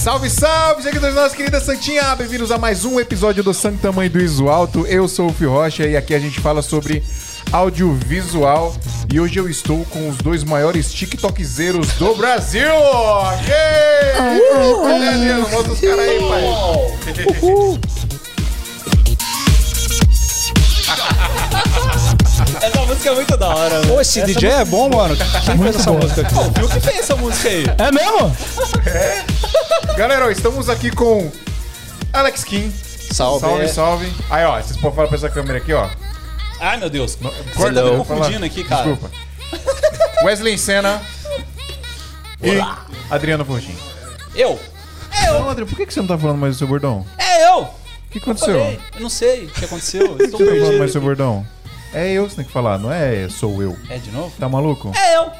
Salve, salve, seguidores da nossa querida Santinha! Bem-vindos a mais um episódio do Santo Tamanho do Iso Alto. Eu sou o Fio Rocha e aqui a gente fala sobre audiovisual. E hoje eu estou com os dois maiores TikTokzeiros do Brasil! Yeah! Cadê, Adriano? Mostra os caras aí, pai. Essa música é muito da hora, mano. Pô, esse DJ é bom, mano. Quem fez essa música aqui? Pô, o Phil que fez essa música aí. É mesmo? Galera, ó, estamos aqui com Alex Kim. Salve. Salve, salve. Aí, ó, vocês podem falar pra essa câmera aqui, ó. Ai, meu Deus. Corta, tá me eu confundindo aqui, cara. Desculpa. Wesley Senna e Adriano Fortin. Eu? Não, Adriano, por que que você não tá falando mais do seu bordão? É eu! O que aconteceu? Falei. Eu não sei o que aconteceu. Eu Por que Estou você tá falando mais do perdido. seu bordão? É eu que você tem que falar, não é sou eu. É de novo? Tá maluco? É eu!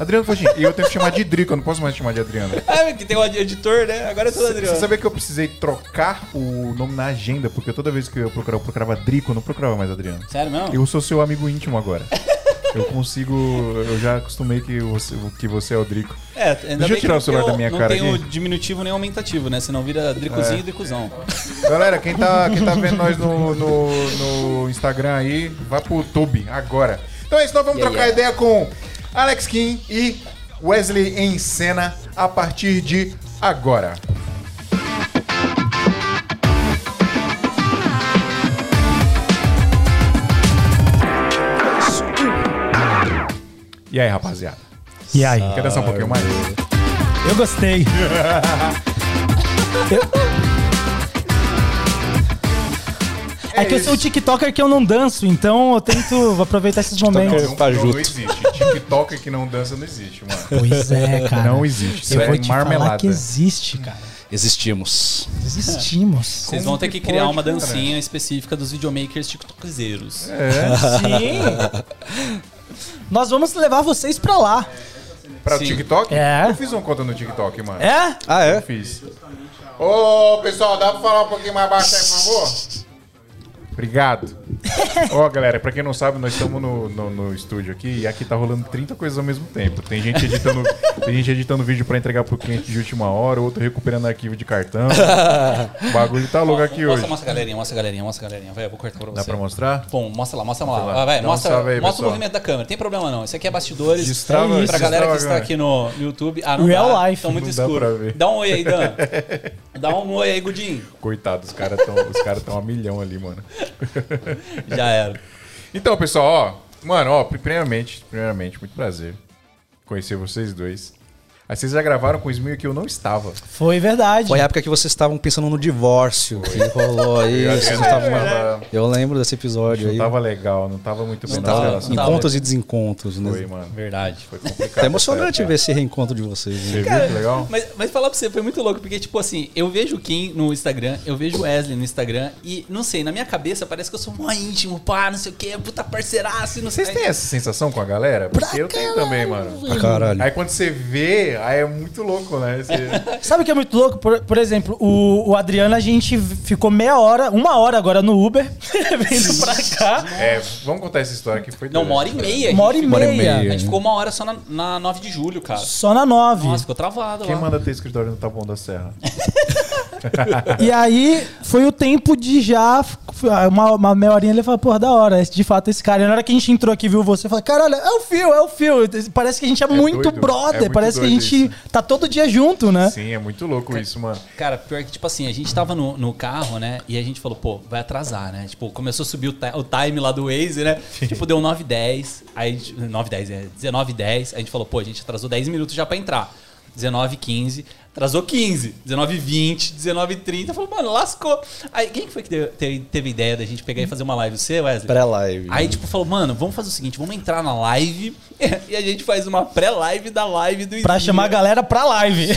Adriano Fortin. E eu tenho que chamar de Drico, eu não posso mais chamar de Adriano. É, que tem o editor, né? Agora eu sou o Você Adriano. sabia que eu precisei trocar o nome na agenda, porque toda vez que eu procurava, eu procurava Drico, eu não procurava mais Adriano. Sério mesmo? Eu sou seu amigo íntimo agora. Eu consigo. Eu já acostumei que você, que você é o Drico. É, Deixa eu tirar o celular eu da minha não cara tem o diminutivo nem o aumentativo, né? Senão vira dricozinho É. e dricuzão. Galera, quem tá, quem tá vendo nós no, no, no Instagram aí, vai pro YouTube agora. Então é isso, nós vamos Yeah, trocar yeah. ideia com Alex Kim e Wesley em cena a partir de agora. E aí, rapaziada? E aí? Quer dançar um pouquinho mais? Eu gostei. É que eu sou o TikToker que eu não danço, então eu tento aproveitar esses momentos. Não, não, não existe. TikToker que não dança não existe, mano. Pois é, cara. Não existe. Isso Eu é vou te falar marmelada. que existe, cara. Existimos. Existimos. Vocês vão ter que que criar pode, uma cara? dancinha específica dos videomakers tiktokzeiros. É. Sim. Nós vamos levar vocês pra lá. Pra Sim. TikTok? É. Eu fiz uma conta no TikTok, mano. É? Ah, Eu é? fiz. Ô, pessoal, dá pra falar um pouquinho mais baixo aí, por favor? Obrigado. Ó, galera, pra quem não sabe, nós estamos no, no, no estúdio aqui e aqui tá rolando 30 coisas ao mesmo tempo. Tem gente editando, tem gente editando vídeo pra entregar pro cliente de última hora, outro recuperando arquivo de cartão. O bagulho tá louco aqui mostra, hoje. Mostra, galerinha, mostra, galerinha, mostra, galerinha. Vai, eu vou cortar pra você. Dá pra mostrar? Bom, mostra lá, mostra lá. lá. Vai, vai, Dá mostra, aí, mostra o movimento da câmera. Tem problema não. Isso aqui é bastidores. Destrava- pra galera que destrava, está aqui no, no YouTube. Ah, não Real dá. life. Tão muito Não dá escuro. pra ver. Dá um oi aí, Dan. Dá um oi aí, Gudinho. Coitado, os caras tão, os cara tão a milhão ali, mano. Já era. Então, pessoal, ó. Mano, ó, primeiramente, primeiramente, muito prazer conhecer vocês dois. Aí vocês já gravaram com o Smil que eu não estava. Foi verdade. Foi a época que vocês estavam pensando no divórcio. Que rolou aí. Eu não estavam- tava, Eu lembro desse episódio não aí. tava legal, não tava muito bem Não tava. Não Encontros e desencontros, né? Foi, mano. Verdade. Foi complicado. É emocionante ver esse reencontro de vocês. Né? Você viu que legal? Mas, mas falar pra você, foi muito louco, porque, tipo assim, eu vejo o Kim no Instagram, eu vejo o Wesley no Instagram, e não sei, na minha cabeça parece que eu sou mó íntimo, pá, não sei o que, puta parceiraço, e não sei. Vocês têm essa sensação com a galera? Porque eu tenho também, mano. Pra caralho. Aí quando você vê, aí é muito louco, né? Você- Sabe o que é muito louco? Por, por exemplo, o, o Adriano, a gente ficou meia hora, uma hora agora no Uber, vindo pra cá. É, vamos contar essa história que foi Não, uma hora e meia. Uma hora e a gente ficou- meia. A gente ficou uma hora só na, na 9 de julho, cara. Só na nove. Nossa, ficou travado Quem lá. manda ter escritório no Taboão da Serra? E aí foi o tempo de já. Uma, uma meia horinha ele falou, porra, da hora, de fato, esse cara. E na hora que a gente entrou aqui e viu você, eu falei, caralho, é o Fio, é o Fio. Parece que a gente é, muito doido, brother, é muito parece que a gente isso. tá todo dia junto, né? Sim, é muito louco isso, mano. Cara, pior que, tipo assim, a gente tava no, no carro, né? E a gente falou, pô, vai atrasar, né? Tipo, começou a subir o, o time lá do Waze, né? tipo, deu 9 10 Aí, 9 10 é 19 10 Aí a gente falou, pô, a gente atrasou 10 minutos já pra entrar. 19 15 atrasou 15. 19 20 19 30 Falou, mano, lascou. Aí, quem que foi que deu- teve, teve ideia da gente pegar e fazer uma live? Você, Wesley? Pré-live. Aí, tipo, falou, mano, vamos fazer o seguinte, vamos entrar na live e a gente faz uma pré-live da live do Pra chamar a galera pra live.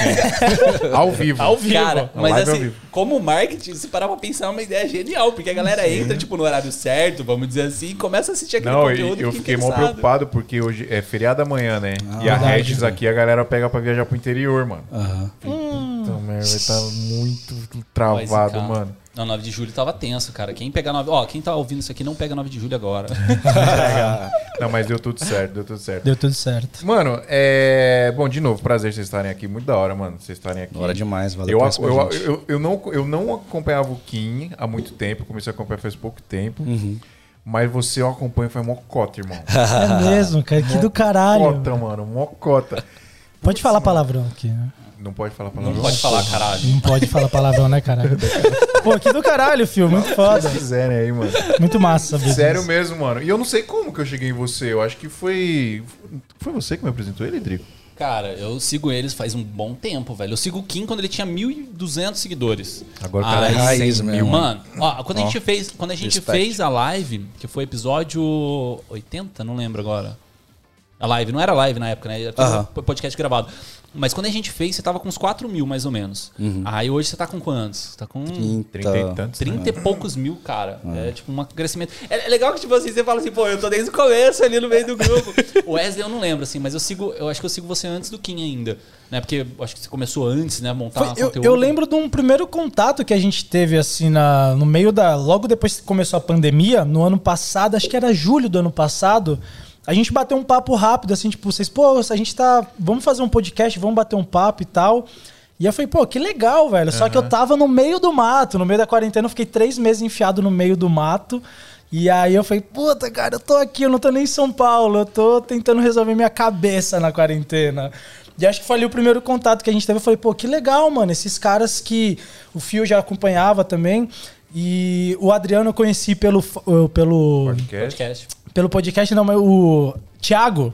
Ao vivo. Ao vivo. Cara, mas live assim, vivo. como marketing, se parar pra pensar, é uma ideia genial, porque a galera entra, tipo, no horário certo, vamos dizer assim, e começa a assistir aquele Não, conteúdo. eu, eu fiquei mal preocupado porque hoje é feriado amanhã, né? e a verdade. Regis aqui a galera pega pra viajar pro interior, mano. Aham. Então, merda, vai estar muito Vai travado, mano. Não, 9 de julho tava tenso, cara. Quem pegar 9. Ó, quem tá ouvindo isso aqui não pega 9 de julho agora. Não, mas deu tudo certo, deu tudo certo. Deu tudo certo. Mano, é. Bom, de novo, prazer vocês estarem aqui. Muito da hora, mano. Vocês estarem aqui. Da hora demais, valeu Eu, eu, gente. eu, eu não, eu não acompanhava o Kim há muito tempo. Comecei a acompanhar faz pouco tempo. Uhum. Mas você eu acompanho faz mocota, irmão. É mesmo, cara. Que do caralho. Mocota, mano. Mocota. Pode falar palavrão aqui, né? Não pode falar palavrão? Não pode falar, caralho. Não pode falar palavrão, né, caralho? Pô, que do caralho, filho. Muito foda. Se quiserem aí, mano. Muito massa Sério disso. mesmo, mano. E eu não sei como que eu cheguei em você. Eu acho que foi. Foi você que me apresentou ele, Drico? Cara, eu sigo eles faz um bom tempo, velho. Eu sigo o Kim quando ele tinha 1.200 seguidores. Agora o cara Aí, é raiz 100 mesmo. mil. Mano, ó, quando a gente fez, quando a gente Respect. fez a live, que foi episódio 80, não lembro agora. A live, não era live na época, né? Era tudo Aham. podcast gravado. Mas quando a gente fez, você tava com uns 4 mil, mais ou menos. Aí hoje você tá com quantos? Você tá com 30 e tantos. 30 e poucos mil, cara. É tipo um crescimento. É é legal que, tipo assim, você fala assim, pô, eu tô desde o começo ali no meio do grupo. o Wesley eu não lembro, assim, mas eu sigo, eu acho que eu sigo você antes do Kim ainda. Né? Porque eu acho que você começou antes, né? a Montar Foi- eu, conteúdo. eu lembro de um primeiro contato que a gente teve, assim, na, no meio da. Logo depois que começou a pandemia, no ano passado, acho que era julho do ano passado. A gente bateu um papo rápido, assim, tipo, vocês, pô, a gente tá. Vamos fazer um podcast, vamos bater um papo e tal. E eu falei, pô, que legal, velho. Só que eu tava no meio do mato, no meio da quarentena, eu fiquei três meses enfiado no meio do mato. E aí eu falei, puta, cara, eu tô aqui, eu não tô nem em São Paulo, eu tô tentando resolver minha cabeça na quarentena. E acho que foi ali o primeiro contato que a gente teve. Eu falei, pô, que legal, mano. Esses caras que o Fio já acompanhava também. E o Adriano eu conheci pelo, pelo, Podcast. Pelo podcast, não, mas o Thiago.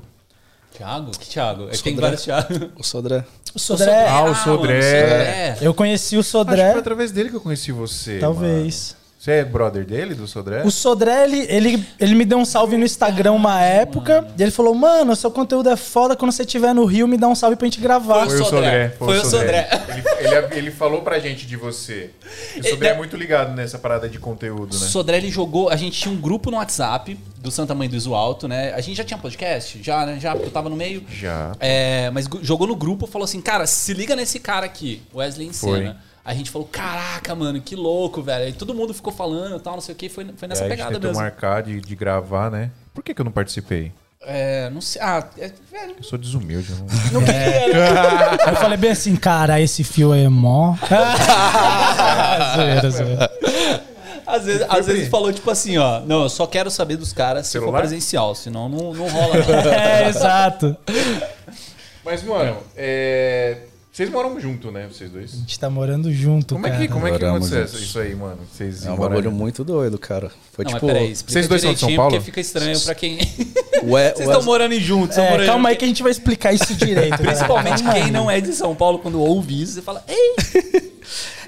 Thiago? Que Thiago? É que tem Sodré. vários Thiago. O Sodré. O Sodré. Ah, o mano, Sodré. Eu conheci o Acho que foi Sodré, através dele que eu conheci você. talvez. mano. Você é brother dele, do Sodré? O Sodré, ele, ele, ele me deu um salve no Instagram uma época. E ele falou, mano, seu conteúdo é foda. Quando você estiver no Rio, me dá um salve pra gente gravar. Foi Foi o Sodré. Foi o Sodré. Ele, ele- ele falou pra gente de você. O Sodré é muito ligado nessa parada de conteúdo, O né? Sodré ele jogou. A gente tinha um grupo no WhatsApp do Santa Mãe do Iso Alto, né? A gente já tinha podcast? Já, né? Já, porque eu tava no meio. Já. É, mas jogou no grupo falou assim: cara, se liga nesse cara aqui, Wesley em Foi. A gente falou: caraca, mano, que louco, velho. Aí todo mundo ficou falando e tal, não sei o que. Foi, foi nessa É, a gente pegada mesmo. marcar de, de gravar, né? Por que, que eu não participei? É, não sei. Ah, é, velho. Eu sou desumilde. eu Não... Aí eu falei bem assim, cara, esse fio é mó. zoeira, zoeira. Às vezes, às vezes falou tipo assim, ó. Não, eu só quero saber dos caras se for Celular? presencial, senão não, não rola. Não. É, exato. Mas, mano, é... vocês moram junto, né? Vocês dois. A gente tá morando junto, Como é cara. que, como é que Moramos aconteceu juntos. isso aí, mano? Vocês É um bagulho junto? muito doido, cara. Foi Não, tipo. mas peraí, Vocês dois são de São Paulo? Porque fica estranho pra quem. We- Vocês estão morando juntos. É, morando calma aí juntos. que a gente vai explicar isso direito. Principalmente Calma quem aí. não é de São Paulo, quando ouve isso, você fala, ei,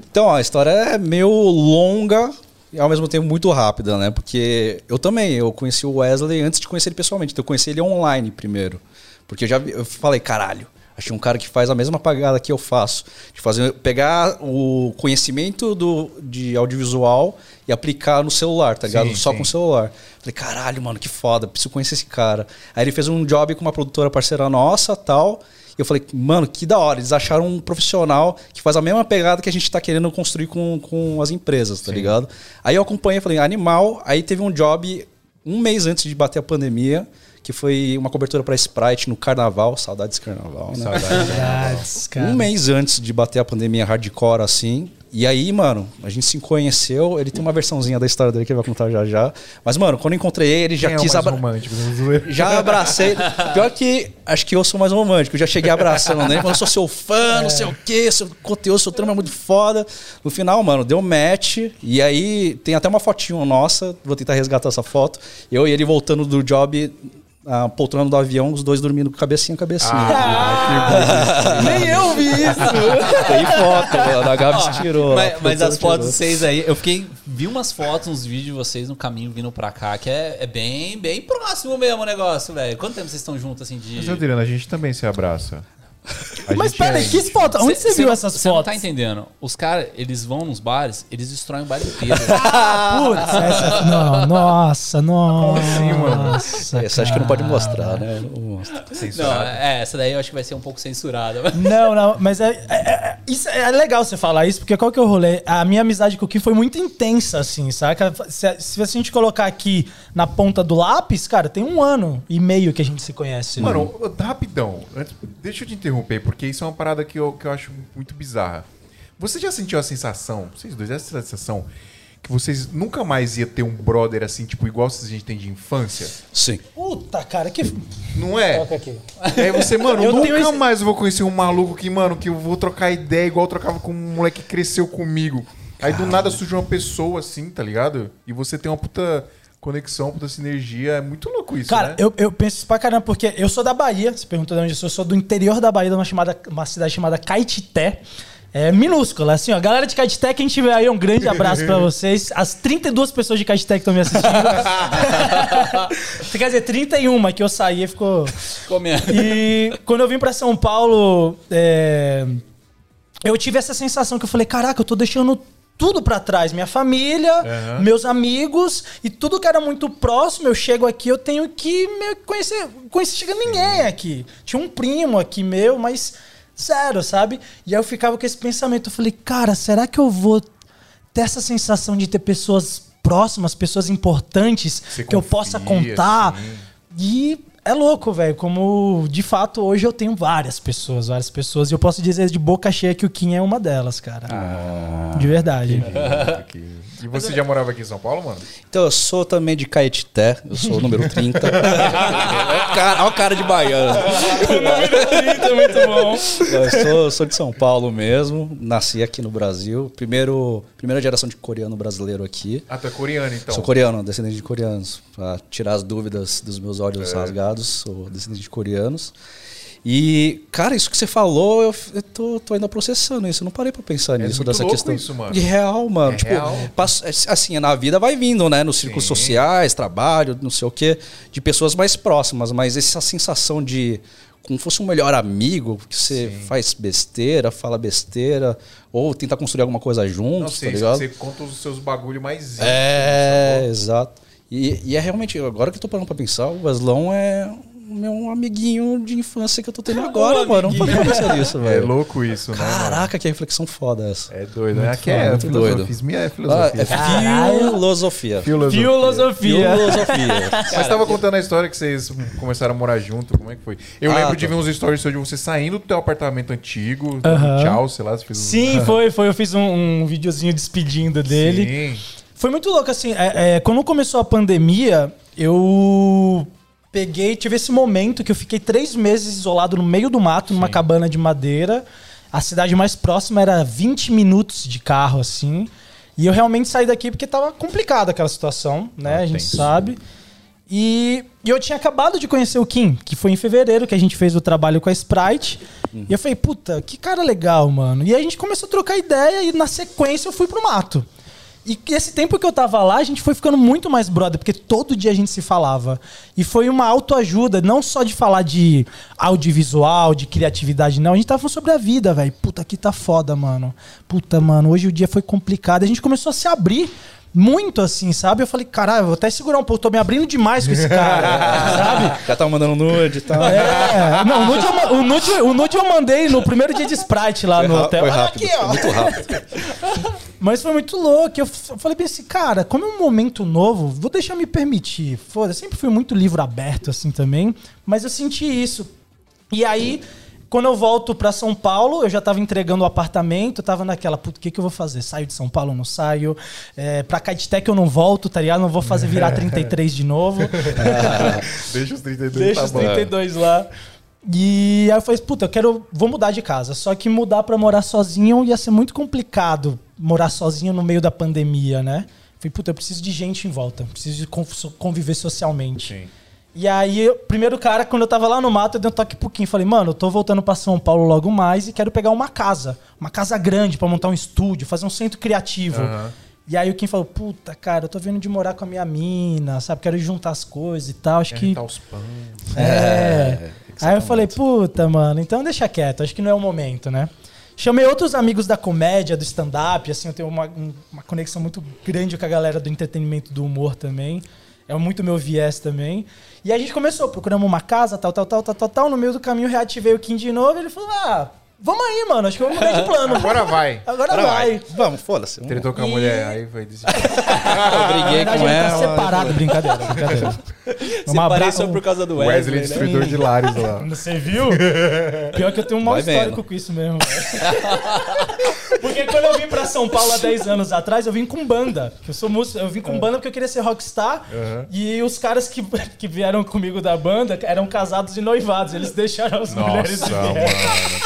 Então, ó, a história é meio longa e ao mesmo tempo muito rápida, né? Porque eu também, eu conheci o Wesley antes de conhecer ele pessoalmente. Então eu conheci ele online primeiro. Porque eu já vi- eu falei, caralho, achei um cara que faz a mesma pagada que eu faço. De fazer, pegar o conhecimento do, de audiovisual e aplicar no celular, tá ligado? Sim, Só sim. com o celular. Falei, caralho, mano, que foda, preciso conhecer esse cara. Aí ele fez um job com uma produtora parceira nossa tal. E eu falei, mano, que da hora. Eles acharam um profissional que faz a mesma pegada que a gente tá querendo construir com, com as empresas, tá ligado? Aí eu acompanhei, falei, animal. Aí teve um job um mês antes de bater a pandemia, que foi uma cobertura pra Sprite no carnaval. Saudades de carnaval, né? Verdades, cara. Um mês antes de bater a pandemia hardcore assim. E aí, mano, a gente se conheceu. Ele tem uma versãozinha da história dele que ele vai contar já já. Mas, mano, quando eu encontrei ele, já Quem é quis mais abra... romântico? Zoeira. Já abracei. Pior que acho que eu sou mais romântico. Eu já cheguei abraçando, né? Falando, sou seu fã, não sei o quê, seu conteúdo, seu trama é muito foda. No final, mano, deu match. E aí tem até uma fotinho nossa. Vou tentar resgatar essa foto. Eu e ele voltando do job. A poltrona do avião, os dois dormindo cabecinha a cabecinha. Nem eu vi isso. Tem foto, mano. A Gabs tirou. Mas, mas as fotos de tirou. vocês aí, eu fiquei. Vi umas fotos, uns vídeos de vocês no caminho vindo pra cá, que é, é bem, bem próximo mesmo o negócio, velho. Quanto tempo vocês estão juntos assim de. Mas, Adriano, a gente também se abraça. A Mas pera é- que foto? Onde você, viu não- essas Você não fotos? tá entendendo. Os caras, eles vão nos bares, eles destroem o bar inteiro. Ah, putz, essa... Não, nossa, nossa. assim, mano? Essa acho que não pode mostrar, né? Não mostra. não, censurado. é, essa daí eu acho que vai ser um pouco censurada. Não, não, mas é, é- é- Isso é legal você falar isso, porque qual que é o rolê? A minha amizade com o Kim foi muito intensa, assim, saca? Se, se a gente colocar aqui na ponta do lápis, cara, tem um ano e meio que a gente se conhece. né? Mano, rapidão, antes- deixa eu te interromper, porque isso é uma parada que eu, que eu acho muito bizarra. Você já sentiu a sensação, vocês dois, essa sensação, que vocês nunca mais ia ter um brother assim, tipo, igual a gente tem de infância? Sim. Puta, cara, que. Não é? Toca aqui. Aí você, mano, Eu tenho nunca esse- mais eu vou conhecer um maluco que, mano, que eu vou trocar ideia igual eu trocava com um moleque que cresceu comigo. Aí do nada surge uma pessoa assim, tá ligado? E você tem uma puta conexão, puta sinergia. É muito louco isso, Cara, né? eu, eu penso isso pra caramba, porque eu sou da Bahia, você perguntou de onde eu sou, eu sou do interior da Bahia, de uma, chamada, uma cidade chamada Caetité. É minúscula, assim, ó. Galera de Caetité, quem tiver aí, um grande abraço pra vocês. As 32 pessoas de Caetité que estão me assistindo. Quer dizer, 31, que eu saí e ficou. Comendo. E quando eu vim pra São Paulo, é, eu tive essa sensação que eu falei, caraca, eu tô deixando tudo pra trás, minha família, meus amigos e tudo que era muito próximo, eu chego aqui, eu tenho que meio que conhecer, conhecer chega ninguém aqui. Tinha um primo aqui meu, mas zero, sabe? E aí eu ficava com esse pensamento, eu falei, cara, será que eu vou ter essa sensação de ter pessoas próximas, pessoas importantes Você que eu possa confia, contar? E é louco, velho, como de fato hoje eu tenho várias pessoas, várias pessoas, e eu posso dizer de boca cheia que o Kim é uma delas, cara. De verdade. E você já morava aqui em São Paulo, mano? Então, eu sou também de Caetité, eu sou o número 30. Olha o cara, olha o cara de baiano. é muito bom. Eu sou, sou de São Paulo mesmo, nasci aqui no Brasil. Primeiro, primeira geração de coreano brasileiro aqui. Ah, tu é coreano, então. Sou coreano, descendente de coreanos. Pra tirar as dúvidas dos meus olhos rasgados, sou descendente de coreanos. E, cara, isso que você falou, eu, eu tô, tô ainda processando isso. Eu não parei pra pensar nisso, muito dessa questão. isso, mano. De real, mano. É tipo, real. passo- assim, na vida vai vindo, né? Nos círculos Sim. sociais, trabalho, não sei o quê, de pessoas mais próximas. Mas essa sensação de como fosse um melhor amigo, que você faz besteira, fala besteira, ou tenta construir alguma coisa junto, Não tá ligado? você conta os seus bagulho mais íntimos, É, exato. E, e é realmente, agora que eu tô parando pra pensar, o Weslão é meu amiguinho de infância que eu tô tendo agora, mano. Não parei pra pensar nisso, É velho. louco isso, né? mano? Caraca, que reflexão foda essa. É doido, né? Muito Aqui é muito filosofia. doido. Minha é Ah, filosofia. é filosofia. Filosofia. Filosofia. Filosofia. Mas tava contando a história que vocês começaram a morar junto, como é que foi? Eu Ah, lembro de tá. ver uns stories de você saindo do teu apartamento antigo, Aham. tchau, sei lá, você fez um- Sim, foi, foi. Eu fiz um, um videozinho despedindo dele. Sim. Foi muito louco, assim, é, é, quando começou a pandemia, eu peguei, tive esse momento que eu fiquei três meses isolado no meio do mato, numa cabana de madeira. A cidade mais próxima era 20 minutos de carro, assim. E eu realmente saí daqui porque tava complicada aquela situação, né? Ah, a gente sabe. E, e eu tinha acabado de conhecer o Kim, que foi em fevereiro que a gente fez o trabalho com a Sprite. E eu falei, puta, que cara legal, mano. E aí a gente começou a trocar ideia e na sequência eu fui pro mato. E esse tempo que eu tava lá, a gente foi ficando muito mais brother, porque todo dia a gente se falava. E foi uma autoajuda, não só de falar de audiovisual, de criatividade, não. A gente tava falando sobre a vida, velho. Puta, aqui tá foda, mano. Puta, mano, hoje o dia foi complicado. A gente começou a se abrir muito assim, sabe? Eu falei, caralho, vou até segurar um pouco, tô me abrindo demais com esse cara, sabe? Já tava mandando nude e tal. É, não, o nude, eu, o, nude, o nude eu mandei no primeiro dia de Sprite lá Foi, no hotel. foi Olha rápido, aqui, ó. muito rápido. Mas foi muito louco. Eu falei pra esse cara, como é um momento novo, vou deixar me permitir. Foda, sempre fui muito livro aberto assim também, mas eu senti isso. E aí, quando eu volto pra São Paulo, eu já tava entregando o apartamento, tava naquela, puta, o que, que eu vou fazer? Saio de São Paulo, não saio? É, pra Caetité eu não volto, tá ligado? Não vou fazer virar 33 de novo. Deixa os 32 Deixa tá os bom. 32 lá. E aí eu falei, puta, eu quero. Vou mudar de casa. Só que mudar pra morar sozinho ia ser muito complicado morar sozinho no meio da pandemia, né? Falei, puta, eu preciso de gente em volta. Preciso de con- conviver socialmente. Sim. E aí, o primeiro cara, quando eu tava lá no mato, eu dei um toque pro Kim. Falei, mano, eu tô voltando pra São Paulo logo mais e quero pegar uma casa. Uma casa grande pra montar um estúdio, fazer um centro criativo. Aham. E aí o Kim falou, puta, cara, eu tô vendo de morar com a minha mina, sabe? Quero juntar as coisas e tal. Acho Quer que. os pães. É. Aí eu falei, puta, mano, então deixa quieto, acho que não é o momento, né? Chamei outros amigos da comédia, do stand-up, assim, eu tenho uma, um- uma conexão muito grande com a galera do entretenimento do humor também. É muito meu viés também. E a gente começou, procuramos uma casa, tal, tal, tal, tal, tal, tal. No meio do caminho reativei o Kim de novo. Ele falou: Ah, Vamos aí, mano. Acho que eu vou mudar de plano. Agora vai. Agora Agora vai. Vamos, foda-se. Tretou com a E- mulher, aí foi decidir. Eu briguei com tá ela. separado, brincadeira, brincadeira. Separei só por causa do Wesley, Wesley, né? destruidor de lares lá. Você viu? Pior que eu tenho um mau Vai histórico vendo. com isso mesmo. porque quando eu vim pra São Paulo há 10 anos atrás, eu vim com banda. Que eu sou músico, eu vim com banda porque eu queria ser rockstar. E os caras que, que vieram comigo da banda eram casados e noivados. Eles deixaram as mulheres Nossa, e mano.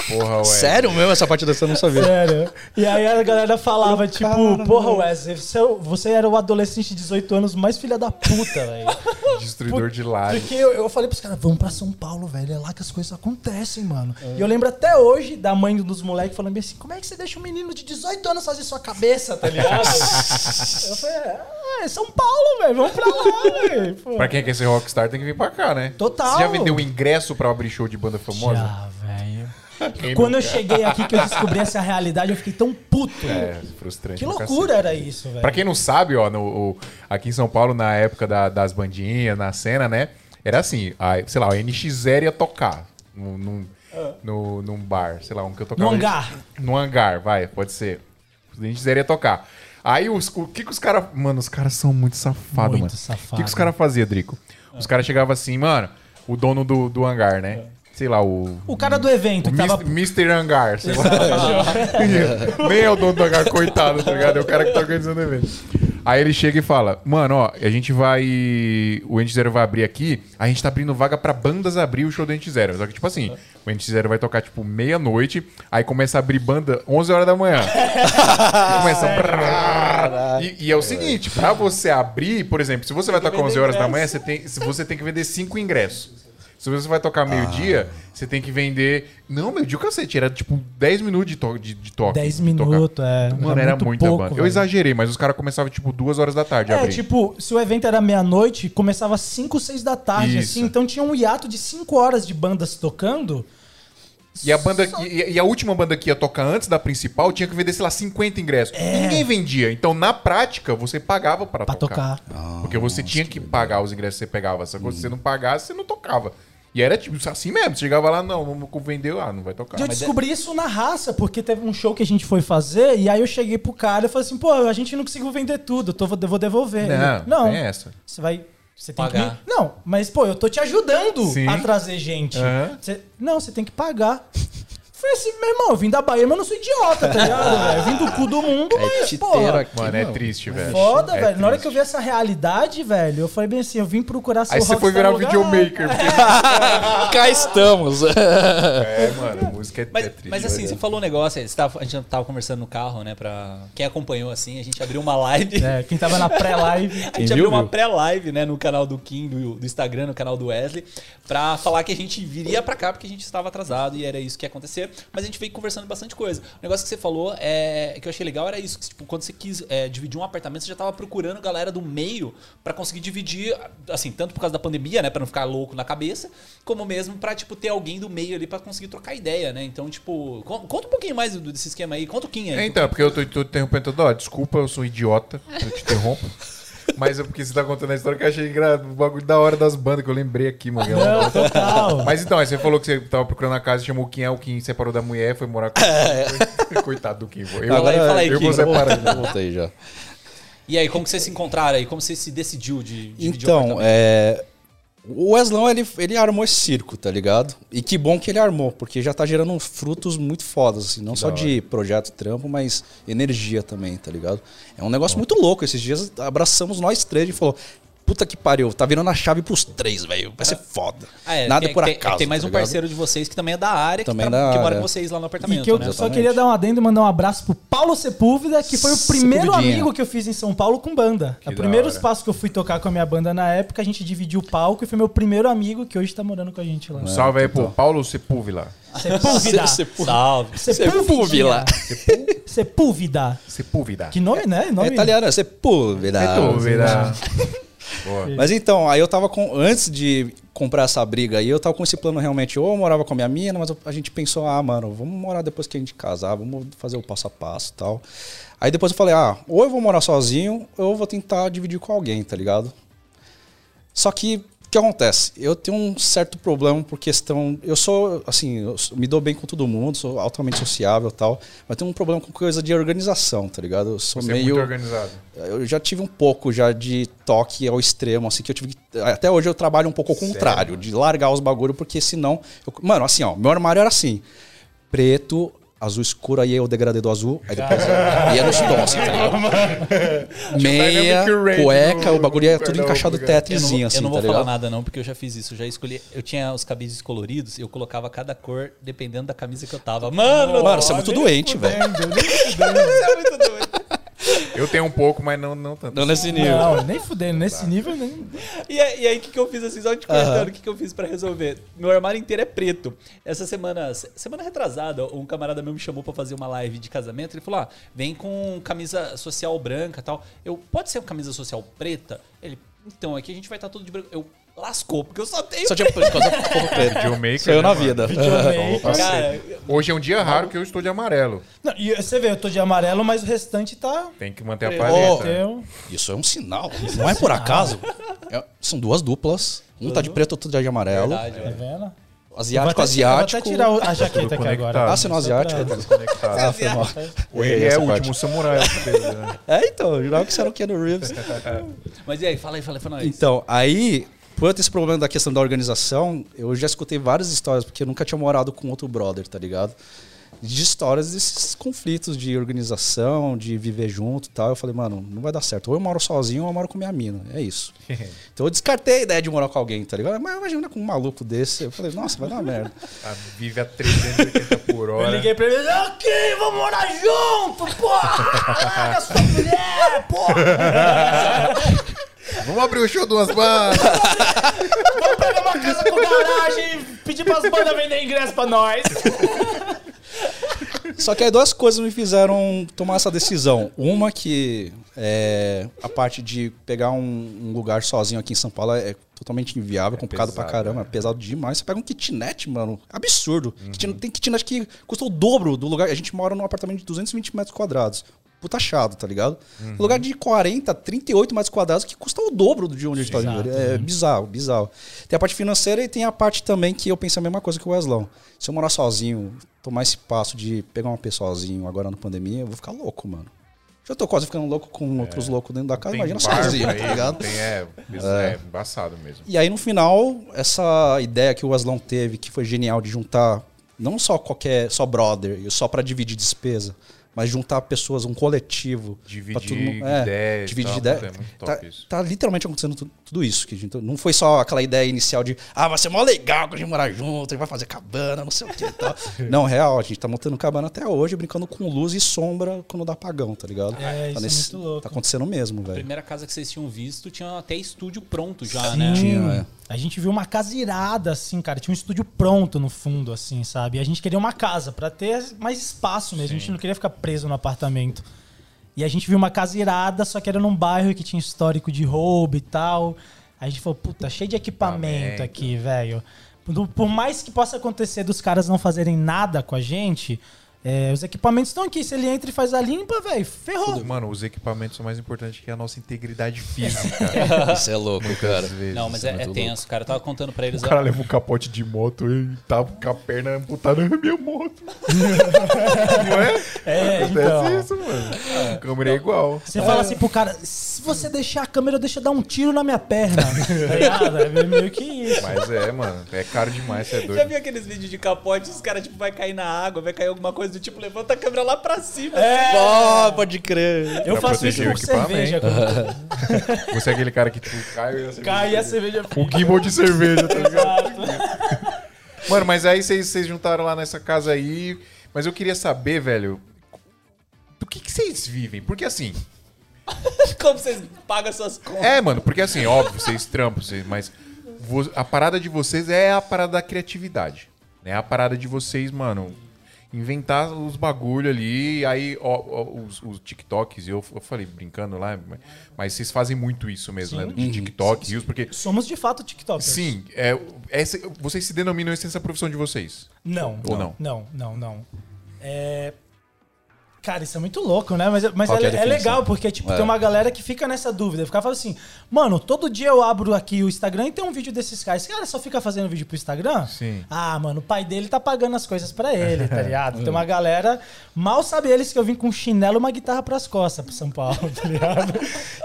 Porra. Sério mesmo? Essa parte dessa eu não sabia. Sério. E aí a galera falava, tipo, porra, Wesley, você, você era o adolescente de 18 anos mais filha da puta, velho. Destruidor de lares. Porque eu, eu falei pros caras, vamos pra São Paulo, velho. É lá que as coisas acontecem, mano. E eu lembro até hoje da mãe dos moleques falando assim: como é que você deixa um menino de 18 anos fazer sua cabeça, tá ligado? eu falei, ah, é São Paulo, velho. Vamos pra lá, velho. Pra quem quer ser rockstar, tem que vir pra cá, né? Total. Você já vendeu o ingresso pra abrir show de banda famosa? Já, velho. Quem Quando eu nunca? cheguei aqui que eu descobri essa realidade, eu fiquei tão puto. É, frustrante. que loucura era isso, velho. Pra quem não sabe, ó, no, o- aqui em São Paulo, na época da- das bandinhas, na cena, né? Era assim, a, sei lá, o NX0 ia tocar num, num, no, num bar, sei lá, um que eu tocava. No hangar. No hangar, vai, pode ser. O NX0 ia tocar. Aí os, o que que os caras. Mano, os caras são muito safados, Muito mano. safado. O que, que os caras faziam, Drico? Os caras chegavam assim, mano, o dono do, do hangar, né? Sei lá, o. O cara do evento O que tava. Mr. Mr. Hangar, sei lá. Nem é o dono do hangar, coitado, tá ligado? É o cara que tá organizando o evento. Aí ele chega e fala: Mano, ó, a gente vai. O Ente Zero vai abrir aqui. A gente tá abrindo vaga pra bandas abrir o show do Ente Zero. Só que, tipo assim, o Ente Zero vai tocar, tipo, meia-noite. Aí começa a abrir banda 11 horas da manhã. começa. a- E, e é o seguinte: pra você abrir, por exemplo, se você vai tocar 11 horas da manhã, você tem, você tem que vender 5 ingressos. Se você vai tocar meio-dia, você tem que vender. Não, meio-dia o cacete. Era tipo 10 minutos de, to de, de toque. 10 de tocar. minutos, é. Mano, era, muito muita pouco, banda. Eu exagerei, mas os caras começavam tipo 2 horas da tarde É, tipo, se o evento era meia-noite, começava às 5, 6 da tarde, Isso. assim. Então tinha um hiato de 5 horas de bandas tocando. E a, banda, e, e a última banda que ia tocar antes da principal tinha que vender, sei lá, 50 ingressos. E ninguém vendia. Então, na prática, você pagava para É. Pra tocar. tocar. Porque você tinha que pagar os ingressos que você pegava. Se você não pagasse, você não tocava. E era tipo assim mesmo. Você chegava lá, não, vamos vender, ah, não vai tocar. E eu Mas descobri isso na raça, porque teve um show que a gente foi fazer, e aí eu cheguei pro cara e falei assim, pô, a gente não conseguiu vender tudo, eu tô, vou devolver. Não, Ele, não, tem essa. você vai... Você tem Pagar. que. Não, mas pô, eu tô te ajudando Sim. a trazer gente. Aham. Você- Não, você tem que pagar. Falei assim, meu irmão, eu vim da Bahia, mas eu não sou idiota, tá ligado, velho? Eu vim do cu do mundo, mas, titeiro porra, aqui, Mano, é triste, velho. foda, É velho. Na hora que triste. eu vi essa realidade, velho, eu falei bem assim, eu vim procurar seu Aí você foi virar lugar. videomaker. Porque... Cá estamos. é, mano, música é, Mas, é triste. mas assim, velho. você falou um negócio, aí, tava- a gente tava conversando no carro, né? Pra quem acompanhou assim, a gente abriu uma live. É, quem tava na pré-live. A gente abriu uma pré-live, né, no canal do Kim, do, do Instagram, no canal do Wesley, pra falar que a gente viria pra cá porque a gente estava atrasado e era isso que ia Mas a gente veio conversando bastante coisa. O negócio que você falou, é, que eu achei legal, era isso. Que, tipo, quando você quis é, dividir um apartamento, você já tava procurando galera do meio pra conseguir dividir, assim, tanto por causa da pandemia, né, pra não ficar louco na cabeça, como mesmo pra, tipo, ter alguém do meio ali pra conseguir trocar ideia, né? Então, tipo, con- conta um pouquinho mais desse esquema aí. Conta o Kim aí. É, então, porque eu tô, tô interrompendo toda hora. Desculpa, eu sou idiota, eu te interrompo. Mas é porque você tá contando a história que eu achei gra... o bagulho da hora das bandas que eu lembrei aqui, mano. Não, total. Mas então, aí você falou que você tava procurando a casa, chamou o Kim, o Kim separou da mulher, foi morar com Coitado do Kim. Eu, aí, fala aí, eu Kim. vou separar. Voltei já. E aí, como que vocês se encontraram aí? Como você se decidiu de dividir o Então, é. O Weslão, ele, ele armou esse circo, tá ligado? E que bom que ele armou, porque já tá gerando frutos muito fodas, assim, não só da de projeto e trampo, mas energia também, tá ligado? É um negócio muito louco. Esses dias abraçamos nós três e falou: Puta que pariu, tá virando a chave pros três, velho. Vai ser foda. Ah, é, Nada tem- por tem- acaso. Tem mais tá um ligado? parceiro de vocês que também é da área, Também que, da que mora área. com vocês lá no E apartamento. que eu né? só queria dar um adendo e mandar um abraço pro Paulo Sepúlveda, que foi o primeiro amigo que eu fiz em São Paulo com banda. Que o da primeiro espaço que eu fui tocar com a minha banda na época, a gente dividiu o palco e foi meu primeiro amigo que hoje tá morando com a gente lá. Um salve aí pro Paulo Sepúlveda. Sepúlveda. Salve. Sepúlveda. Sepúlveda. Sepúlveda. Que nome, né? Nome... É italiano, é Sepúlveda. Sepúlveda. Boa. Mas então, aí eu tava com. Antes de comprar essa briga aí, eu tava com esse plano realmente. Ou eu morava com a minha mina, mas a gente pensou, ah, mano, vamos morar depois que a gente casar, vamos fazer o passo a passo e tal. Aí depois eu falei, ah, ou eu vou morar sozinho, ou eu vou tentar dividir com alguém, tá ligado? Só que que acontece? Eu tenho um certo problema por questão. Eu sou, assim, eu me dou bem com todo mundo, sou altamente sociável e tal, mas tenho um problema com coisa de organização, tá ligado? Eu sou Você é meio. muito organizado. Eu já tive um pouco já de toque ao extremo, assim, que eu tive que- Até hoje eu trabalho um pouco ao contrário, de largar os bagulho, porque senão. eu- mano, assim, ó, meu armário era assim: preto, azul escuro, aí eu degradei do azul, aí depois ia nos tons, assim, tá ligado? Meia, cueca, o bagulho ia no- tudo encaixado no- Eu assim, eu não vou tá falar ligado? nada não, porque eu já fiz isso. Eu já escolhi. Eu tinha os cabides coloridos, eu colocava cada cor dependendo da camisa que eu tava. Mano, Mano, você é muito doente, velho. você é muito doido. Eu tenho um pouco, mas não, não tanto. Não nesse nível. Não, nem fudendo, nesse nível nem. E, aí- e aí, o que, que eu fiz assim, só te contando, o que, que eu fiz pra resolver? Meu armário inteiro é preto. Essa semana, se- semana retrasada, um camarada meu me chamou pra fazer uma live de casamento. Ele falou: ah, vem com camisa social branca e tal. Eu, pode ser uma camisa social preta? Ele, então, aqui a gente vai estar tudo de branco. Eu, lascou, porque eu só tenho. Só tinha preto. Videomaker, Saiu né, na mano? vida. Videomaker. Cara, Hoje é um dia raro que eu estou de amarelo. Não, e você vê, eu tô de amarelo, mas o restante tá. Tem que manter a Oh. paleta. Eu... Isso é um sinal. Não é por acaso. É- são duas duplas. Um tá de preto, outro tá de amarelo. verdade, Tá velho. vendo? Asiático, asiático. Vou até tirar a jaqueta aqui agora. Ah, você não é Só pra- asiático? Ah, foi mal. Ele é o último samurai. né? É, então, jurava que você era o Keanu Reeves. Mas e aí, fala aí, fala aí, fala aí. Então, aí, ter esse problema da questão da organização, eu já escutei várias histórias, porque eu nunca tinha morado com outro brother, tá ligado? De histórias desses conflitos de organização, de viver junto e tal. Eu falei, mano, não vai dar certo. Ou eu moro sozinho ou eu moro com minha mina. É isso. Então eu descartei a ideia de morar com alguém, tá ligado? Mas imagina com um maluco desse. Eu falei, nossa, vai dar merda. Ah, Vive a 380 por Eu hora. liguei pra ele, ok, vamos morar junto, porra! Larga sua mulher, porra! Vamos abrir o show duas bandas. Vamos pegar uma casa com garagem e pedir pras bandas vender ingresso pra nós. Só que aí duas coisas me fizeram tomar essa decisão. Uma que é, a parte de pegar um, um lugar sozinho aqui em São Paulo é totalmente inviável, complicado pra pesado, caramba, né? é pesado demais. Você pega um kitnet, mano, absurdo. Kitnet- tem kitnet que custa o dobro do lugar. A gente mora num apartamento de 220 metros quadrados. Puta achado, tá ligado? Um lugar de 40, 38 metros quadrados que custa o dobro de onde a gente tá vivendo. É bizarro, bizarro. Tem a parte financeira e tem a parte também que eu penso a mesma coisa que o Weslão. Se eu morar sozinho, tomar esse passo de pegar uma pessoa sozinho agora na pandemia, eu vou ficar louco, mano. Já tô quase ficando louco com outros loucos dentro da casa, imagina sozinho, aí, tá ligado? Tem, é, é embaçado mesmo. E aí no final, essa ideia que o Weslão teve, que foi genial de juntar não só qualquer, só brother, só pra dividir despesa, mas juntar pessoas, um coletivo. pra Dividir todo mundo- é, ideias. dividir tal, ideia. É Tá, top isso. tá literalmente acontecendo tu- tudo isso. Que a gente, não foi só aquela ideia inicial de ah, vai ser mó legal que a gente morar junto, a gente vai fazer cabana, não sei o que e tal. não, real, a gente tá montando cabana até hoje, brincando com luz e sombra quando dá apagão, tá ligado? É, tá isso é muito louco. Tá acontecendo mesmo, A velho. primeira casa que vocês tinham visto tinha até estúdio pronto já, Sim. né? Tinha, é. A gente viu uma casa irada, assim, cara. Tinha um estúdio pronto no fundo, assim, sabe? E a gente queria uma casa pra ter mais espaço mesmo. A gente não queria ficar preso no apartamento. E a gente viu uma casa irada, só que era num bairro que tinha histórico de roubo e tal. A gente falou, puta, cheio de equipamento aqui, velho. Por mais que possa acontecer dos caras não fazerem nada com a gente, é, os equipamentos estão aqui. Se ele entra e faz a limpa, velho, ferrou. Mano, os equipamentos são mais importantes que a nossa integridade física. Isso é louco, cara. Não, mas é é, é tenso. O cara tava contando pra eles. O cara leva um capote de moto e tá com a perna amputada na minha moto. Não é? É, Acontece então. isso, mano. A câmera é igual. Você fala assim pro cara, se você deixar a câmera, deixa eu dar um tiro na minha perna. tá ligado? É meio que isso. Mas é, mano. É caro demais, você é Já doido. viu aqueles vídeos de capote? Os caras, tipo, vai cair na água, vai cair alguma coisa do tipo, levanta a câmera lá pra cima. É, Ó, pode crer. eu Pra faço isso com cerveja. Você é aquele cara que tipo, cai e a cerveja- cai e a cerveja O gimbal de cerveja, tá ligado? Mano, mas aí vocês vocês juntaram lá nessa casa aí. Mas eu queria saber, velho, do que, que vocês vivem? Porque assim. Como vocês pagam suas contas? É, mano, porque assim, óbvio, vocês trampam, vocês, mas a parada de vocês é a parada da criatividade. É a parada de vocês, mano, inventar os bagulho ali. Aí, ó, ó, os, os TikToks, eu, eu falei brincando lá, mas- mas vocês fazem muito isso mesmo, né? De TikTok, Reels, porque. Somos de fato TikTokers. Sim, é, essa, vocês se denominam essa essa profissão de vocês. Não. Ou não? Não, não, não. É... Cara, isso é muito louco, né? Mas, mas é, é é legal, porque tipo, É. tem uma galera que fica nessa dúvida. Fica falando assim, mano, todo dia eu abro aqui o Instagram e tem um vídeo desses caras. Esse cara só fica fazendo vídeo pro Instagram? Sim. Ah, mano, o pai dele tá pagando as coisas pra ele, tá ligado? Tem uma galera. Mal sabe eles que eu vim com um chinelo e uma guitarra pras costas pro São Paulo, tá ligado?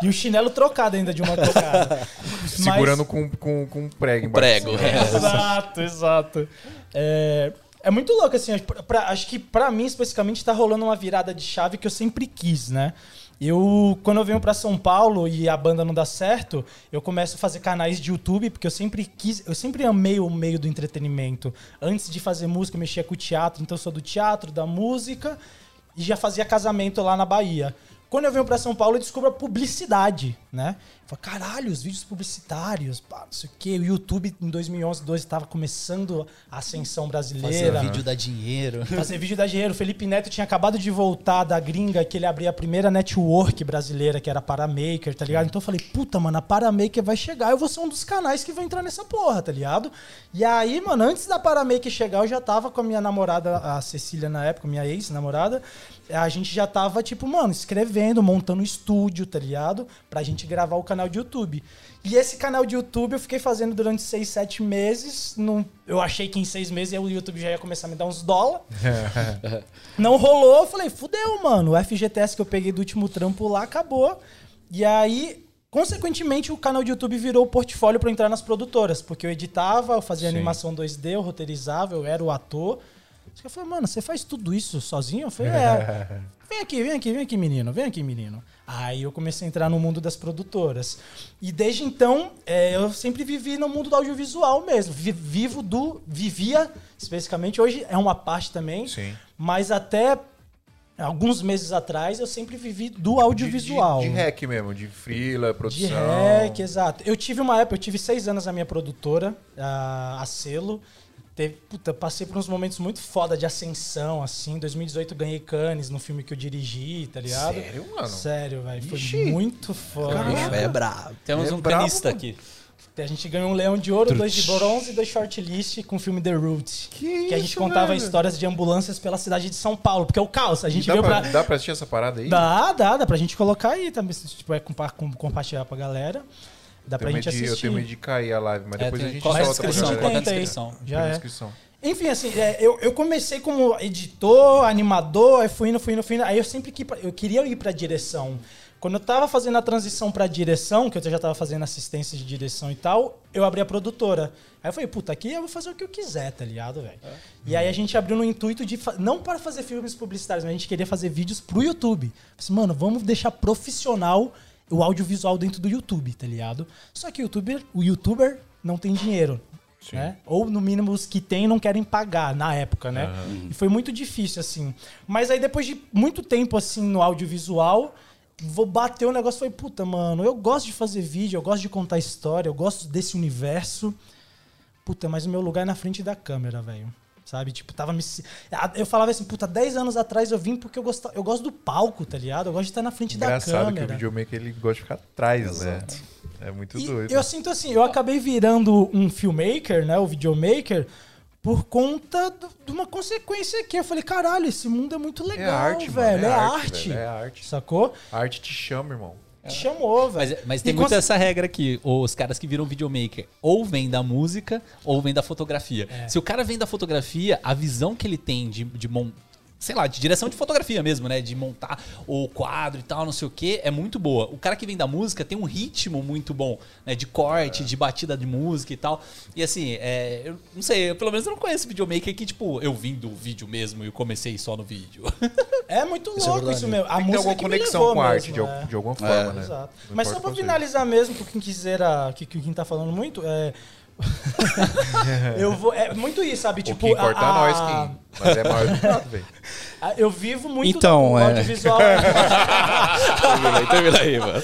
E o chinelo trocado ainda de uma tocada. Mas- Segurando com, com, com um prego embaixo. Prego. ó. Exato, exato. É, é muito louco, assim. pra- pra- acho que pra mim, especificamente, tá rolando uma virada de chave que eu sempre quis, né? Eu, quando eu venho pra São Paulo e a banda não dá certo, eu começo a fazer canais de YouTube, porque eu sempre quis, eu sempre amei o meio do entretenimento. Antes de fazer música, eu mexia com o teatro, então sou do teatro, da música, e já fazia casamento lá na Bahia. Quando eu venho pra São Paulo, eu descubro a publicidade, né? Falo, caralho, os vídeos publicitários, pá, não sei o quê. O YouTube em 2011, 12 estava começando a ascensão Fazer brasileira. vídeo dá dinheiro. Fazer vídeo da dinheiro. O Felipe Neto tinha acabado de voltar da gringa, que ele abria a primeira network brasileira, que era a Paramaker, tá ligado? Então eu falei, puta, mano, a Paramaker vai chegar, eu vou ser um dos canais que vai entrar nessa porra, tá ligado? E aí, mano, antes da Paramaker chegar, eu já tava com a minha namorada, a Cecília na época, minha ex-namorada, a gente já tava, tipo, mano, escrevendo, montando estúdio, tá ligado? Pra gente gravar o canal de YouTube. E esse canal de YouTube eu fiquei fazendo durante seis, sete meses. Não, eu achei que em seis meses o YouTube já ia começar a me dar uns dólares. Não rolou, eu falei, fudeu, mano. O FGTS que eu peguei do último trampo lá acabou. E aí, consequentemente, o canal de YouTube virou o portfólio eu entrar nas produtoras. Porque eu editava, eu fazia Sim. animação 2D, eu roteirizava, eu era o ator. Acho que Eu falei, mano, você faz tudo isso sozinho? Eu falei, é. Vem aqui, vem aqui, vem aqui, menino, vem aqui, menino. Aí eu comecei a entrar no mundo das produtoras. E desde então, é, eu sempre vivi no mundo do audiovisual mesmo. Vi- Vivo do. Vivia, especificamente. Hoje é uma parte também. Sim. Mas até alguns meses atrás eu sempre vivi do De, audiovisual. de, de hack mesmo, de freela, De produção. rec, exato. Eu tive uma época, eu tive seis anos na minha produtora, a, a selo. Teve, puta, passei por uns momentos muito foda de ascensão, assim. Em 2018 eu ganhei Cannes no filme que eu dirigi, tá ligado? Sério, mano? Sério, velho. Foi Ixi. muito foda. Bicho é brabo. Temos É um canista mano. aqui. A gente ganhou um leão de ouro, dois de bronze e dois shortlist com o filme The Root. Que a gente isso, contava velho? histórias de ambulâncias pela cidade de São Paulo, porque é o caos. A gente dá, veio pra, pra. dá pra assistir essa parada aí? Dá, dá, dá pra gente colocar aí também, se compa com- compartilhar pra galera. Dá pra gente de- eu assistir. tenho medo de cair a live, mas É, depois tem- a gente solta pra descrição, galera. descrição. Já Na é. descrição. Enfim, assim, é, eu, eu comecei como editor, animador, aí fui indo, fui indo, fui indo. Aí eu sempre que eu queria ir pra direção. Quando eu tava fazendo a transição pra direção, que eu já tava fazendo assistência de direção e tal, eu abri a produtora. Aí eu falei, puta, aqui eu vou fazer o que eu quiser, tá ligado, velho? E aí a gente abriu no intuito de. Não para fazer filmes publicitários, mas a gente queria fazer vídeos pro YouTube. Falei assim, mano, vamos deixar profissional o audiovisual dentro do YouTube, tá ligado? Só que o youtuber, o youtuber não tem dinheiro. Sim. Né? Ou, no mínimo, os que têm não querem pagar na época, né? E foi muito difícil, assim. Mas aí, depois de muito tempo, assim, no audiovisual, vou bater o negócio e falei, puta, mano, eu gosto de fazer vídeo, eu gosto de contar história, eu gosto desse universo. Puta, mas o meu lugar é na frente da câmera, velho. Sabe? Tipo, tava me. Eu falava assim, puta, 10 anos atrás eu vim porque eu gosto, eu gosto do palco, tá ligado? Eu gosto de estar na frente da Engraçado que o câmera. videomaker ele gosta de ficar atrás, né? É muito E doido. eu sinto assim, eu acabei virando um filmmaker, né, o videomaker, por conta do- de uma consequência aqui. Eu falei, caralho, esse mundo é muito É legal, arte, velho. mano. é, arte. velho, É arte. Sacou? A arte te chama, irmão. Te chamou, velho. Mas, mas tem E muito cons- essa regra aqui. Os caras que viram videomaker ou vêm da música ou vêm da fotografia. É. Se o cara vem da fotografia, a visão que ele tem de, de sei lá, de direção de fotografia mesmo, né? De montar o quadro e tal, não sei o que, é muito boa. O cara que vem da música tem um ritmo muito bom, né? De corte, de batida de música e tal. E assim, é, eu não sei, eu, pelo menos eu não conheço videomaker que, tipo, eu vim do vídeo mesmo e eu comecei só no vídeo. É muito Isso é louco verdade. isso mesmo. A Tem música alguma que me conexão levou com a arte mesmo, de, é. de alguma forma, né? Exato. Mas só pra finalizar mesmo, por quem quiser, a- que, que o Kim tá falando muito, é. eu vou. É muito isso, sabe? O Tipo, Kim corta a- nós, Kim. Mas é maior do que nada, velho. Eu vivo muito Então, do é. audiovisual. termina aí, termina aí, mano.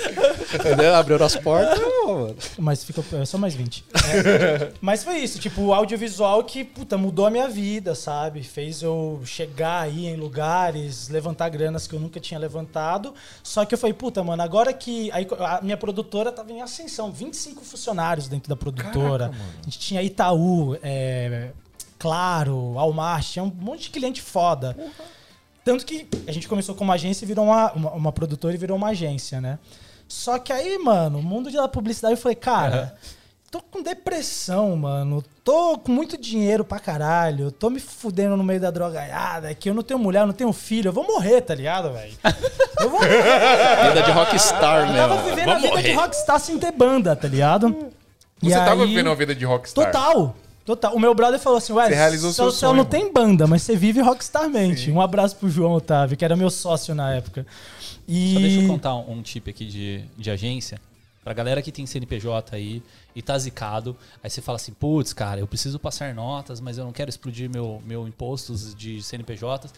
Entendeu? Abriu as portas, mano. Mas ficou é só mais 20. É. Mas foi isso, tipo, o audiovisual que, puta, mudou a minha vida, sabe? Fez eu chegar aí em lugares, levantar granas que eu nunca tinha levantado. Só que eu falei, puta, mano, agora que aí a minha produtora tava em ascensão, 25 funcionários dentro da produtora. Caraca, a gente tinha Itaú, é, Claro, Walmart, tinha um monte de cliente foda. Tanto que a gente começou como agência e virou uma, uma, uma produtora e virou uma agência, né? Só que aí, mano, o mundo da publicidade, eu falei, cara, tô com depressão, mano. Tô com muito dinheiro pra caralho. Tô me fudendo no meio da drogaiada. Que eu não tenho mulher, eu não tenho filho. Eu vou morrer, tá ligado, velho? Eu vou morrer. Vida de rockstar Eu tava mesmo. vivendo a vida de rockstar sem ter banda, tá ligado? E Você tava aí- vivendo uma vida de rockstar. Total. Total. O meu brother falou assim, ué, Você realizou seu, sonho, não tem banda, mas você vive rockstarmente. Um abraço pro João Otávio, que era meu sócio na época. E... Só deixa eu contar um, um tip aqui de, de agência. Pra galera que tem CNPJ aí e tá zicado, aí você fala assim, putz, cara, eu preciso passar notas, mas eu não quero explodir meu, meu impostos de CNPJ.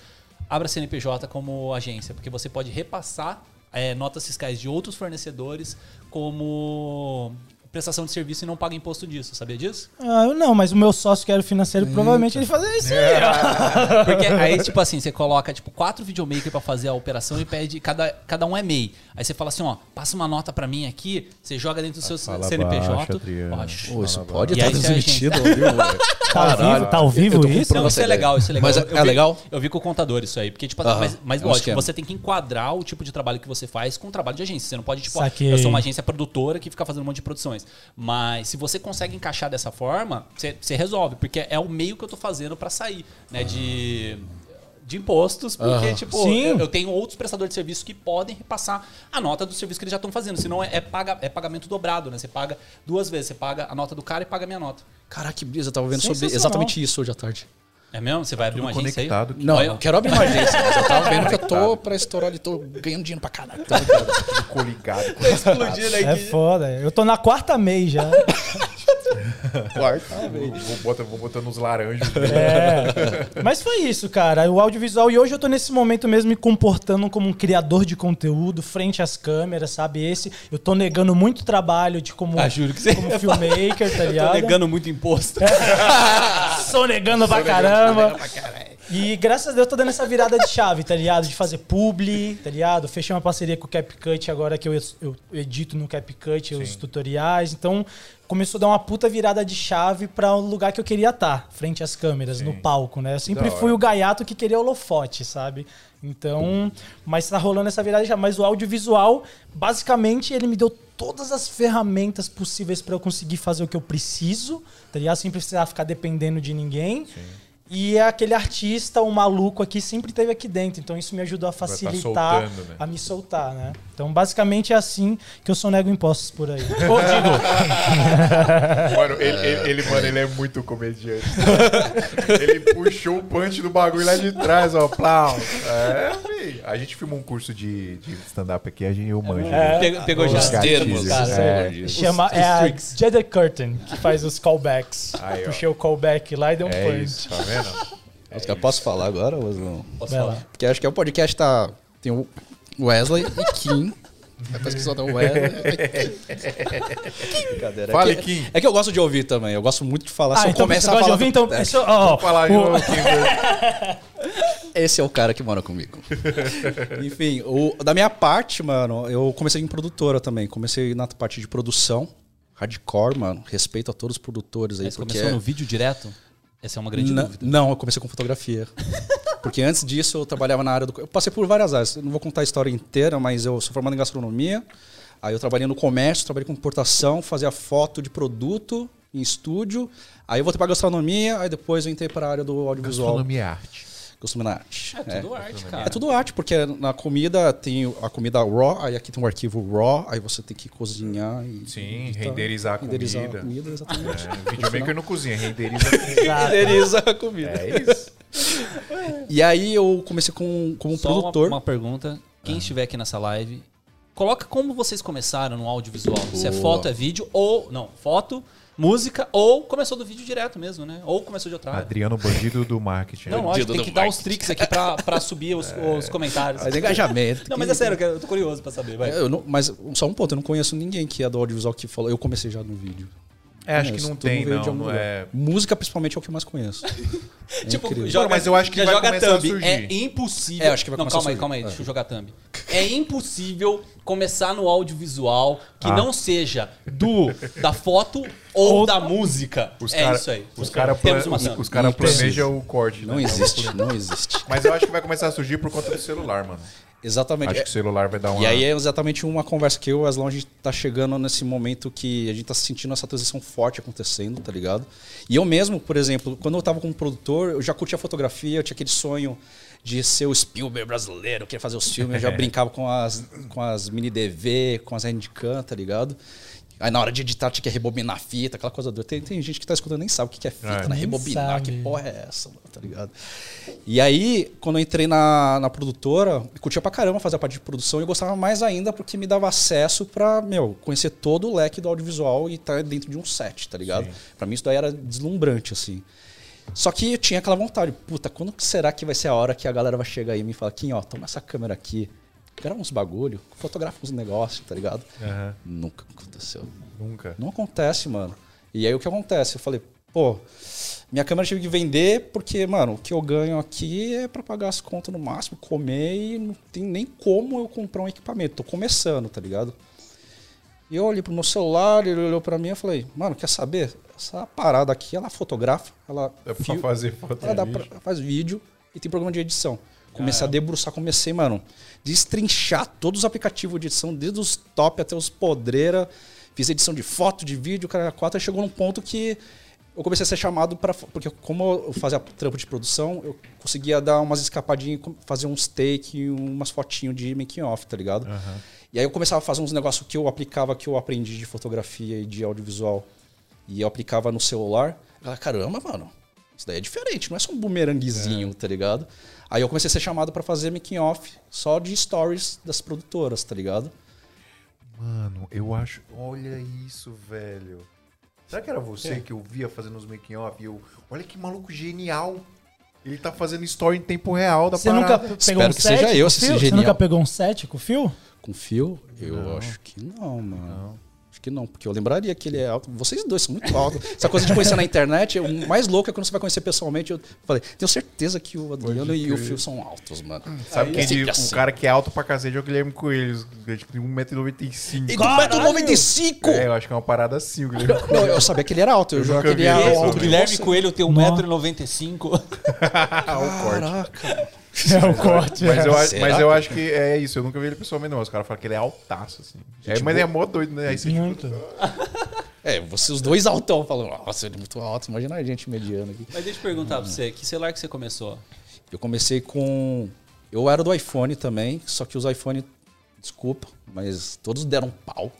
Abra CNPJ como agência, porque você pode repassar é, notas fiscais de outros fornecedores como prestação de serviço e não paga imposto disso, sabia disso? Ah, eu não, mas o meu sócio que era financeiro, provavelmente ele fazia isso aí, ó. Porque aí, tipo assim, você coloca, tipo, quatro videomakers pra fazer a operação e pede, cada, cada um é MEI. Aí você fala assim, ó, passa uma nota pra mim aqui, você joga dentro do seu Fala CNPJ. ó, Pô, isso Fala, pode E estar transmitido ao vivo, velho. Tá ao vivo, tá ao vivo Eu isso? Não, isso é legal, isso é legal. Mas é- Eu é vi- legal? Eu vi com o contador isso aí. Porque, tipo, Aham, mas, mas é lógico, você tem que enquadrar o tipo de trabalho que você faz com o trabalho de agência. Você não pode, tipo, Saquei. eu sou uma agência produtora que fica fazendo um monte de produções. Mas se você consegue encaixar dessa forma, você, você resolve. Porque é o meio que eu tô fazendo pra sair, né? De. De impostos, porque, Aham. tipo, eu, eu tenho outros prestadores de serviço que podem repassar a nota do serviço que eles já estão fazendo. Senão é, é, paga, é pagamento dobrado, né? Você paga duas vezes. Você paga a nota do cara e paga a minha nota. Caraca, que brisa, eu tava vendo sobre exatamente isso hoje à tarde. É mesmo? Você vai abrir uma agência aí? Não, Olha, eu quero abrir uma agência, mas eu tava vendo que eu tô pra estourar ali, tô ganhando dinheiro pra caralho. Tô ligado. Coligado. explodindo aí. É foda. Eu tô na quarta mês já. Quarta, Vou, vou, botando, vou botando os laranjas. É. Mas foi isso, cara. O audiovisual. E hoje eu tô nesse momento mesmo me comportando como um criador de conteúdo frente às câmeras, sabe? Esse. Eu tô negando muito trabalho de como, Ah, juro que você como filmmaker, tá Tô ligado? negando muito imposto. Sou negando pra caramba. E graças a Deus eu tô dando essa virada de chave, tá ligado? De fazer publi, tá ligado? Fechei uma parceria com o CapCut agora que eu, eu edito no CapCut os tutoriais. Então começou a dar uma puta virada de chave pra o lugar que eu queria estar, frente às câmeras, no palco, né? Eu sempre Da fui hora. o gaiato que queria holofote, sabe? Então, mas tá rolando essa virada de chave. Mas o audiovisual, basicamente, ele me deu todas as ferramentas possíveis pra eu conseguir fazer o que eu preciso, tá ligado? Sem precisar ficar dependendo de ninguém. E é aquele artista, o maluco aqui, sempre teve aqui dentro. Então isso me ajudou a tá facilitar, soltando, né? a me soltar, né? Então basicamente é assim que eu sonego impostos por aí. Digo, Mano, ele, ele, ele, mano, ele é muito comediante. ele puxou o punch do bagulho lá de trás, ó. Plau. É, A gente filmou um curso de, de stand-up aqui, a gente eu manjo. É. Pegou, pegou já Os os termos, gatilhos, cara. é. chama, os é a. Jada Curtin, que faz os callbacks. Aí. Puxei o callback lá e deu um É punch. isso, tá vendo? Oscar, posso falar agora, ou não? Posso Vai lá. falar? Porque acho que é o podcast tá. Tem o Wesley e Kim. Só tem o Wesley. Brincadeira. Fale, é que, Kim. É que eu gosto de ouvir também. Eu gosto muito de falar. Ah, Se eu então começar a gosta de falar. ouvir? Então, É, esse, ó, Vou falar o-. Esse é o cara que mora comigo. Enfim, o, da minha parte, mano, eu comecei em produtora também. Comecei na parte de produção. Hardcore, mano. Respeito a todos os produtores aí. Mas porque começou no vídeo direto? Essa é uma grande Na- dúvida. Não, eu comecei com fotografia. Porque antes disso eu trabalhava na área do. Eu passei por várias áreas. Eu não vou contar a história inteira, mas eu sou formado em gastronomia. Aí eu trabalhei no comércio, trabalhei com importação, fazia foto de produto em estúdio. Aí eu voltei para gastronomia, aí depois eu entrei para a área do audiovisual. Gastronomia e arte. Gastronomia na arte. É tudo arte, cara. É tudo arte, porque na comida tem a comida raw, aí aqui tem um arquivo raw, aí você tem que cozinhar e. Sim, editar, renderizar a renderizar comida. a comida, exatamente. É, videomaker não cozinha, renderiza a comida. Renderiza a comida. É isso. E aí eu comecei com, como Só uma, produtor. uma pergunta. Quem estiver aqui nessa live, coloca como vocês começaram no audiovisual. Se é Boa. foto, é vídeo, ou. Não, foto, música, ou começou do vídeo direto mesmo, né? Ou começou de outra área. Adriano, bandido do marketing. Não, lógico, tem que dar os tricks aqui pra, pra subir os, os comentários. Mas engajamento. Não, mas é sério, eu tô curioso pra saber. Vai. Eu não- mas só um ponto, eu não conheço ninguém que é do audiovisual que falou. Eu comecei já no vídeo. É, acho que não tem, não, não é- Música, principalmente, é o que eu mais conheço. É Tipo, joga, Pô, mas eu acho que já vai joga começar a thumb. surgir. É impossível. É, acho que vai não, começar a calma aí, surgir. calma aí, É. deixa eu jogar thumb. É impossível começar no audiovisual que Ah. não seja do da foto ou, da música. Os é cara- isso aí. Os caras os, cara planejam o corte. Não né? existe, não existe. Mas eu acho que vai começar a surgir por conta do celular, mano. Exatamente. Acho que o celular vai dar uma. E aí é exatamente uma conversa que eu e o Aslão, a gente tá chegando nesse momento que a gente tá sentindo essa transição forte acontecendo, tá ligado? E eu mesmo, por exemplo, quando eu tava como produtor, eu já curtia fotografia, eu tinha aquele sonho de ser o Spielberg brasileiro, queria fazer os filmes, eu já brincava com as, com as mini DV, com as Handicam, tá ligado? Aí na hora de editar tinha que rebobinar a fita, aquela coisa doida. Tem, tem gente que tá escutando e nem sabe o que é fita, É. né? Rebobinar, sabe. que porra é essa, mano, tá ligado? E aí, quando eu entrei na, na produtora, eu curtia pra caramba fazer a parte de produção e eu gostava mais ainda porque me dava acesso pra, meu, conhecer todo o leque do audiovisual e estar dentro de um set, tá ligado? Sim. Pra mim isso daí era deslumbrante, assim. Só que eu tinha aquela vontade, puta, quando será que vai ser a hora que a galera vai chegar aí e me falar, Kim, ó, toma essa câmera aqui, grava uns bagulho, fotografa uns negócios, tá ligado? Aham, Nunca aconteceu. Nunca. Não acontece, mano. E aí o que acontece? Eu falei, pô, minha câmera tive que vender porque, mano, o que eu ganho aqui é pra pagar as contas no máximo, comer e não tem nem como eu comprar um equipamento. Tô começando, tá ligado? E eu olhei pro meu celular, ele olhou pra mim e falei, mano, quer saber? Essa parada aqui, ela fotografa, ela, É pra fio- fazer foto. ela dá pra- faz vídeo e tem programa de edição. Comecei Ah, a debruçar, comecei, mano, destrinchar todos os aplicativos de edição, desde os top até os podreira. Fiz edição de foto, de vídeo, cara, quatro. Chegou num ponto que eu comecei a ser chamado para Porque como eu fazia trampo de produção, eu conseguia dar umas escapadinhas, fazer uns take, umas fotinhos de making off, tá ligado? E aí eu começava a fazer uns negócios que eu aplicava, que eu aprendi de fotografia e de audiovisual. E eu aplicava no celular. Eu falava, caramba, mano, isso daí é diferente, não é só um bumeranguezinho, tá ligado? Aí eu comecei a ser chamado pra fazer making off só de stories das produtoras, tá ligado? Mano, eu acho. Olha isso, velho. Será que era você que eu via fazendo os making off? E eu. Olha que maluco genial. Ele tá fazendo story em tempo real da Você nunca parada. pegou Espero um que set seja eu, se Você nunca pegou um set com fio? Com fio? Eu acho que não, mano. Acho que não, porque eu lembraria que ele é alto. Vocês dois são muito altos. Essa coisa de conhecer na internet, o mais louco é quando você vai conhecer pessoalmente. Eu falei, tenho certeza que o Adriano e o. Fio são altos, mano. Sabe Aí quem é sempre de, assim. o cara que é alto pra cacete é o Guilherme Coelho. é Tipo, tem 1,95m. E do metro 95! É, eu acho que é uma parada assim, o Guilherme Coelho. Não, eu sabia que ele era alto. Eu, Eu jurava que ele era alto. que Guilherme. Coelho tem Nossa. 1,95m. Ah, o corte. Caraca. É o corte. Mas, é. eu, acho- mas eu que- acho que é isso. Eu nunca vi ele pessoalmente, não. Os caras falam que ele é altaço, assim. É, mas ele é mó doido, né? Aí você, tipo, Muito. É, vocês os dois altão falando, nossa, ele é muito alto. Imagina a gente mediano aqui. Mas deixa eu perguntar pra você, que celular que você começou? Eu comecei com. Eu era do iPhone também, só que os iPhone, desculpa, mas todos deram pau.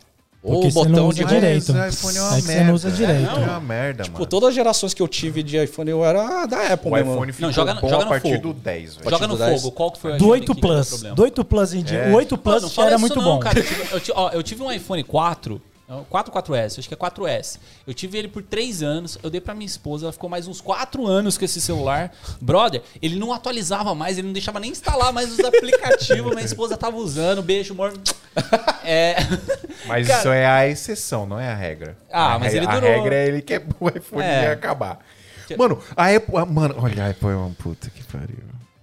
Ou o você não botão usa de. direito. Mas iPhone é uma É que você merda. não usa direito. É uma merda, Tipo, mano. todas as gerações que eu tive de iPhone, eu era da Apple O mesmo. iPhone ficou joga- bom joga a no partir fogo. do 10, velho. Joga- no do 10. fogo, qual que foi o Do iPhone 8 que deu Plus. Do 8 Plus em dia. É. O 8 Plus Mano, não fala era muito não, bom. Cara, eu, tive, ó, eu tive um iPhone 4, é um 4 4S, acho que é 4S. Eu tive ele por 3 anos, eu dei pra minha esposa, ela ficou mais uns 4 anos com esse celular. Brother, ele não atualizava mais, ele não deixava nem instalar mais os aplicativos, minha esposa tava usando, beijo, amor. É... Mas Cara- isso é a exceção, não é a regra. Ah, a mas ele A durou. regra é ele quer o iPhone É. ia acabar. Mano, a Apple. a- Mano, olha, a Apple é uma puta que pariu.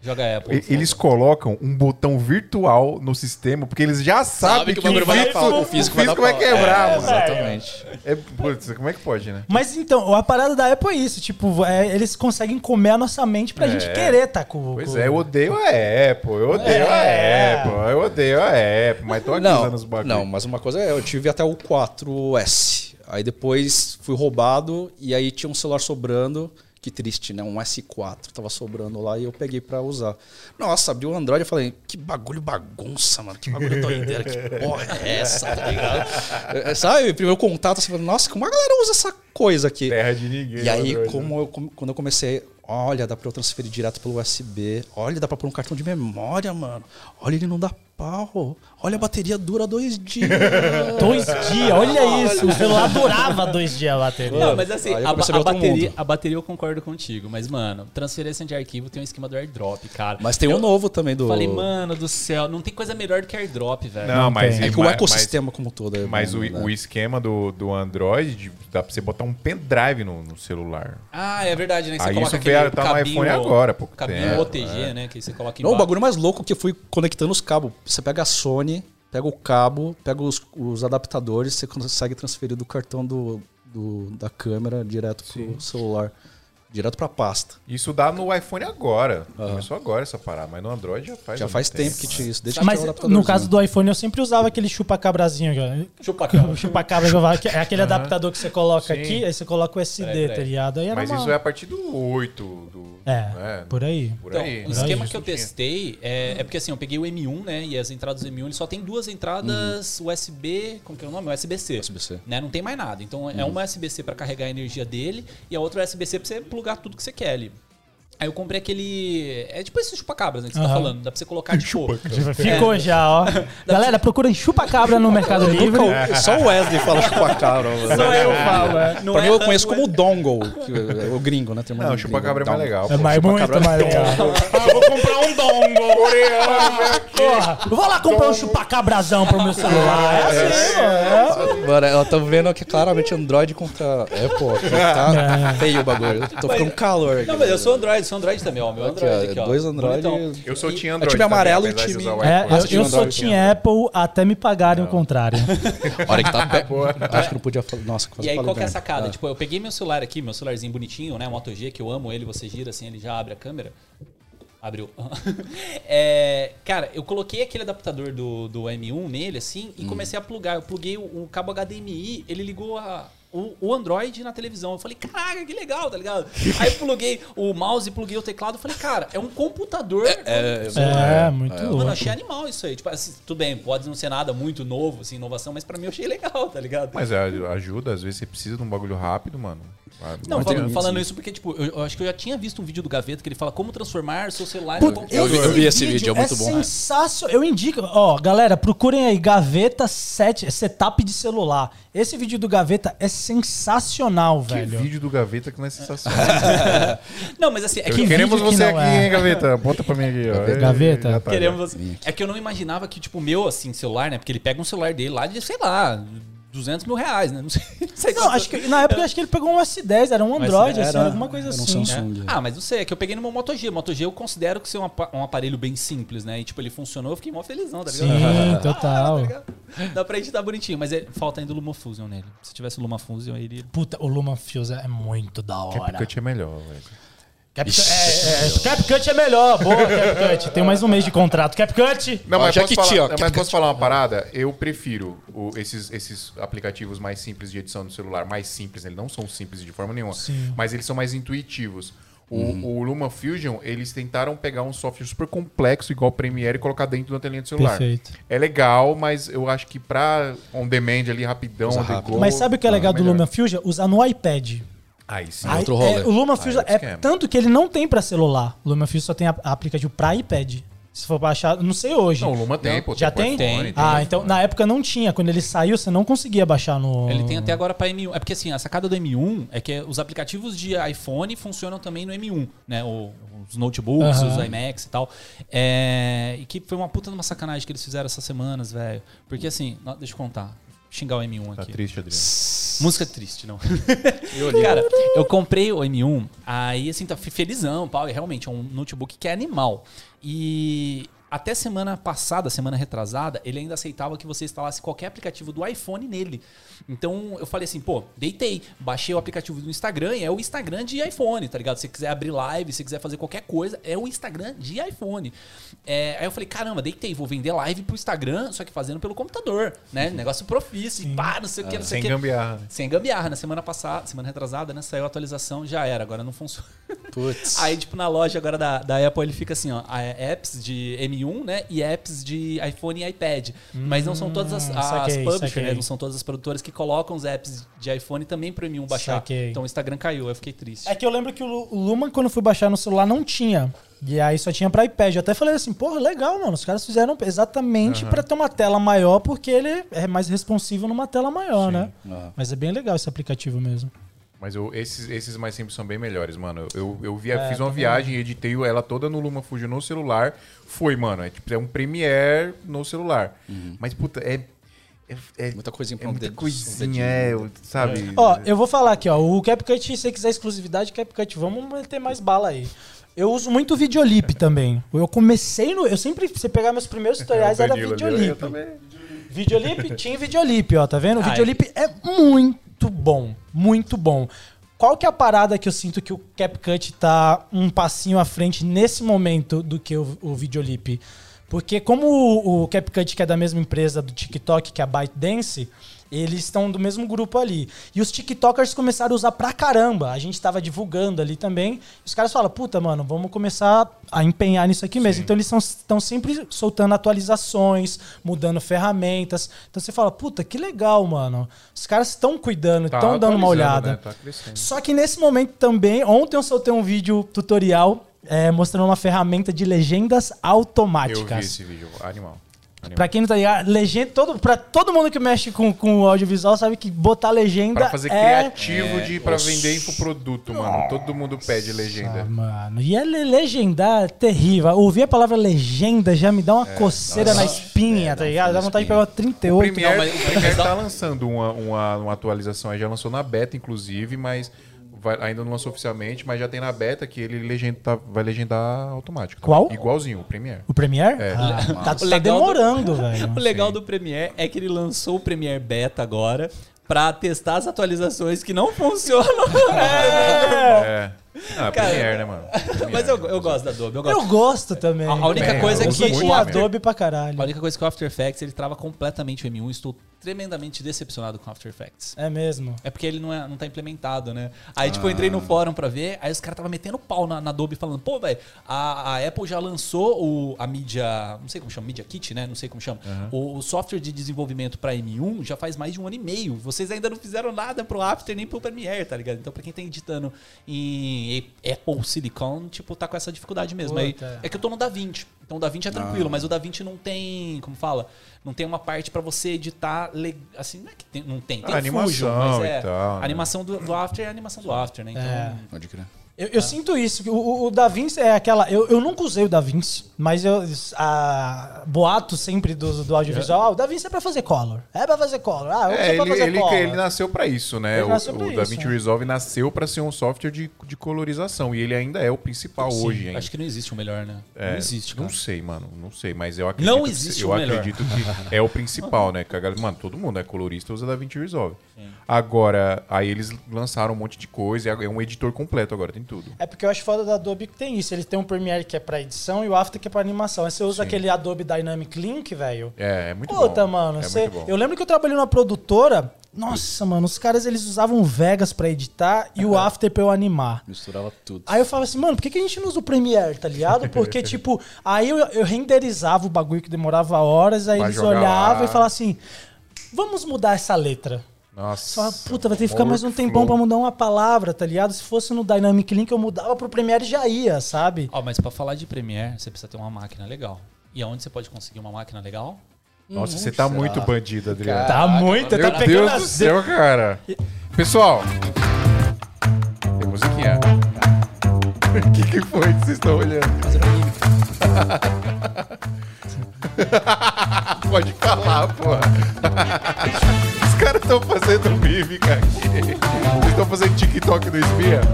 Joga Apple. E- Eles colocam um botão virtual no sistema, porque eles já sabem que que, o bagulho vai dar físico- pau, o o físico vai vai, dar pau. quebrar, É, mano. Exatamente. É, putz, como é que pode, né? Mas então, a parada da Apple é isso. Tipo, é, eles conseguem comer a nossa mente pra É. gente querer tá com Pois com- é, eu odeio a Apple, eu odeio É. a Apple, eu odeio a Apple, mas tô aqui Não, usando os bagulhos. não, mas uma coisa é, eu tive até o 4S. Aí depois fui roubado e aí tinha um celular sobrando. Que triste, né? Um S4 tava sobrando lá e eu peguei pra usar. Nossa, abri o Android e falei, que bagulho bagunça, mano. Que bagulho doideira, que porra é essa, tá ligado? É, Sabe, primeiro contato, você fala, nossa, como a galera usa essa coisa aqui? Terra de ninguém. E aí, Android, né? como eu, como- quando eu comecei, olha, dá pra eu transferir direto pelo USB. Olha, dá pra pôr um cartão de memória, mano. Olha, ele não dá pau. Olha, a bateria dura dois dias. Dois dias, olha isso. O celular durava dois dias a bateria. Não, mas assim, a, a bateria, a bateria eu concordo contigo. Mas, mano, transferência de arquivo tem um esquema do airdrop, cara. Mas tem eu um novo também do. Falei, mano do céu, não tem coisa melhor do que airdrop, velho. Não, mas, tem. É que o mas- ecossistema como um todo. é Mas, bom, o, né? o esquema do, do Android, dá pra você botar um pendrive no, no celular. Ah, é verdade, né? Que Aí coloca isso aquele tá no cabinho- iPhone agora, pouco Cabinho tempo, OTG, né? Que você coloca Não, o bagulho mais louco que eu fui conectando os cabos. Você pega a Sony, pega o cabo, pega os, os adaptadores, você consegue transferir do cartão do, do- da câmera direto pro celular. Direto pra pasta. Isso dá no iPhone agora. Começou agora essa parada, mas no Android já faz. Já faz tempo que tinha isso. Desde que Mas o no caso do iPhone eu sempre usava aquele chupa-cabrazinho. Chupa chupa-cabra que que é aquele adaptador que você coloca Sim. aqui, aí você coloca o SD, peraí. tá ligado? Aí era Mas uma- isso é a partir do 8. Do, É, né? por aí. Por Então, aí. o esquema Isso que eu testei é, é porque assim, eu peguei o M1, né? E as entradas do M1 ele só tem duas entradas USB, como que é o nome? USB-C. USB-C. Né? Não tem mais nada. Então é uma USB-C pra carregar a energia dele e a outra USB-C pra você plugar tudo que você quer ali. Aí eu comprei aquele. É tipo esse chupa-cabras, né? Que você tá Aham. falando. Dá pra você colocar, tipo. Ficou já, ó. Galera, procurem chupa-cabra no Mercado Livre. Só o Wesley fala chupacabra. mano. Só eu falo, é. Não pra é- mim eu não conheço é- como dongle, que é o gringo, né? Tem uma Não, o chupacabra é mais dongle. legal. É mais muito mais legal. Ah, vou comprar um dongle. Porra, eu vou lá comprar um chupacabrazão pro meu celular. É assim, ó. Mano, eu tô vendo que claramente Android contra Apple. aqui, Tá feio o bagulho. Eu Tô ficando calor aqui. Não, mas eu sou Android, sou Android também, ó. Meu Aqui, Android ó, aqui, ó. dois Android. Bonitão. Eu sou time É Android. time amarelo também, e time- É, eu, eu tinha sou. Team Apple até me pagarem o contrário. Hora que tá pé. Acho que não podia falar. Nossa, E aí, qual que é a sacada? Ah. Tipo, eu peguei meu celular aqui, meu celularzinho bonitinho, né? Moto G, que eu amo ele, você gira assim, ele já abre a câmera. Abriu. É, cara, eu coloquei aquele adaptador do, do M1 nele, assim, e comecei a plugar. Eu pluguei o, o cabo HDMI, ele ligou a, o, o Android na televisão. Eu falei, caraca, que legal, tá ligado? Aí pluguei o mouse, pluguei o teclado. Eu falei, cara, é um computador. É, É, muito Mano, eu louco. achei animal isso aí. Tipo, assim, tudo bem, pode não ser nada muito novo, assim, inovação, mas pra mim eu achei legal, tá ligado? Mas é, ajuda, às vezes você precisa de um bagulho rápido, mano. Não, falando, falando isso porque, tipo, eu, eu acho que eu já tinha visto um vídeo do Gaveta que ele fala como transformar seu celular em Puta, um Eu vi- eu vi esse vídeo, é muito é bom. sensacional. Eu indico. Ó, galera, procurem aí Gaveta 7, setup de celular. Esse vídeo do Gaveta é sensacional, Que velho. vídeo do Gaveta que não é sensacional. Não, mas assim, é Que que Queremos vídeo que você não aqui, é. hein, Gaveta? Bota pra mim aqui, ó. Gaveta? Já tá, queremos. É que eu não imaginava que, tipo, o meu, assim, celular, né? Porque ele pega um celular dele lá de, sei lá, 200 mil reais, né? Não sei. não sei Não, acho que na época eu acho que ele pegou um S10, era um Android, assim, era- era alguma coisa era um assim. Samsung. É. Ah, mas não sei, é que eu peguei no meu Moto G. Moto G eu considero que ser um, um aparelho bem simples, né? E tipo, ele funcionou, eu fiquei mó felizão, tá ligado? Sim, total. tá ligado? Dá pra editar bonitinho, mas é- falta ainda o LumaFusion nele. Se tivesse o LumaFusion, ele. Puta, o Luma Fuse é muito da hora. CapCut é melhor, velho. CapCut é, é, CapCut é melhor. Boa, CapCut. Tem mais um mês de contrato. CapCut. Não, mas, posso falar, ó, mas posso falar uma parada? Eu prefiro o- esses, esses aplicativos mais simples de edição do celular. Mais simples, eles não são simples de forma nenhuma. Sim. Mas eles são mais intuitivos. O, Uhum. o Luma Fusion, eles tentaram pegar um software super complexo, igual o Premiere, e colocar dentro da telinha do celular. Perfeito. É legal, mas eu acho que pra on demand ali, rapidão, Usa rápido. go, Mas sabe o que é ah, legal do melhor. Luma Fusion? Usar no iPad. Aí sim. Aí, outro rolê. é, o Luma Fusion outro é esquema. tanto que ele não tem pra celular. O Luma Fusion só tem a- aplicativo pra iPad. Se for baixar, não sei hoje. Não, o Luma tem, pô. Já tem? iPhone, ah, então na época não tinha. Quando ele saiu, você não conseguia baixar no. Ele tem até agora pra M1. É porque assim, a sacada do M1 é que os aplicativos de iPhone funcionam também no M1, né? O- os notebooks, Aham. os iMacs e tal. É, e que foi uma puta de uma sacanagem que eles fizeram essas semanas, velho. Porque assim, deixa eu contar. Xingar o M1 Tá aqui. triste, Adriano. Música triste, não. Cara, eu comprei o M1, aí assim, tá felizão, pau, e realmente é um notebook que é animal. E até semana passada, semana retrasada, ele ainda aceitava que você instalasse qualquer aplicativo do iPhone nele. Então eu falei assim, pô, deitei, baixei o aplicativo do Instagram, e é o Instagram de iPhone, tá ligado? Se você quiser abrir live, se quiser fazer qualquer coisa, é o Instagram de iPhone. É, aí eu falei, caramba, deitei, vou vender live pro Instagram, só que fazendo pelo computador, né? Negócio profício, pá, não sei o que, não sei Sem o que. gambiarra. né? Sem gambiarra. Na semana passada, semana retrasada, né? Saiu a atualização, já era. Agora não funciona. Putz. Aí, tipo, na loja agora da, da Apple, ele fica assim, ó, apps de M1, né? E apps de iPhone e iPad. Mas não são todas as, as saquei, publishers, saquei. né? Não são todas as produtoras que colocam os apps de iPhone também pro M1 baixar. Saquei. Então o Instagram caiu, eu fiquei triste. É que eu lembro que o Lu- o Luman, quando eu fui baixar no celular, não tinha. E aí só tinha pra iPad. Eu até falei assim, porra, legal, mano. Os caras fizeram exatamente pra ter uma tela maior, porque ele é mais responsivo numa tela maior, né? Ah. Mas é bem legal esse aplicativo mesmo. Mas eu- esses, esses mais simples são bem melhores, mano. Eu, eu via, É, fiz uma viagem e editei ela toda no Luma Fuji no celular. Foi, mano. É, tipo, é um Premiere no celular. Mas, puta, é. É, é- Muita coisinha é pra um muita dedo. coisinha, é, eu- sabe? Ó, eu vou falar aqui, ó. O CapCut, se você quiser exclusividade, CapCut, vamos meter mais bala aí. Eu uso muito o Videolip também. Eu comecei no. Eu sempre. Você pegar meus primeiros tutoriais, É, era Videolip. também. Videolip, tinha Videolip, ó, tá vendo? O Videolip é muito bom, muito bom. Qual que é a parada que eu sinto que o CapCut tá um passinho à frente nesse momento do que o, o Videolip? Porque como o, o CapCut, que é da mesma empresa do TikTok, que é a ByteDance, eles estão do mesmo grupo ali. E os TikTokers começaram a usar pra caramba. A gente tava divulgando ali também. Os caras falam, puta, mano, vamos começar a empenhar nisso aqui mesmo. Então eles estão sempre soltando atualizações, mudando ferramentas. Então você fala, puta, que legal, mano. Os caras estão cuidando, Tá estão dando uma atualizando, olhada. né? Tá. Só que nesse momento também, ontem eu soltei um vídeo tutorial é, mostrando uma ferramenta de legendas Eu vi automáticas. esse vídeo. Animal. Pra quem não tá ligado, legenda, todo, pra todo mundo que mexe com, com o audiovisual sabe que botar legenda Pra fazer é... criativo de, pra vender infoproduto, mano. Todo mundo pede legenda. Ah, mano, e é le- legendar é terrível. Ouvir a palavra legenda já me dá uma coceira na espinha, tá ligado? Dá vontade de pegar uma 38. O Premiere, Não, mas- o Premiere tá lançando uma, uma, uma atualização aí, já lançou na beta, inclusive, mas vai- ainda não lançou oficialmente, mas já tem na beta que ele legenda, tá- vai legendar automático. Qual? Igualzinho, o Premiere. O Premiere? É. Ah, tá, tá legal do- demorando, velho. O legal do Premiere é que ele lançou o Premiere Beta agora pra testar as atualizações que não funcionam. É. Ah, Cara, Premiere, né, mano? Premiere. Mas eu, eu gosto da Adobe. Eu gosto. Eu gosto também. A- a única Bem, coisa é que- Eu Premiere. Adobe pra caralho. A única coisa é que o After Effects ele trava completamente o M1. Estou tremendamente decepcionado com After Effects. É mesmo. É porque ele não, é, não tá implementado, né? Aí, tipo, eu entrei no fórum pra ver, aí os caras tava metendo pau na, na Adobe falando, pô, velho, a, a Apple já lançou o, a mídia, não sei como chama, Media Kit, né? Não sei como chama. O, o software de desenvolvimento pra M1 já faz mais de um ano e meio. Vocês ainda não fizeram nada pro After nem pro Premiere, tá ligado? Então, pra quem tá editando em Apple Silicon, tipo, tá com essa dificuldade mesmo. Aí, é que eu tô no DaVinci. Então o DaVinci é tranquilo, mas o DaVinci não tem, como fala, não tem uma parte pra você editar le- assim, não é que tem, não tem, tem Ah, o animação Fusion, mas é, e tal, né? a animação do, do After é a animação do After, né? Então, É. Pode crer. Eu, eu sinto isso. que O, o, o DaVinci é aquela. Eu, eu nunca usei o DaVinci, mas eu. A, boato sempre do, do audiovisual. Ah, o DaVinci é pra fazer color. É pra fazer color. Ah, eu uso É, pra ele, fazer ele, color. ele nasceu pra isso, né? Ele o nasceu pra o isso, DaVinci né? Resolve nasceu pra ser um software de, de colorização e ele ainda é o principal sim, hoje ainda. acho que não existe um melhor, né? É, não existe, cara. Não sei, mano. Não sei, mas eu acredito. Não que- existe Eu melhor. acredito que é o principal, né? Que a galera, mano, todo mundo é colorista usa DaVinci Resolve. Agora, aí eles lançaram um monte de coisa, é um editor completo agora, tem tudo. É porque eu acho foda da Adobe que tem isso. Eles têm um Premiere que é pra edição e o After que é pra animação. Aí você usa Sim. aquele Adobe Dynamic Link, velho. É, é muito Puta, bom. mano. É você- muito bom. Eu lembro que eu trabalhei numa produtora. Nossa, mano, os caras eles usavam o Vegas pra editar e o After pra eu animar. Misturava tudo. Aí eu falava assim, mano, por que, que a gente não usa o Premiere, tá ligado? Porque, tipo, aí eu, eu renderizava o bagulho que demorava horas, aí Vai eles olhavam lá. e falavam assim, vamos mudar essa letra. Nossa. Fala, puta, vai ter que ficar mais um tempão pra mudar uma palavra, tá ligado? Se fosse no Dynamic Link, eu mudava pro Premiere e já ia, sabe? Ó, mas pra falar de Premiere, você precisa ter uma máquina legal. E aonde você pode conseguir uma máquina legal? Nossa, você tá muito bandido, Adriano. Tá muito, Meu tá pegando Deus do céu, cara. Pessoal, tem musiquinha. O que, que foi que vocês estão olhando? Pode falar, porra. Os caras estão fazendo mímica aqui. Estão fazendo TikTok do Espia?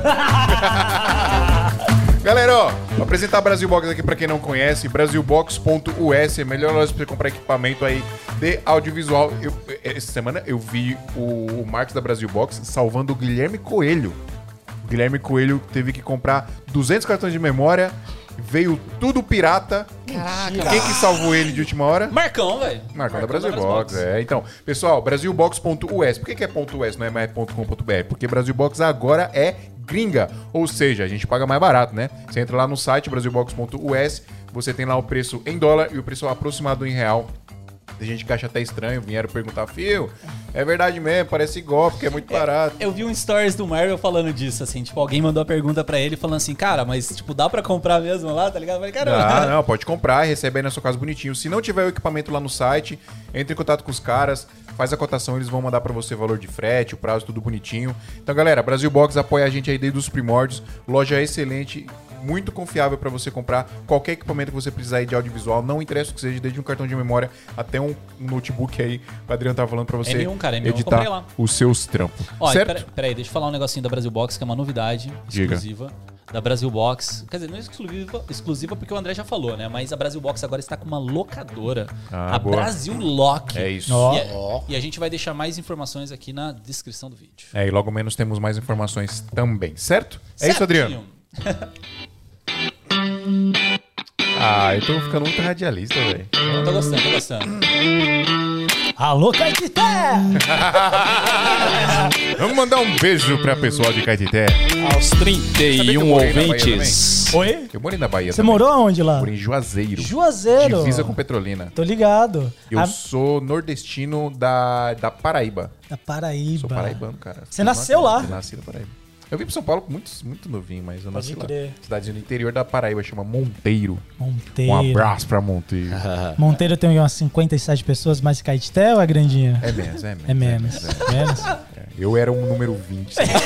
Galera, ó, vou apresentar Brasil Box aqui pra quem não conhece. Brasilbox.us é melhor loja pra você comprar equipamento aí de audiovisual. Eu- essa semana eu vi o, o Marcos da Brasil Box salvando o Guilherme Coelho. O Guilherme Coelho teve que comprar 200 cartões de memória, veio tudo pirata. Caraca. Quem que salvou ele de última hora? Marcão, velho. Marcão da Brasil Box, é. Então, pessoal, brasilbox.us. Por que, que é ponto .us, não é mais ponto .com.br? Porque Brasil Box agora é gringa. Ou seja, a gente paga mais barato, né? Você entra lá no site brasilbox.us, você tem lá o preço em dólar e o preço aproximado em real. Tem gente que acha até estranho, vieram perguntar, Fio, é verdade mesmo, parece golpe, porque é muito barato. Eu vi um stories do Marvel falando disso, assim, tipo, alguém mandou a pergunta pra ele falando assim, cara, mas, tipo, dá pra comprar mesmo lá, tá ligado? Eu falei, cara, Ah, não, pode comprar, recebe aí na sua casa bonitinho. Se não tiver o equipamento lá no site, entre em contato com os caras, faz a cotação, eles vão mandar pra você valor de frete, o prazo, tudo bonitinho. Então, galera, Brasil Box apoia a gente aí desde os primórdios. Loja excelente, muito confiável pra você comprar qualquer equipamento que você precisar aí de audiovisual, não interessa o que seja, desde um cartão de memória até um notebook aí, o Adriano tá falando pra você M1, cara, M1 eu comprei editar lá. os seus trampos. E certo? pera- peraí, deixa eu falar um negocinho da Brasil Box, que é uma novidade Diga. exclusiva. Da Brasil Box. Quer dizer, não é exclusiva, exclusiva porque o André já falou, né? Mas a Brasil Box agora está com uma locadora. Ah, a boa. Brasil Lock. É isso. Ó. E, a- e a gente vai deixar mais informações aqui na descrição do vídeo. É, e logo menos temos mais informações também, certo? É isso, Adriano? Ah, eu tô ficando muito radialista, velho. Tô gostando, tô gostando. Alô, Caetité! Vamos mandar um beijo pra pessoal de Caetité. Aos Sabia que 31 eu morei na Bahia ouvintes. Oi? Eu morei na Bahia Você também. morou aonde lá? Morei em Juazeiro. Juazeiro. Divisa com Petrolina. Tô ligado. Eu A- sou nordestino da, da Paraíba. Da Paraíba. Sou paraibano, cara. Você nasceu lá? Eu nasci na Paraíba. Eu vim pra São Paulo muito, muito novinho, mas eu nasci lá. Cidade no interior da Paraíba, chama Monteiro. Monteiro. Um abraço pra Monteiro. Monteiro tem umas 57 pessoas, mais Caetité ou é grandinha? É menos, é menos. É menos. é Menos? É. Eu era um número 20. sabe?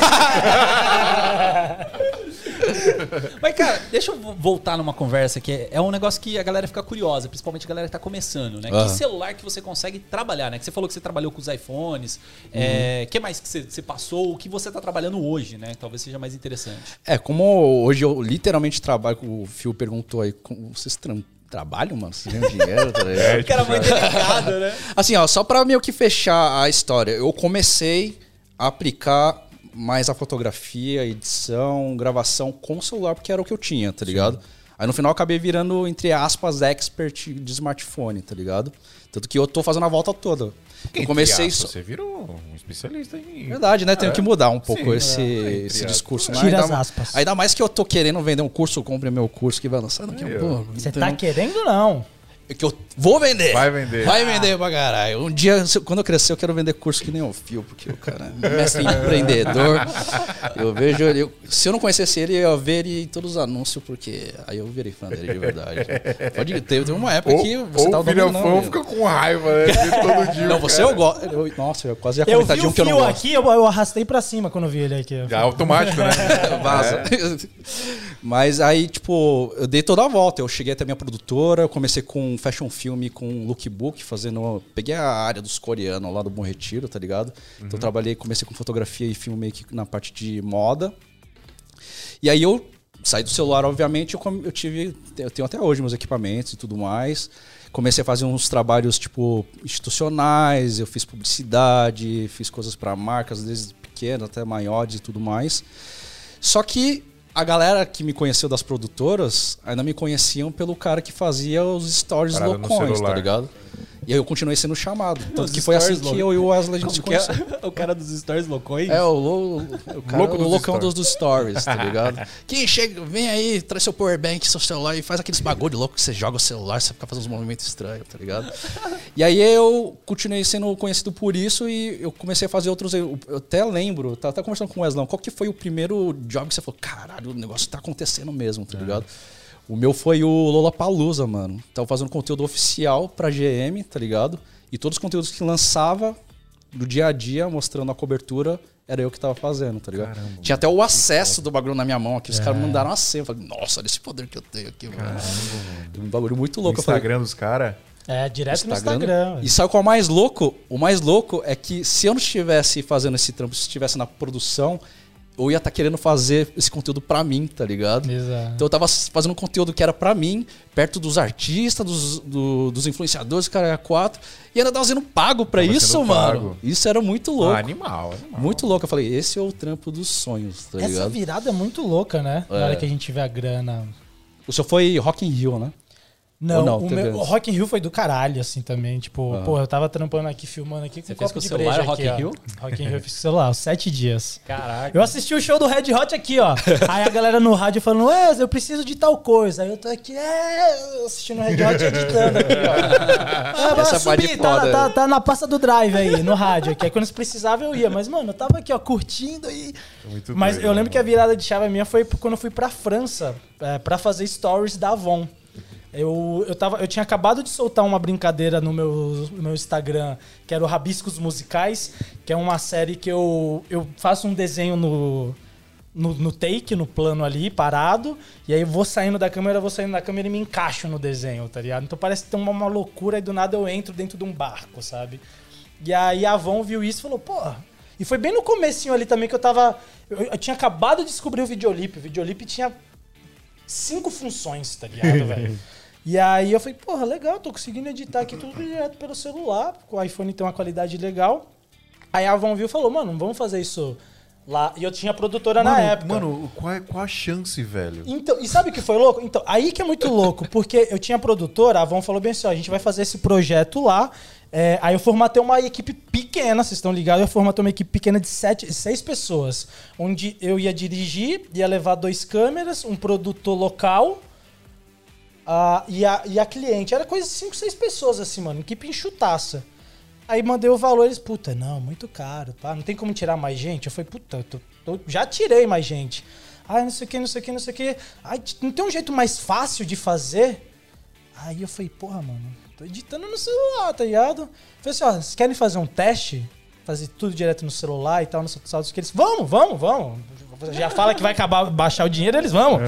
Mas, cara, deixa eu vo- voltar numa conversa que é, é um negócio que a galera fica curiosa, principalmente a galera que tá começando, né? Aham. Que celular que você consegue trabalhar, né? Que você falou que você trabalhou com os iPhones. O que mais que você, você passou? O que você tá trabalhando hoje, né? Talvez seja mais interessante. É, como hoje eu literalmente trabalho, o Fio perguntou aí, vocês trabalham, mano? Vocês ganham dinheiro, tá ligado? Que era muito delicado, né? Assim, ó, só pra meio que fechar a história, eu comecei aplicar mais a fotografia, edição, gravação com o celular, porque era o que eu tinha, tá ligado? Aí no final eu acabei virando, entre aspas, expert de smartphone, tá ligado? Tanto que eu tô fazendo a volta toda. Eu comecei. Aspas, só- Você virou um especialista em. Verdade, né? Tenho que mudar um pouco Sim, esse, é, esse discurso. né? Tira Ainda- as aspas. Ainda mais que eu tô querendo vender um curso, compre meu curso que vai lançar daqui a pouco. Você Então, tá querendo não? Que eu vou vender. Vai vender. Vai vender pra caralho. Um dia, quando eu crescer, eu quero vender curso que nem o Fio, porque o cara é mestre empreendedor. Eu vejo ele. eu- se eu não conhecesse ele, eu ia ver ele em todos os anúncios, porque aí eu virei fã dele de verdade. Pode ter, teve uma época Ou, que você ou tava vira dominando. fã fica com raiva, né? Todo dia. Não, você cara. eu gosto. Nossa, eu quase ia comentar de um que eu não gosto. aqui, eu, eu arrastei pra cima quando eu vi ele aqui. Já automático, né? Vaza. Mas aí, tipo, eu dei toda a volta. Eu cheguei até a minha produtora, eu comecei com fashion film, com lookbook, fazendo. Peguei a área dos coreanos lá do Bom Retiro, tá ligado? Então eu trabalhei, comecei com fotografia e filmmaking na parte de moda. E aí eu saí do celular, obviamente, eu, eu tive. Eu tenho até hoje meus equipamentos e tudo mais. Comecei a fazer uns trabalhos, tipo, institucionais, eu fiz publicidade, fiz coisas para marcas, desde pequenas até maiores e tudo mais. Só que a galera que me conheceu das produtoras ainda me conheciam pelo cara que fazia os stories Parada loucões, tá ligado? E aí eu continuei sendo chamado. Tanto Os que foi assim que eu e o Wesley a gente se que é? conheceu. o cara dos stories loucões? É, o, lo, o, cara, Louco o loucão stories. dos, stories, tá ligado? Quem chega, vem aí, traz seu powerbank, seu celular e faz aqueles bagulho louco que você joga o celular, você fica fazendo uns movimentos estranhos, tá ligado? E aí eu continuei sendo conhecido por isso e eu comecei a fazer outros. Eu, até lembro, tava até conversando com o Wesley, qual que foi o primeiro job que você falou, caralho, o negócio tá acontecendo mesmo, tá ligado? O meu foi o Lollapalooza, mano. Tava fazendo conteúdo oficial pra GM, tá ligado? E todos os conteúdos que lançava do dia a dia, mostrando a cobertura, era eu que tava fazendo, tá ligado? Tinha até o acesso do bagulho na minha mão aqui. Os caras me mandaram a senha. Eu falei, nossa, olha esse poder que eu tenho aqui, mano. Um bagulho muito O louco. Falei, Instagram dos caras. É, direto no Instagram. Instagram. E sabe qual é o mais louco? O mais louco é que se eu não estivesse fazendo esse trampo, se estivesse na produção, eu ia estar querendo fazer esse conteúdo pra mim, tá ligado? Exato. Então eu tava fazendo um conteúdo que era pra mim, perto dos artistas, dos, do- dos influenciadores, cara, é quatro, e ainda tava sendo pago pra Tava isso, mano. pago. Isso era muito louco. Ah, animal, animal. muito louco. Eu falei, esse é o trampo dos sonhos, tá Essa ligado? virada é muito louca, né? Na É. hora que a gente vê a grana. O seu foi Rock in Rio, né? Não, não, o, meu, o? Rock in Rio foi do caralho, assim, também. Tipo, Ah. pô, eu tava trampando aqui, filmando aqui com Você um fez com o celular Rock aqui, in. Rio? Rock in Rio, eu fiz com o celular, sete dias. Caraca. Eu assisti o show do Red Hot aqui, ó. Aí a galera no rádio falando, Wes, eu preciso de tal coisa. Aí eu tô aqui, é, assistindo o Red Hot e editando aqui, ó. Ah, vai Essa subir, tá, tá, tá na pasta do drive aí, no rádio aqui. Aí quando precisava eu ia. Mas, mano, eu tava aqui, ó, curtindo e... Muito Mas doido, eu lembro né, que a virada de chave minha foi quando eu fui pra França é, para fazer stories da Avon. Eu, eu, tava, eu tinha acabado de soltar uma brincadeira no meu, no meu Instagram, que era o Rabiscos Musicais, que é uma série que eu, eu faço um desenho no, no, no take, no plano ali, parado, e aí vou saindo da câmera, vou saindo da câmera e me encaixo no desenho, tá ligado? Então parece que tem uma, uma loucura e do nada eu entro dentro de um barco, sabe? E aí a Avon viu isso e falou, pô. E foi bem no comecinho ali também que eu tava. Eu, eu tinha acabado de descobrir o videolip. O videolip tinha cinco funções, tá ligado, velho? E aí eu falei, porra, legal, tô conseguindo editar aqui tudo direto pelo celular. O iPhone tem uma qualidade legal. Aí a Avon viu e falou, mano, vamos fazer isso lá. E eu tinha produtora na Mano, época. mano, qual, é, qual a chance, velho? Então, e sabe o que foi louco? Então, aí que é muito louco, porque eu tinha produtora, a Avon falou bem assim, ó, a gente vai fazer esse projeto lá. É, aí eu formatei uma equipe pequena, vocês estão ligados? Eu formatei uma equipe pequena de sete, seis pessoas, onde eu ia dirigir, ia levar dois câmeras, um produtor local ah, e, a, e a cliente. Era coisa de cinco, seis pessoas assim, mano, equipe enxutaça. Aí mandei o valor, eles, puta, não, muito caro, pá, não tem como tirar mais gente? Eu falei, puta, eu tô- tô- já tirei mais gente. Ah, não sei o que, não sei o que, não sei o que. Ai, não tem um jeito mais fácil de fazer? Aí eu falei, porra, mano, tô editando no celular, tá ligado? Falei assim, ó, vocês querem fazer um teste? Fazer tudo direto no celular e tal, no saldo que eles. Vamos, vamos, vamos. Já fala que vai acabar baixar o dinheiro, eles vão.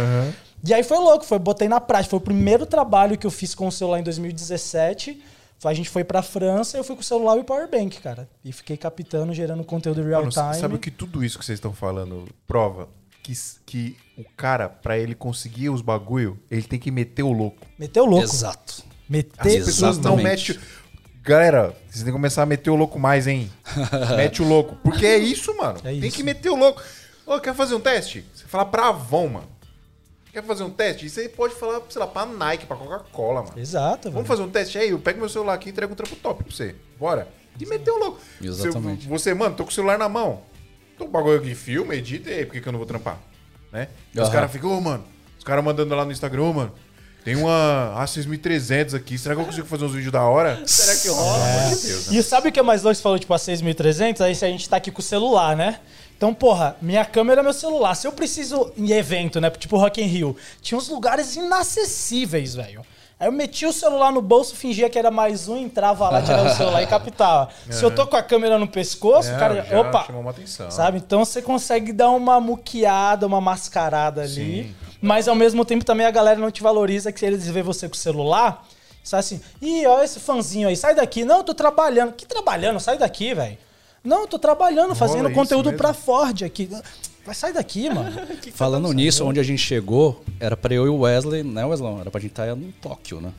E aí foi louco, foi, botei na prática. Foi o primeiro trabalho que eu fiz com o celular em 2017. A gente foi pra França, eu fui com o celular e o powerbank, cara. E fiquei captando, gerando conteúdo real Mano, time. sabe o que tudo isso que vocês estão falando prova? Que, que o cara, pra ele conseguir os bagulho, ele tem que meter o louco. Meteu louco. Exato. As Meter pessoas não metem. Galera, vocês têm que começar a meter o louco mais, hein? Mete o louco. Porque é isso, mano. É tem isso. que meter o louco. Ô, quer fazer um teste? Você fala pra Avon, mano. Quer fazer um teste? Isso aí pode falar, sei lá, pra Nike, pra Coca-Cola, mano. Exato, velho. Vamos fazer um teste aí? Eu pego meu celular aqui e entrego um trampo top pra você. Bora. E meteu o louco. Exatamente. Você, você, mano, tô com o celular na mão. Tô com o bagulho aqui, filma, edita, e aí, por que, que eu não vou trampar? Né? E os Aham. caras ficam, ô, mano, os caras mandando lá no Instagram, ô, mano, tem uma A6300 aqui, será que eu consigo fazer uns vídeos da hora? Será que rola? De Deus, né? E sabe o que é mais louco? Você falou, tipo, a 6.300, aí se a gente tá aqui com o celular, né? Então, porra, minha câmera é meu celular. Se eu preciso em evento, né? Tipo Rock in Rio, tinha uns lugares inacessíveis, velho. Aí eu metia o celular no bolso, fingia que era mais um, entrava lá, tirava o celular e captava. Se eu tô com a câmera no pescoço, o É, cara, já opa, chamou uma atenção. sabe? Então você consegue dar uma muqueada, uma mascarada ali. Sim. Mas ao mesmo tempo também a galera não te valoriza que se eles vê você com o celular, sai assim, ih, olha esse fãzinho aí, sai daqui. Não, eu tô trabalhando. Que trabalhando? Sai daqui, velho. Não, eu tô trabalhando, fazendo conteúdo mesmo? pra Ford aqui. Vai sair daqui, mano. Falando nisso, onde a gente chegou, era pra eu e o Wesley, né, Wesley? Era pra gente estar em Tóquio, né?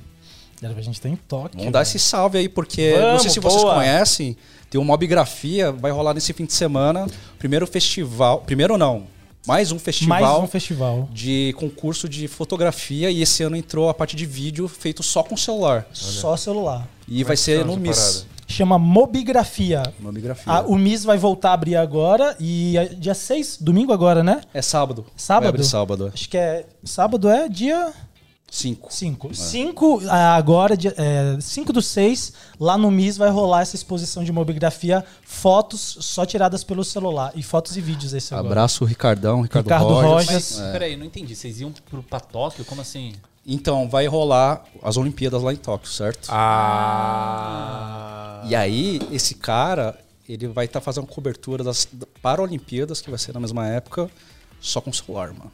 Era pra gente ter em Tóquio. Vamos dar esse salve aí, porque não Vamos, sei se vocês boa. conhecem, tem uma Mobigrafia, vai rolar nesse fim de semana. Primeiro festival. Primeiro não, mais um festival. Mais um festival. De concurso de fotografia e esse ano entrou a parte de vídeo feito só com celular. Só celular. E vai que ser no essa MIS. parada? Chama Mobigrafia. Mobigrafia. Ah, o MIS vai voltar a abrir agora e é dia 6, domingo agora, né? É sábado. Sábado? Vai abrir sábado. Acho que é. Sábado é dia Cinco. 5. 5 agora, 5 do 6, lá no MIS vai rolar essa exposição de mobigrafia, fotos só tiradas pelo celular. E fotos e vídeos esse agora. Abraço, Ricardão, Ricardo, Ricardo Rogers. Rogers. Mas, peraí, não entendi. Vocês iam pro, pra Tóquio? Como assim? Então, vai rolar as Olimpíadas lá em Tóquio, certo? Ah. E aí, esse cara, ele vai estar fazendo cobertura das Paralimpíadas, que vai ser na mesma época, só com celular, mano.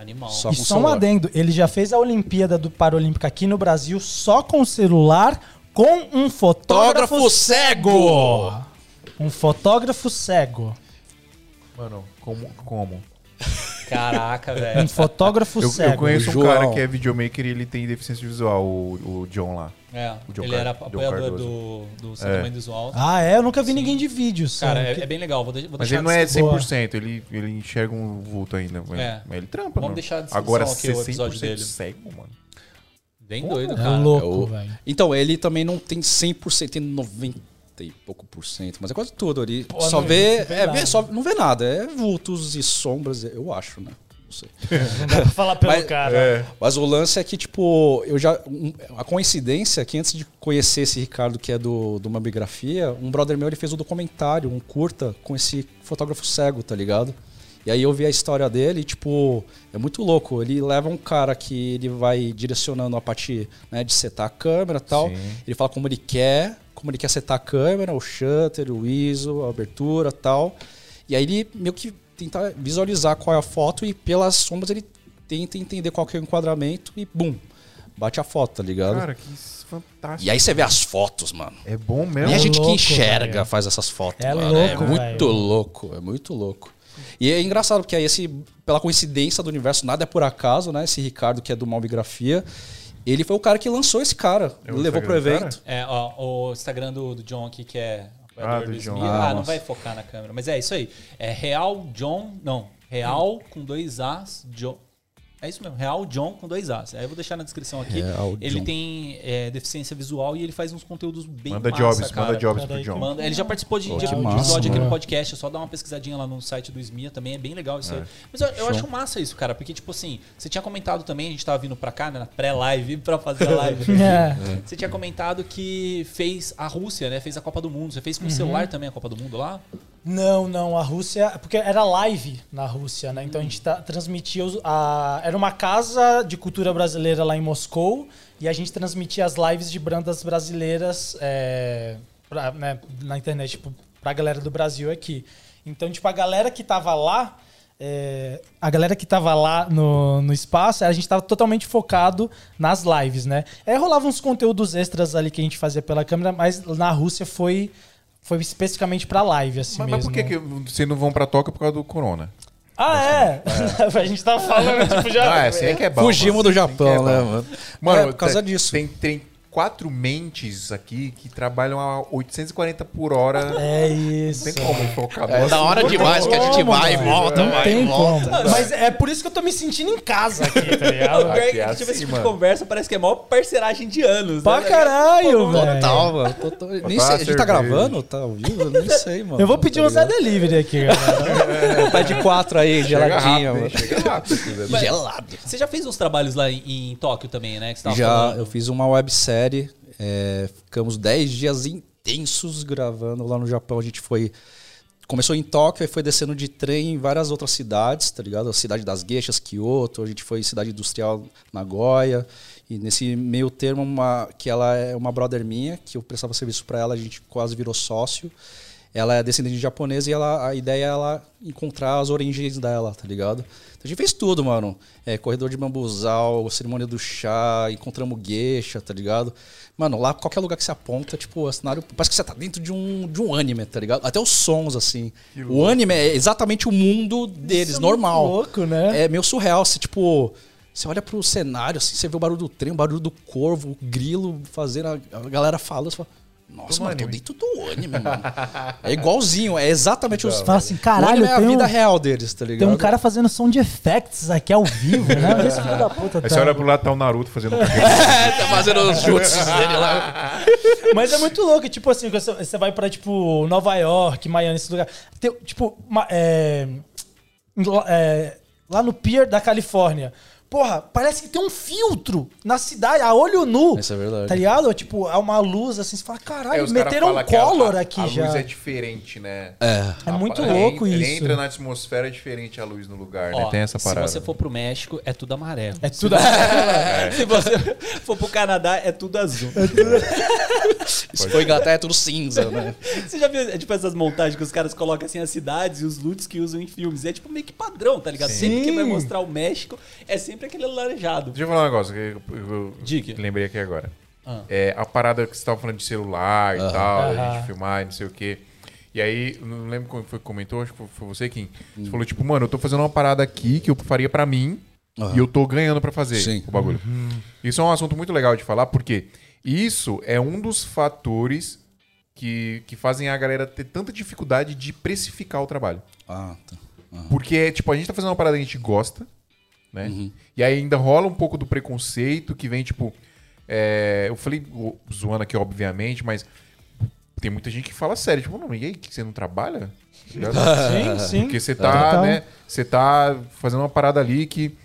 Animal. Só E só um adendo, ele já fez a Olimpíada do Paralímpica aqui no Brasil só com celular, com um fotógrafo Fotógrafo cego. Um fotógrafo cego. Mano, como? como? Caraca, Um velho. fotógrafo Eu, cego. eu conheço um cara que é videomaker e ele tem deficiência visual, o, o John lá. É, O John ele Car- era apoiador do, do Santa É. Mãe dos Altos. Ah, é? Eu nunca vi ninguém de vídeo. só. Cara, é, Que- é bem legal. Vou, de, vou Mas deixar ele não é Boa. 100%, ele, ele enxerga um vulto ainda. Mas, É. mas ele trampa, Vamos mano. deixar a descrição Agora, aqui, o episódio 100% dele. cego, mano. Bem doido, É cara. louco, É o- velho. Então, ele também não tem 100%, tem 90 e pouco por cento, mas é quase tudo ali. Pô, só não- vê, não vê é, nada. vê, só não vê nada, é vultos e sombras, eu acho, né? Não sei. Não dá pra falar pelo Mas- cara. É. Mas o lance é que, tipo, eu já. um- a coincidência é que antes de conhecer esse Ricardo, que é do, do uma biografia, um brother meu ele fez um documentário, um curta, com esse fotógrafo cego, tá ligado? E aí eu vi a história dele e, tipo, é muito louco. Ele leva um cara que ele vai direcionando a parte né, de setar a câmera e tal. Sim. Ele fala como ele quer, como ele quer setar a câmera, o shutter, o ISO, a abertura e tal. E aí ele meio que tenta visualizar qual é a foto e pelas sombras ele tenta entender qual que é o enquadramento e bum, bate a foto, tá ligado? Cara, que fantástico. E aí você vê as fotos, mano. É bom E mesmo. a gente louco, que enxerga velho. faz essas fotos, É mano. louco, é muito velho. louco, é muito louco. E é engraçado, porque aí esse, pela coincidência do universo, nada é por acaso, né? Esse Ricardo, que é do Malbigrafia, ele foi o cara que lançou esse cara. É levou pro evento. É, ó, o Instagram do, do John aqui, que é Ah, apoiador do John. Smith. Ah, Ah, não vai focar na câmera. Mas é isso aí. É Real John. Não, Real com dois As. John. É isso mesmo, Real John com dois As. Aí eu vou deixar na descrição aqui. Real ele John. tem é, deficiência visual e ele faz uns conteúdos bem Manda massa, jobs, cara. manda jobs Manda pro John. Manda- Ele já participou de, Pô, de um massa, episódio aqui no podcast. É só dar uma pesquisadinha lá no site do SMIA também. É bem legal isso aí. Mas eu, eu acho massa isso, cara. Porque, tipo assim, você tinha comentado também, a gente tava vindo pra cá, né, na pré-live, pra fazer a live. É. Você tinha comentado que fez a Rússia, né? Fez a Copa do Mundo. Você fez com Uhum. o celular também a Copa do Mundo lá? Não, não, a Rússia. Porque era live na Rússia, né? Então a gente tá, transmitia. a, era uma casa de cultura brasileira lá em Moscou e a gente transmitia as lives de bandas brasileiras é, pra, né, na internet, tipo, pra galera do Brasil aqui. Então, tipo, a galera que tava lá. é, a galera que tava lá no, no espaço, a gente tava totalmente focado nas lives, né? Aí rolava uns conteúdos extras ali que a gente fazia pela câmera, mas na Rússia foi, foi especificamente pra live, assim Mas, mesmo. mas por que, que vocês não vão pra Tóquio por causa do Corona? Ah, é? a gente tava falando, tipo, já. Ah, é, assim é que é bom. Fugimos mano. do Assim que é Japão, bom. né, mano? Mano, é, por causa tem- disso. Tem, tem quatro mentes aqui que trabalham a 840 por hora. É Não isso. tem como focar É da hora demais que a gente Como, vai e volta, Não vai tem e volta. como. Mas é por isso que eu tô me sentindo em casa aqui, tá ligado? É Aqui que é a gente vê esse assim, tipo de conversa, parece que é maior parceragem de anos. Pra né? caralho, velho. Total, mano. Total. Nem sei, a gente tá gravando? Tá ao vivo? Eu Nem sei, mano. Eu vou pedir um Zé? Delivery aqui, galera. Tá de quatro aí, Chega geladinha, rápido, mano. Chega rápido. Gelado. Você já fez uns trabalhos lá em, em Tóquio também, né? Que você tava Já, falando. eu fiz uma websérie. É, ficamos 10 dias intensos gravando lá no Japão. A gente foi. Começou em Tóquio e foi descendo de trem em várias outras cidades, tá ligado? A cidade das Geishas, Kyoto, a gente foi em cidade industrial Nagoya. E nesse meio termo, uma, que ela é uma brother minha, que eu prestava serviço para ela, a gente quase virou sócio. Ela é descendente de japonês e ela, a ideia é ela encontrar as origens dela, tá ligado? Então a gente fez tudo, mano. É, corredor de bambuzal, cerimônia do chá, encontramos geisha, tá ligado? Mano, lá qualquer lugar que você aponta, tipo, o cenário. Parece que você tá dentro de um, de um anime, tá ligado? Até os sons, assim. O anime é exatamente o mundo deles, Isso é normal. louco, né? É meio surreal. Você, tipo. Você olha pro cenário, assim, você vê o barulho do trem, o barulho do corvo, o grilo fazendo, a, a galera fala, você fala, nossa, mano, tô anime." dentro do anime, mano. É igualzinho, é exatamente os. Fala assim, o caralho, anime é a tem um- vida real deles, tá ligado? Tem um cara fazendo som de effects aqui ao vivo, né? Esse filho da puta Aí tá. você olha pro lado, tá o Naruto fazendo É, tá fazendo os jutsus dele lá. Mas é muito louco, tipo assim, você vai pra, tipo, Nova York, Miami, esse lugar. Tem, tipo, é, é, lá no Pier da Califórnia. Porra, parece que tem um filtro na cidade, a olho nu. Isso é verdade. Tá ligado? Tipo, é uma luz assim, você fala, caralho, É, meteram um a- color a, aqui a já. luz é diferente, né? É. É muito Ele louco Ele isso. entra na atmosfera é diferente a luz no lugar, né? Ó, Tem essa parada. Se você for pro México, é tudo amarelo. É tudo. Se você for pro Canadá, é tudo azul. Se for Inglaterra é tudo cinza, né? Você já viu, é, tipo, essas montagens que os caras colocam assim as cidades e os loots que usam em filmes? É tipo meio que padrão, tá ligado? Sempre que vai mostrar o México, é sempre aquele alaranjado. Deixa eu falar um negócio que eu, eu- lembrei aqui agora. Ah. É, a parada que você tava falando de celular e tal, a Aham. gente filmar e não sei o quê. E aí, não lembro como foi que comentou, acho que foi- você, Kim. Você falou, tipo, mano, eu tô fazendo uma parada aqui que eu faria pra mim e eu tô ganhando pra fazer Sim. o bagulho. Isso é um assunto muito legal de falar, porque isso é um dos fatores que, que fazem a galera ter tanta dificuldade de precificar o trabalho. Ah, tá. Porque, tipo, a gente tá fazendo uma parada que a gente gosta, né? E aí ainda rola um pouco do preconceito que vem, tipo, é, eu falei, zoando aqui, obviamente, mas tem muita gente que fala sério, tipo, não, e aí, que você não trabalha? Sim, sim. Porque você tá, né? Você tá fazendo uma parada ali que.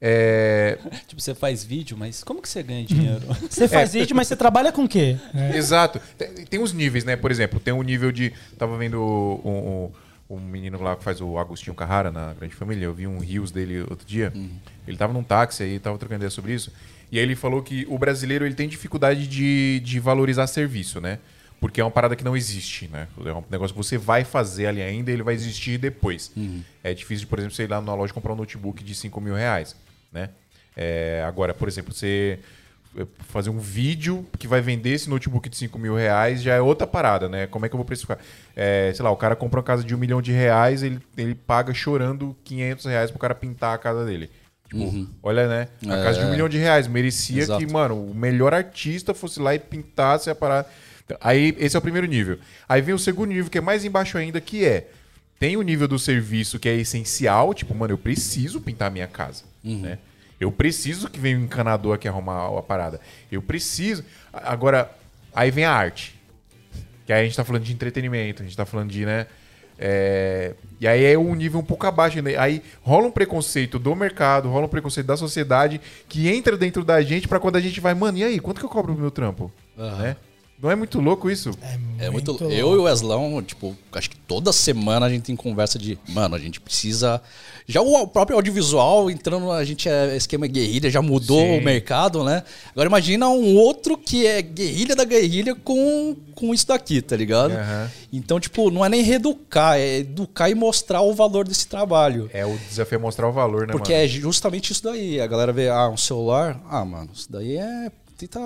É, Tipo, você faz vídeo, mas como que você ganha dinheiro? Você faz vídeo, mas você trabalha com o quê? Exato. Tem, tem uns níveis, né? Por exemplo, tem um nível de. Tava vendo um, um, menino lá que faz o Agostinho Carrara na Grande Família. Eu vi um rios dele outro dia. Ele tava num táxi aí, tava trocando ideia sobre isso. E aí ele falou que o brasileiro ele tem dificuldade de, de valorizar serviço, né? Porque é uma parada que não existe, né? É um negócio que você vai fazer ali ainda e ele vai existir depois. É difícil, por exemplo, você ir lá na loja e comprar um notebook de 5 mil reais, né? É, agora, por exemplo, você fazer um vídeo que vai vender esse notebook de 5 mil reais já é outra parada, né? Como é que eu vou precificar? É, sei lá, o cara compra uma casa de um milhão de reais, ele, ele paga chorando 500 reais pro cara pintar a casa dele. Tipo, olha, né? A casa de um milhão de reais. Merecia Exato. que, mano, o melhor artista fosse lá e pintasse a parada. Então, Aí, esse é o primeiro nível. Aí vem o segundo nível, que é mais embaixo ainda, que é... Tem o nível do serviço que é essencial, tipo, mano, eu preciso pintar a minha casa, né? Eu preciso que venha um encanador aqui arrumar a parada. Eu preciso. Agora, aí vem a arte. Que aí a gente tá falando de entretenimento, a gente tá falando de, né? é, E aí é um nível um pouco abaixo. Né? Aí rola um preconceito do mercado, rola um preconceito da sociedade que entra dentro da gente pra quando a gente vai, mano, e aí, quanto que eu cobro pro meu trampo? Né? Não é muito louco isso? É muito. Muito Eu e o Weslão, tipo, acho que toda semana a gente tem conversa de, mano, a gente precisa. Já o próprio audiovisual entrando, a gente é esquema guerrilha, já mudou Sim. o mercado, né? Agora imagina um outro que é guerrilha da guerrilha com, com isso daqui, tá ligado? Aham. Então, tipo, não é nem reeducar, é educar e mostrar o valor desse trabalho. É o desafio é mostrar o valor, né, Porque mano? é justamente isso daí. A galera vê, ah, um celular, ah, mano, isso daí é. Tenta,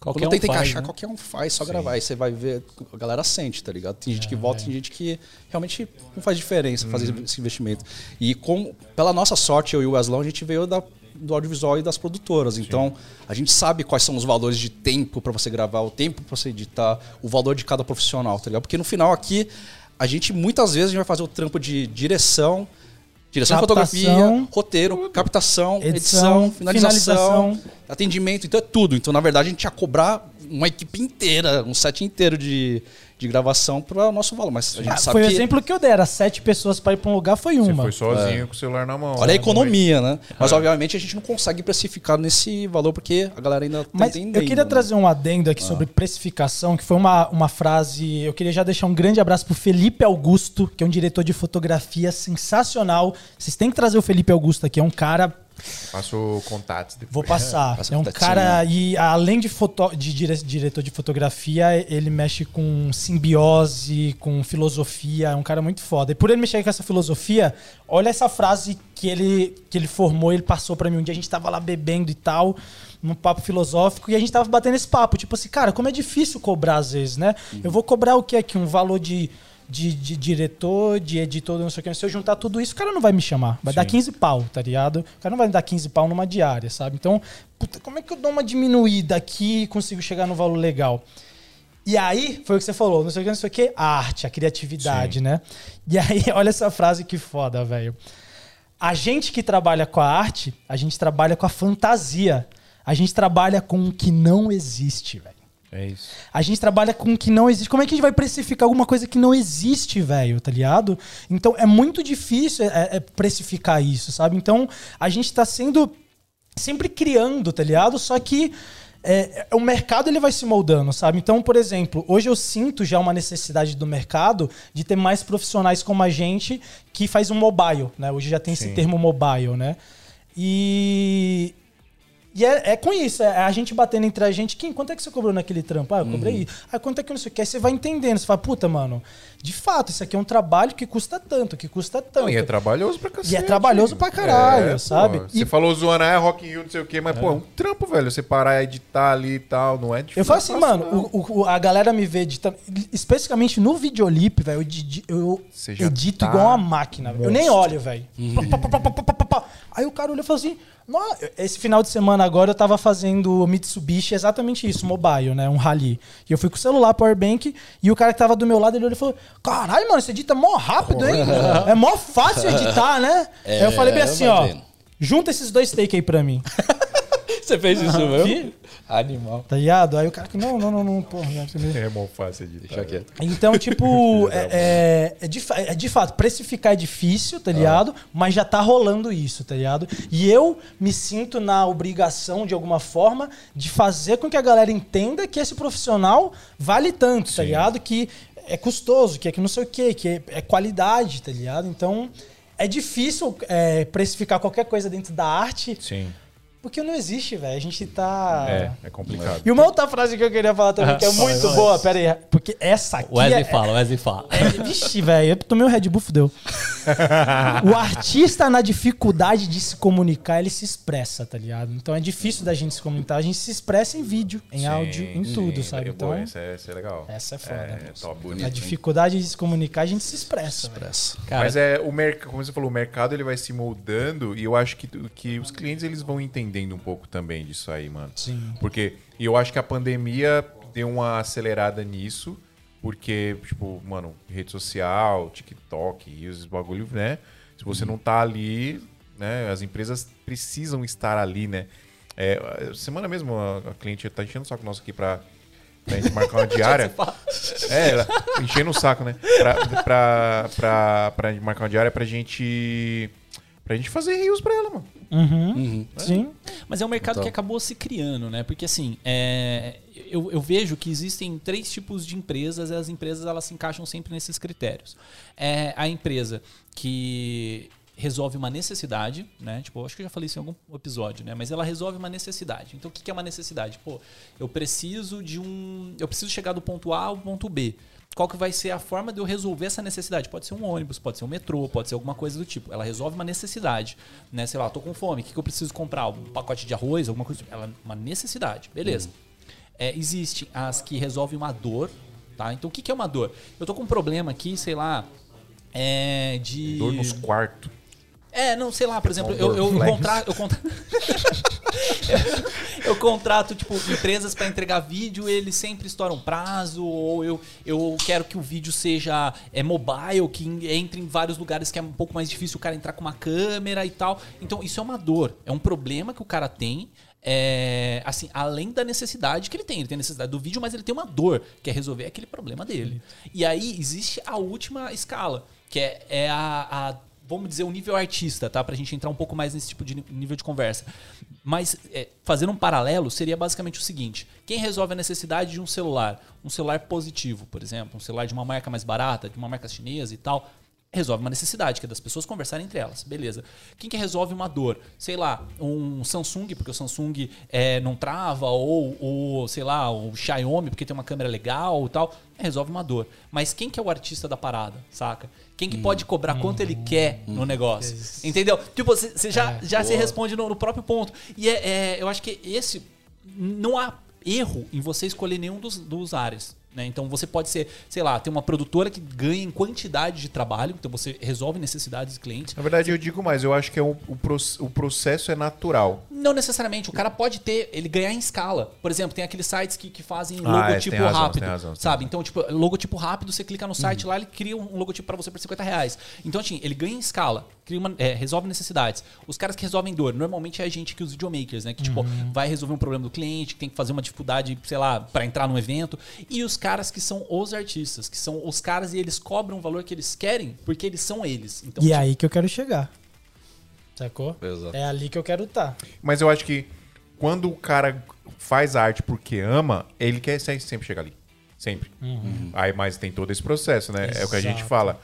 Qualquer quando um tenta faz, encaixar, né? qualquer um faz, só gravar. Aí você vai ver, a galera sente, tá ligado? Tem gente que volta, tem gente que realmente não faz diferença fazer esse investimento. E com, pela nossa sorte, eu e o Weslão, a gente veio da, do audiovisual e das produtoras. Então, a gente sabe quais são os valores de tempo pra você gravar, o tempo pra você editar, o valor de cada profissional, tá ligado? Porque no final aqui, a gente muitas vezes a gente vai fazer o trampo de direção, direção de fotografia, roteiro, captação, edição, Edição, finalização, finalização. atendimento, então é tudo. Então, na verdade, a gente ia cobrar uma equipe inteira, um set inteiro de, de gravação para o nosso valor. Mas a gente Ah, sabe foi o que. exemplo que eu dei. Era sete pessoas pra ir pra um lugar, foi Você uma. foi sozinho com o celular na mão. Olha a economia, né? É. Mas, obviamente, a gente não consegue precificar nesse valor porque a galera ainda tá Mas entendendo. eu queria né? trazer um adendo aqui sobre precificação, que foi uma, uma frase. Eu queria já deixar um grande abraço pro Felipe Augusto, que é um diretor de fotografia sensacional. Vocês têm que trazer o Felipe Augusto aqui, é um cara Passou contatos depois. Vou passar. Passa é um cara. E além de, foto, de dire- diretor de fotografia, ele mexe com simbiose, com filosofia. É um cara muito foda. E por ele mexer com essa filosofia, olha essa frase que ele, que ele formou, ele passou pra mim. Um dia a gente tava lá bebendo e tal, num papo filosófico, e a gente tava batendo esse papo. Tipo assim, cara, como é difícil cobrar às vezes, né? Eu vou cobrar o que aqui? Um valor de. De, de diretor, de editor, não sei o que. Se eu juntar tudo isso, o cara não vai me chamar. Vai dar 15 pau, tá ligado? O cara não vai me dar 15 pau numa diária, sabe? Então, puta, como é que eu dou uma diminuída aqui e consigo chegar no valor legal? E aí, foi o que você falou, não sei o que, não sei o que, a arte, a criatividade, né? E aí, olha essa frase que foda, velho. A gente que trabalha com a arte, a gente trabalha com a fantasia. A gente trabalha com o que não existe, velho. É isso. A gente trabalha com o que não existe. Como é que a gente vai precificar alguma coisa que não existe, velho? Tá ligado? Então é muito difícil é, é precificar isso, sabe? Então a gente tá sendo sempre criando, tá ligado? Só que é, é, o mercado ele vai se moldando, sabe? Então, por exemplo, hoje eu sinto já uma necessidade do mercado de ter mais profissionais como a gente que faz um mobile, né? Hoje já tem esse Sim. termo mobile, né? E e é, é com isso, é a gente batendo entre a gente. Quem, quanto é que você cobrou naquele trampo? Ah, eu cobrei isso. Ah, quanto é que não sei o que? Aí você vai entendendo. Você fala, puta, mano, de fato, isso aqui é um trabalho que custa tanto, que custa tanto. Não, e é trabalhoso pra cacete. E é trabalhoso pra caralho, pô. sabe? Você E- falou zoando, ah, é Rock in Rio, não sei o quê, mas, pô, é um trampo, velho. Você parar e editar ali e tal, não é difícil. Eu falo assim, é mano, o, o- a galera me vê editando, especificamente no videolip, velho, eu, eu Você edito tá igual uma máquina. Eu nem olho, velho. Aí o cara olhou e falou assim: "Nó- esse final de semana agora eu tava fazendo Mitsubishi, exatamente isso, mobile, né? Um rally. E eu fui com o celular, powerbank, e o cara que tava do meu lado, ele olhou e falou: Caralho, mano, você edita mó rápido, hein? É mó fácil editar, né? É, aí eu falei bem assim, vai ó. Junta esses dois take aí pra mim. Você fez isso mesmo? Vi. Animal. Tá ligado? Aí o cara que, não, não, não, não, porra. É mó fácil de Deixa quieto. Então, tipo, é, é, é de, é de fato, precificar é difícil, tá ligado? Mas já tá rolando isso, tá ligado? E eu me sinto na obrigação, de alguma forma, de fazer com que a galera entenda que esse profissional vale tanto, tá ligado? Que é custoso, que é que não sei o quê, que é, é qualidade, tá ligado? Então, é difícil é, precificar qualquer coisa dentro da arte, Sim. Porque não existe, velho. A gente tá. É, é complicado. E uma outra frase que eu queria falar também, que é muito boa, pera aí, porque essa aqui. Wesley é, fala, Wesley fala. é, vixe, velho, eu tomei um Red Bull, fudeu. o artista, na dificuldade de se comunicar, ele se expressa, tá ligado? Então é difícil da gente se comunicar. A gente se expressa em vídeo, em Sim, áudio, em sim. tudo, sabe? É, Então, pô, essa, é, essa é legal. essa é foda. É, top. Bonito. a dificuldade de se comunicar, a gente se expressa. velho. Expressa. Cara, Mas é o mercado, como você falou, o mercado ele vai se moldando e eu acho que, que os clientes eles vão entendendo um pouco também disso aí, mano. Sim. Porque eu acho que a pandemia deu uma acelerada nisso, porque, tipo, mano, rede social, TikTok e os bagulho, né? Se você não tá ali, né? As empresas precisam estar ali, né? É, semana mesmo a, a cliente tá enchendo o saco nosso aqui pra, pra gente marcar uma diária. É, ela enchendo o saco, né? Pra, pra, pra, pra gente marcar uma diária pra gente. Pra gente fazer rios pra ela, mano. Uhum. Sim. Mas é um mercado Então. que acabou se criando, né? Porque assim, é, eu, eu vejo que existem três tipos de empresas e as empresas elas se encaixam sempre nesses critérios. É a empresa que resolve uma necessidade, né? Tipo, eu acho que eu já falei isso em algum episódio, né? Mas ela resolve uma necessidade. Então, o que que é uma necessidade? Pô, eu preciso de um... Eu preciso chegar do ponto A ao ponto B. Qual que vai ser a forma de eu resolver essa necessidade? Pode ser um ônibus, pode ser um metrô, pode ser alguma coisa do tipo. Ela resolve uma necessidade, né? Sei lá, eu tô com fome, o que, que eu preciso comprar? Um pacote de arroz, alguma coisa do tipo. Ela é uma necessidade, beleza. É, existem as que resolvem uma dor, tá? Então, o que, que é uma dor? Eu tô com um problema aqui, sei lá, é de... Dor nos quartos. É, não, sei lá, por exemplo, eu, eu, flex. contra, eu, contra- eu contrato, tipo, empresas para entregar vídeo, eles sempre estouram prazo, ou eu, eu quero que o vídeo seja é, mobile, que entre em vários lugares que é um pouco mais difícil o cara entrar com uma câmera e tal. Então, isso é uma dor, é um problema que o cara tem. É, assim, além da necessidade que ele tem, ele tem necessidade do vídeo, mas ele tem uma dor, que é resolver aquele problema dele. E aí existe a última escala, que é, é a, a vamos dizer, o nível artista, tá? Pra gente entrar um pouco mais nesse tipo de nível de conversa. Mas, é, fazendo um paralelo, seria basicamente o seguinte: quem resolve a necessidade de um celular, um celular positivo, por exemplo, um celular de uma marca mais barata, de uma marca chinesa e tal, resolve uma necessidade, que é das pessoas conversarem entre elas. Beleza. Quem que resolve uma dor? Sei lá, um Samsung, porque o Samsung é, não trava, ou, ou, sei lá, o Xiaomi, porque tem uma câmera legal e tal, resolve uma dor. Mas quem que é o artista da parada, saca? Quem que pode cobrar quanto ele quer no negócio? Entendeu? Tipo, você já, já se responde no, no próprio ponto. E é, é, eu acho que esse. Não há erro em você escolher nenhum dos, dos áreas. Né? Então você pode ser, sei lá, ter uma produtora que ganha em quantidade de trabalho, então você resolve necessidades de clientes. Na verdade, eu digo mais, eu acho que é um- o, o processo é natural. Não necessariamente, o cara pode ter, ele ganhar em escala. Por exemplo, tem aqueles sites que, que fazem Ah, é, logotipo tem razão, rápido. tem razão, tem sabe? Então, tipo, logotipo rápido, você clica no site lá, ele cria um logotipo pra você por 50 reais. Então, assim, ele ganha em escala, cria uma, é, resolve necessidades. Os caras que resolvem dor, normalmente é a gente que os videomakers, né? Que, tipo, vai resolver um problema do cliente, que tem que fazer uma dificuldade, sei lá, pra entrar num evento. E os caras que são os artistas, que são os caras e eles cobram o valor que eles querem, porque eles são eles. Então, E tipo, é aí que eu quero chegar. Sacou? Exato. É ali que eu quero estar. Mas eu acho que quando o cara faz arte porque ama, ele quer se- sempre chegar ali. Sempre. Aí, mas tem todo esse processo, né? É o que a gente Exato. fala.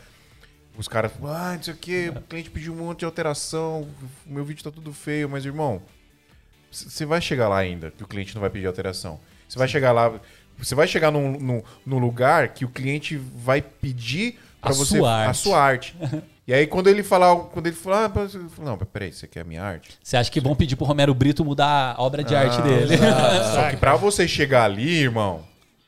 Os caras, ah, não sei o quê, o cliente pediu um monte de alteração, o meu vídeo tá tudo feio, mas irmão, você vai chegar lá ainda, que o cliente não vai pedir alteração. Você vai chegar lá, você vai chegar num, num, num lugar que o cliente vai pedir A pra você sua a sua arte. e aí quando ele falar, quando ele falar, ah, não, peraí, você quer a minha arte? Você acha que vão pedir pro Romero Brito mudar a obra de arte dele? Só que pra você chegar ali, irmão,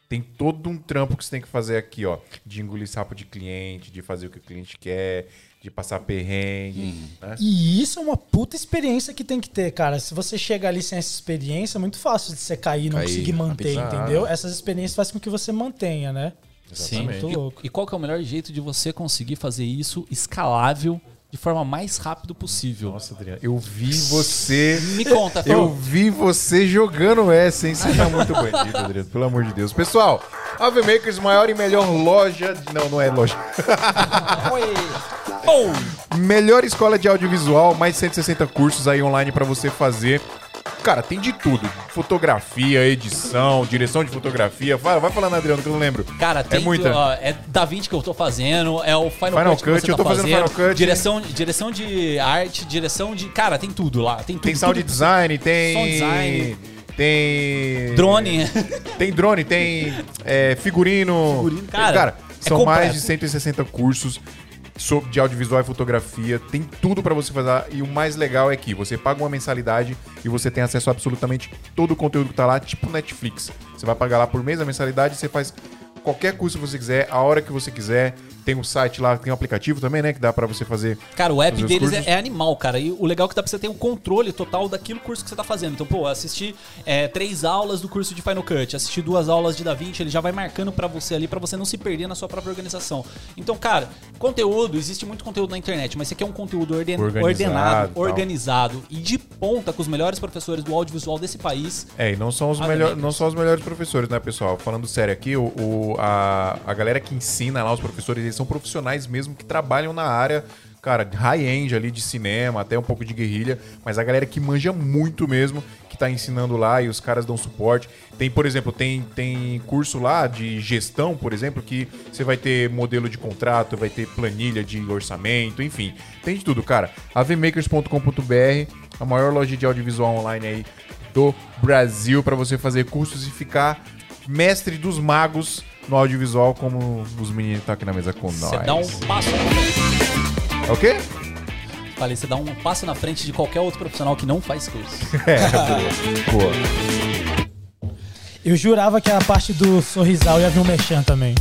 tem todo um trampo que você tem que fazer aqui, ó. De engolir sapo de cliente, de fazer o que o cliente quer, de passar perrengue. né? E isso é uma puta experiência que tem que ter, cara. Se você chega ali sem essa experiência, é muito fácil de você cair e não conseguir manter, rapidinho. entendeu? Essas experiências fazem com que você mantenha, né? Sim. Muito E, louco. e qual que é o melhor jeito de você conseguir fazer isso escalável de forma mais rápida possível. Nossa, Adriano, eu vi você. Me conta, Eu Fê. vi você jogando essa, hein? Você tá muito bandido, Adriano, pelo amor de Deus. Pessoal, Ave Makers, maior e melhor loja. de- Não, não é loja. Bom, Melhor escola de audiovisual, mais de 160 cursos aí online pra você fazer. Cara, tem de tudo. Fotografia, edição, direção de fotografia. Vai, vai falando, Adriano, que eu não lembro. Cara, tem é muita. ó, é Da Vinci que eu tô fazendo, é o Final, Final Cut, que Cut, você eu tá tô fazendo fazendo, Final Cut. direção, direção de arte, direção de, cara, tem tudo lá, tem tudo. Tem sound tudo. design, tem. Sound design. Tem. drone. Tem drone, tem é, figurino. Figurino, Tem- cara, é são completo. mais de 160 cursos sobre- de audiovisual e fotografia. Tem tudo pra você fazer. E o mais legal é que você paga uma mensalidade e você tem acesso a absolutamente todo o conteúdo que tá lá, tipo Netflix. Você vai pagar lá por mês a mensalidade você faz qualquer curso que você quiser, a hora que você quiser. Tem um site lá, tem um aplicativo também, né? Que dá pra você fazer. Cara, o app deles é, é animal, cara. E o legal é que dá pra você ter um controle total daquilo curso que você tá fazendo. Então, pô, assistir é, três aulas do curso de Final Cut, assistir duas aulas de DaVinci, ele já vai marcando pra você ali, pra você não se perder na sua própria organização. Então, cara, conteúdo, existe muito conteúdo na internet, mas você quer um conteúdo orden- Organizado, ordenado, tal. organizado e de ponta com os melhores professores do audiovisual desse país. É, e não são os, Ave melhor, Makers. não são os melhores professores, né, pessoal? Falando sério aqui, o, o- a, a galera que ensina lá, os professores, eles são profissionais mesmo que trabalham na área, cara, high-end ali de cinema, até um pouco de guerrilha, mas a galera que manja muito mesmo, que tá ensinando lá e os caras dão suporte. Tem, por exemplo, tem, tem curso lá de gestão, por exemplo, que você vai ter modelo de contrato, vai ter planilha de orçamento, enfim. Tem de tudo, cara. avmakers.com.br, a maior loja de audiovisual online aí do Brasil para você fazer cursos e ficar mestre dos magos no audiovisual, como os meninos estão aqui na mesa com nós. Você dá um passo na frente. É o quê? Falei, você dá um passo na frente de qualquer outro profissional que não faz curso. É, boa. boa. Eu jurava que a parte do sorrisal ia vir um mechan também.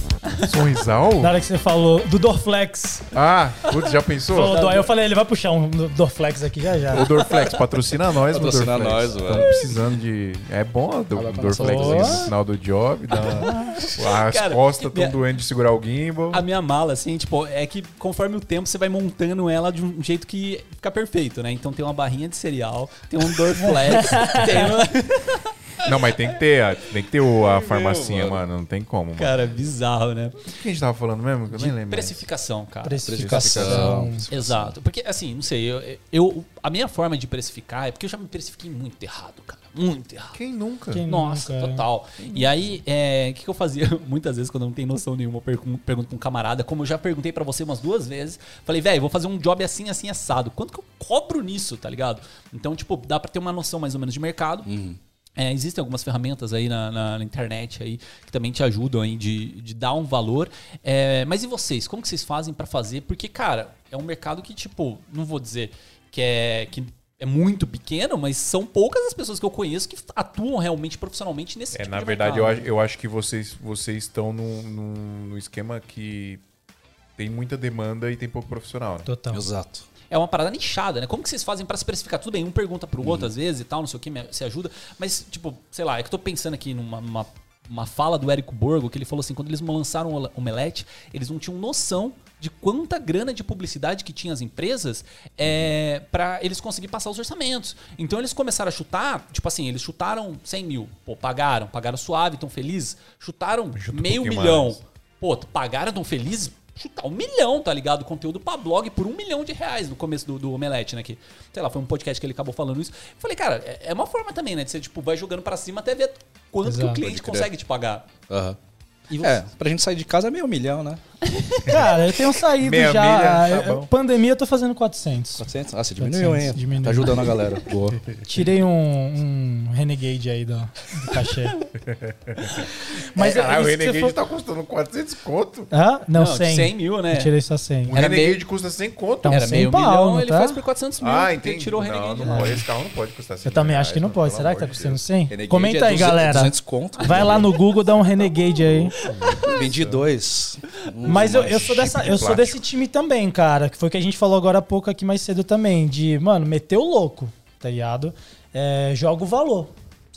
Sorrisal? Na hora que você falou do Dorflex. Ah, putz, já pensou? Falou do- aí eu falei, ele vai puxar um Dorflex aqui já já. O Dorflex, patrocina nós, Patrocina Dorflex. nós, Estamos velho. precisando de... É bom o Do- Dorflex no final do job. Dá... As Cara, costas estão minha- doendo de segurar o gimbal. A minha mala, assim, tipo, é que conforme o tempo você vai montando ela de um jeito que fica perfeito, né? Então tem uma barrinha de cereal, tem um Dorflex, tem uma... Não, mas tem que ter, a- tem que ter o- a farmacinha, mano. mano. Não tem como, mano. Cara, bizarro, né? O que a gente tava falando mesmo? Que eu nem lembro. Precificação, cara. Precificação. Exato. Porque, assim, não sei, eu, eu- a minha forma de precificar é porque eu já me precifiquei muito errado, cara. Muito errado. Quem nunca? Quem Nossa, nunca, é. total. E aí, é, o que, que eu fazia muitas vezes quando eu não tenho noção nenhuma? Eu pergun- pergunto pra um camarada, como eu já perguntei pra você umas duas vezes. Falei, velho, vou fazer um job assim, assim, assado. Quanto que eu cobro nisso, tá ligado? Então, tipo, dá pra ter uma noção mais ou menos de mercado. É, existem algumas ferramentas aí na, na- na internet aí que também te ajudam aí de, de dar um valor. É, mas e vocês? Como que vocês fazem pra fazer? Porque, cara, é um mercado que, tipo, não vou dizer que é, que é muito pequeno, mas são poucas as pessoas que eu conheço que atuam realmente profissionalmente nesse É, tipo na de verdade, eu mercado. acho, eu acho que vocês, vocês estão num, num, num esquema que tem muita demanda e tem pouco profissional. Né? Total. Exato. É uma parada nichada, né? Como que vocês fazem pra se precificar? Tudo bem, um pergunta pro Uhum. outro às vezes e tal, não sei o que, se ajuda. Mas, tipo, sei lá, é que eu tô pensando aqui numa, numa- uma fala do Érico Borgo, que ele falou assim, quando eles lançaram o Omelete, eles não tinham noção de quanta grana de publicidade que tinha as empresas é, para eles conseguirem passar os orçamentos. Então eles começaram a chutar, tipo assim, eles chutaram 100 mil, pô, pagaram, pagaram suave, tão felizes, chutaram Chuta um meio pouquinho milhão. mais. Pô, pagaram tão felizes, chutar um milhão, tá ligado? Conteúdo pra blog por um milhão de reais no começo do, do Omelete, né? Que, sei lá, foi um podcast que ele acabou falando isso. Eu falei, cara, é, é uma forma também, né? De você, tipo, vai jogando pra cima até ver quanto que Exato. o cliente consegue te pagar. Aham. E você? É, pra gente sair de casa é meio milhão, né? Cara, eu tenho saído Meia já. milha, tá Eu- bom. pandemia eu tô fazendo 400. 400? Ah, você diminuiu, 400, hein? diminuiu. Tá ajudando a galera. Boa. Tirei um, um Renegade aí do, do cachê. Mas É, Caralho, o Renegade for- tá custando 400 conto. Hã? Não, Não, 100. 100 mil, né? Eu tirei só 100. O Era Renegade meio- custa 100 conto. Então, Era 100 meio pau, milhão, não ele tá? faz por 400 mil. Ah, entendi. Ele tirou o não, Renegade. não né? pode. Esse carro não pode custar 100 Eu também reais, acho que não pode. Será que tá custando Deus. 100? Renegade Comenta é aí, 200 galera. 200 conto. Vai lá no Google, dá um Renegade aí. Vendi dois. Um Mas eu, eu sou dessa, eu de sou plástico. desse time também, cara. Que foi o que a gente falou agora há pouco aqui mais cedo também. De, mano, meter o louco, tá ligado? É, joga o valor.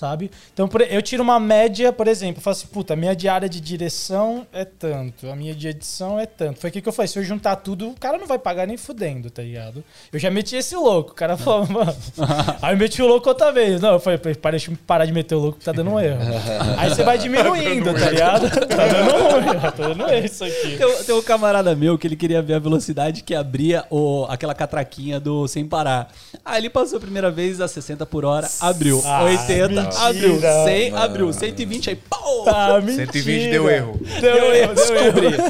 Sabe? Então eu tiro uma média, por exemplo, eu falo assim, puta, a minha diária de direção é tanto, a minha de edição é tanto. Foi o que eu falei, se eu juntar tudo, o cara não vai pagar nem fudendo, tá ligado? Eu já meti esse louco, o cara falou, mano. Aí eu meti o louco outra vez. Não, eu falei, para, deixa eu parar de meter o louco que tá dando um erro. Aí você vai diminuindo, tá ligado? Tá dando ruim, tá dando erro isso aqui. Tem, um- tem um camarada meu que ele queria ver a velocidade que abria o, aquela catraquinha do sem parar. Aí ele passou a primeira vez a 60 por hora, abriu. Ah, 80, mentira. abriu. 100, abriu. 120, aí pau! Mentira. 120 deu erro. Deu erro, deu erro.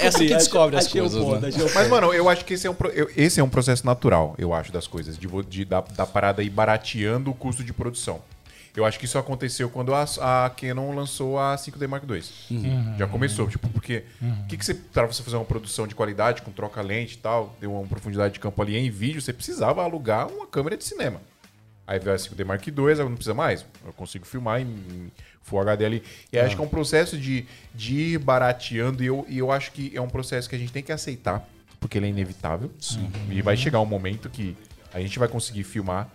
Essa que descobre as achei coisas, ponto, né? achei o Mas, mano, eu acho que esse é um, eu- esse é um processo natural, eu acho, das coisas. De, de, da, da parada ir barateando o custo de produção. Eu acho que isso aconteceu quando a, a Canon lançou a 5D Mark II. Já começou, tipo, porque o que, que você, pra você fazer uma produção de qualidade, com troca-lente e tal, deu uma profundidade de campo ali em vídeo, você precisava alugar uma câmera de cinema. Aí veio a 5D Mark II, agora não precisa mais. Eu consigo filmar em, Full HD ali. E acho que é um processo de, de ir barateando, e eu, e eu acho que é um processo que a gente tem que aceitar, porque ele é inevitável. E vai chegar um momento que a gente vai conseguir filmar.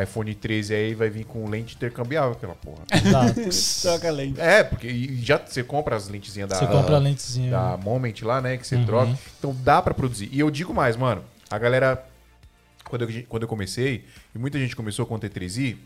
iPhone 13 aí vai vir com lente intercambiável, aquela porra. Exato. Troca lente. é, porque já você compra as lentezinhas da, Você compra a lentezinha. da Moment lá, né? Que você troca. Então dá pra produzir. E eu digo mais, mano. A galera. Quando eu, quando eu comecei, e muita gente começou com o T3i,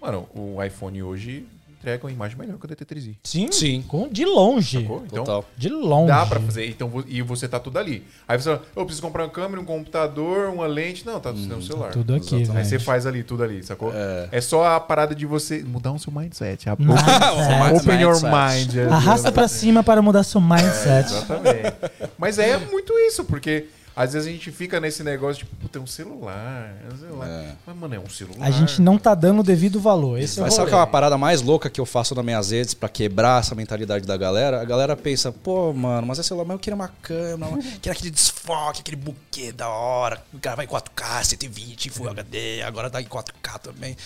mano, o iPhone hoje entrega uma imagem melhor que o T3i. Sim, Sim. com- de longe. Sacou? Então, Total. De longe. dá pra fazer. Então, e você tá tudo ali. Aí você fala, eu preciso comprar uma câmera, um computador, uma lente. Não, tá no celular. Tudo aqui, Aí velho. você faz ali, tudo ali, sacou? É. só a parada de você mudar o seu mindset. A- Mindset. Open your mind. Arrasta pra cima para mudar seu mindset. Exatamente. Mas é muito isso, porque às vezes a gente fica nesse negócio de, puta, é um celular. É um celular. Mas, mano, é um celular. A gente não tá dando o devido valor. Esse é o Mas sabe rolê. qual é uma parada mais louca que eu faço nas minhas redes pra quebrar essa mentalidade da galera? A galera pensa, pô, mano, mas é celular, mas eu queria uma câmera, eu queria aquele desfoque, aquele buquê da hora, gravar em 4K, 120, Full HD, agora tá em 4K também.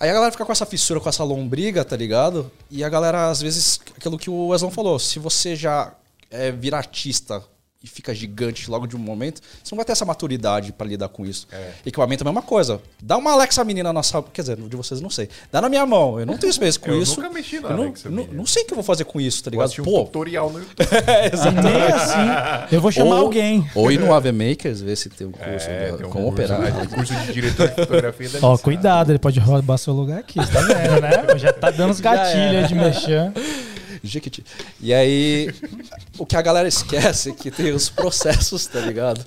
Aí a galera fica com essa fissura, com essa lombriga, tá ligado? E a galera, às vezes, aquilo que o Wesley falou, se você já é, vira artista e fica gigante logo de um momento, você não vai ter essa maturidade pra lidar com isso. Equipamento é a mesma coisa. Dá uma Alexa Mini na nossa. Quer dizer, de vocês eu não sei. Dá na minha mão. Eu não tenho experiência com Eu isso. nunca mexi na Eu não, Alexa não, não sei o que eu vou fazer com isso, tá Vou ligado? um Pô, tutorial no YouTube. E nem assim. Eu vou chamar ou, alguém. Ou ir no Ave Makers, ver se tem um curso É, de tem um como curso, operar. né? curso de diretor de fotografia da Ó, Nissan. cuidado, ele pode roubar seu lugar aqui. Você tá vendo, né? Já tá dando os gatilhos de mexer. Jequiti. E aí, o que a galera esquece é que tem os processos, tá ligado?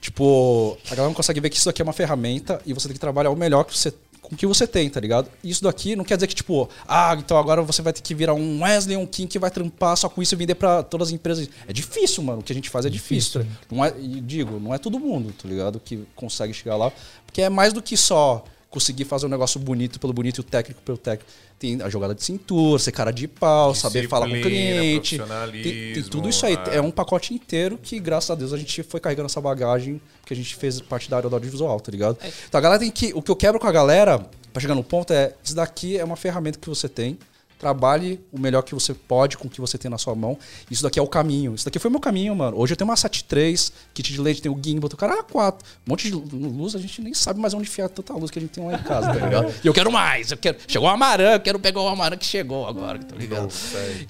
Tipo, a galera não consegue ver que isso aqui é uma ferramenta e você tem que trabalhar o melhor que você, com o que você tem, tá ligado? Isso daqui não quer dizer que, tipo, ah, então agora você vai ter que virar um Wesley, um Kim que vai trampar só com isso e vender pra todas as empresas. É difícil, mano. O que a gente faz é difícil. tá? Não é, digo, não é todo mundo, tá ligado? Que consegue chegar lá. Porque é mais do que só conseguir fazer um negócio bonito pelo bonito e o técnico pelo técnico. Tem a jogada de cintura, ser cara de pau, saber falar com o cliente. Tem, tem tudo isso aí. é. É um pacote inteiro que, graças a Deus, a gente foi carregando essa bagagem porque a gente fez parte da área do audiovisual, tá ligado? Então a galera tem que. O que eu quebro com a galera, pra chegar no ponto, é: isso daqui é uma ferramenta que você tem. Trabalhe o melhor que você pode com o que você tem na sua mão. Isso daqui é o caminho. Isso daqui foi o meu caminho, mano. Hoje eu tenho uma 73, kit de leite, tem o gimbal, o cara A4. Um monte de luz, a gente nem sabe mais onde enfiar tanta luz que a gente tem lá em casa, tá ligado? E eu quero mais. Eu quero... Chegou o Amarã, eu quero pegar o Amarã que chegou agora, tá ligado?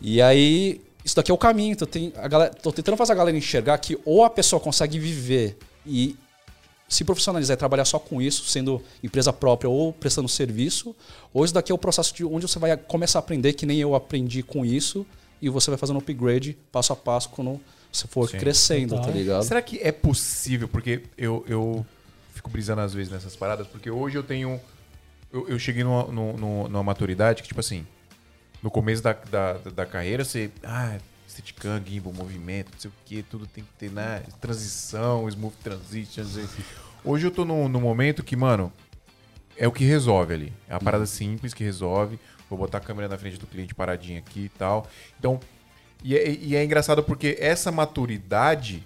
E aí, isso daqui é o caminho. Então, tem a galera, tô tentando fazer a galera enxergar que ou a pessoa consegue viver e se profissionalizar e trabalhar só com isso, sendo empresa própria ou prestando serviço, ou isso daqui é o processo de onde você vai começar a aprender, que nem eu aprendi com isso, e você vai fazendo upgrade passo a passo quando você for Sim. crescendo, Total. tá ligado? Será que é possível? Porque eu, eu fico brisando às vezes nessas paradas, porque hoje eu tenho. Eu, eu cheguei numa, numa, numa maturidade que, tipo assim, no começo da, da, da carreira, você. Ah, Steadicam, gimbal, movimento, não sei o que, tudo tem que ter, né? Transição, smooth transition. Hoje eu tô num, num momento que, mano, é o que resolve ali. É uma parada simples que resolve. Vou botar a câmera na frente do cliente paradinha aqui e tal. Então, e é, e é engraçado porque essa maturidade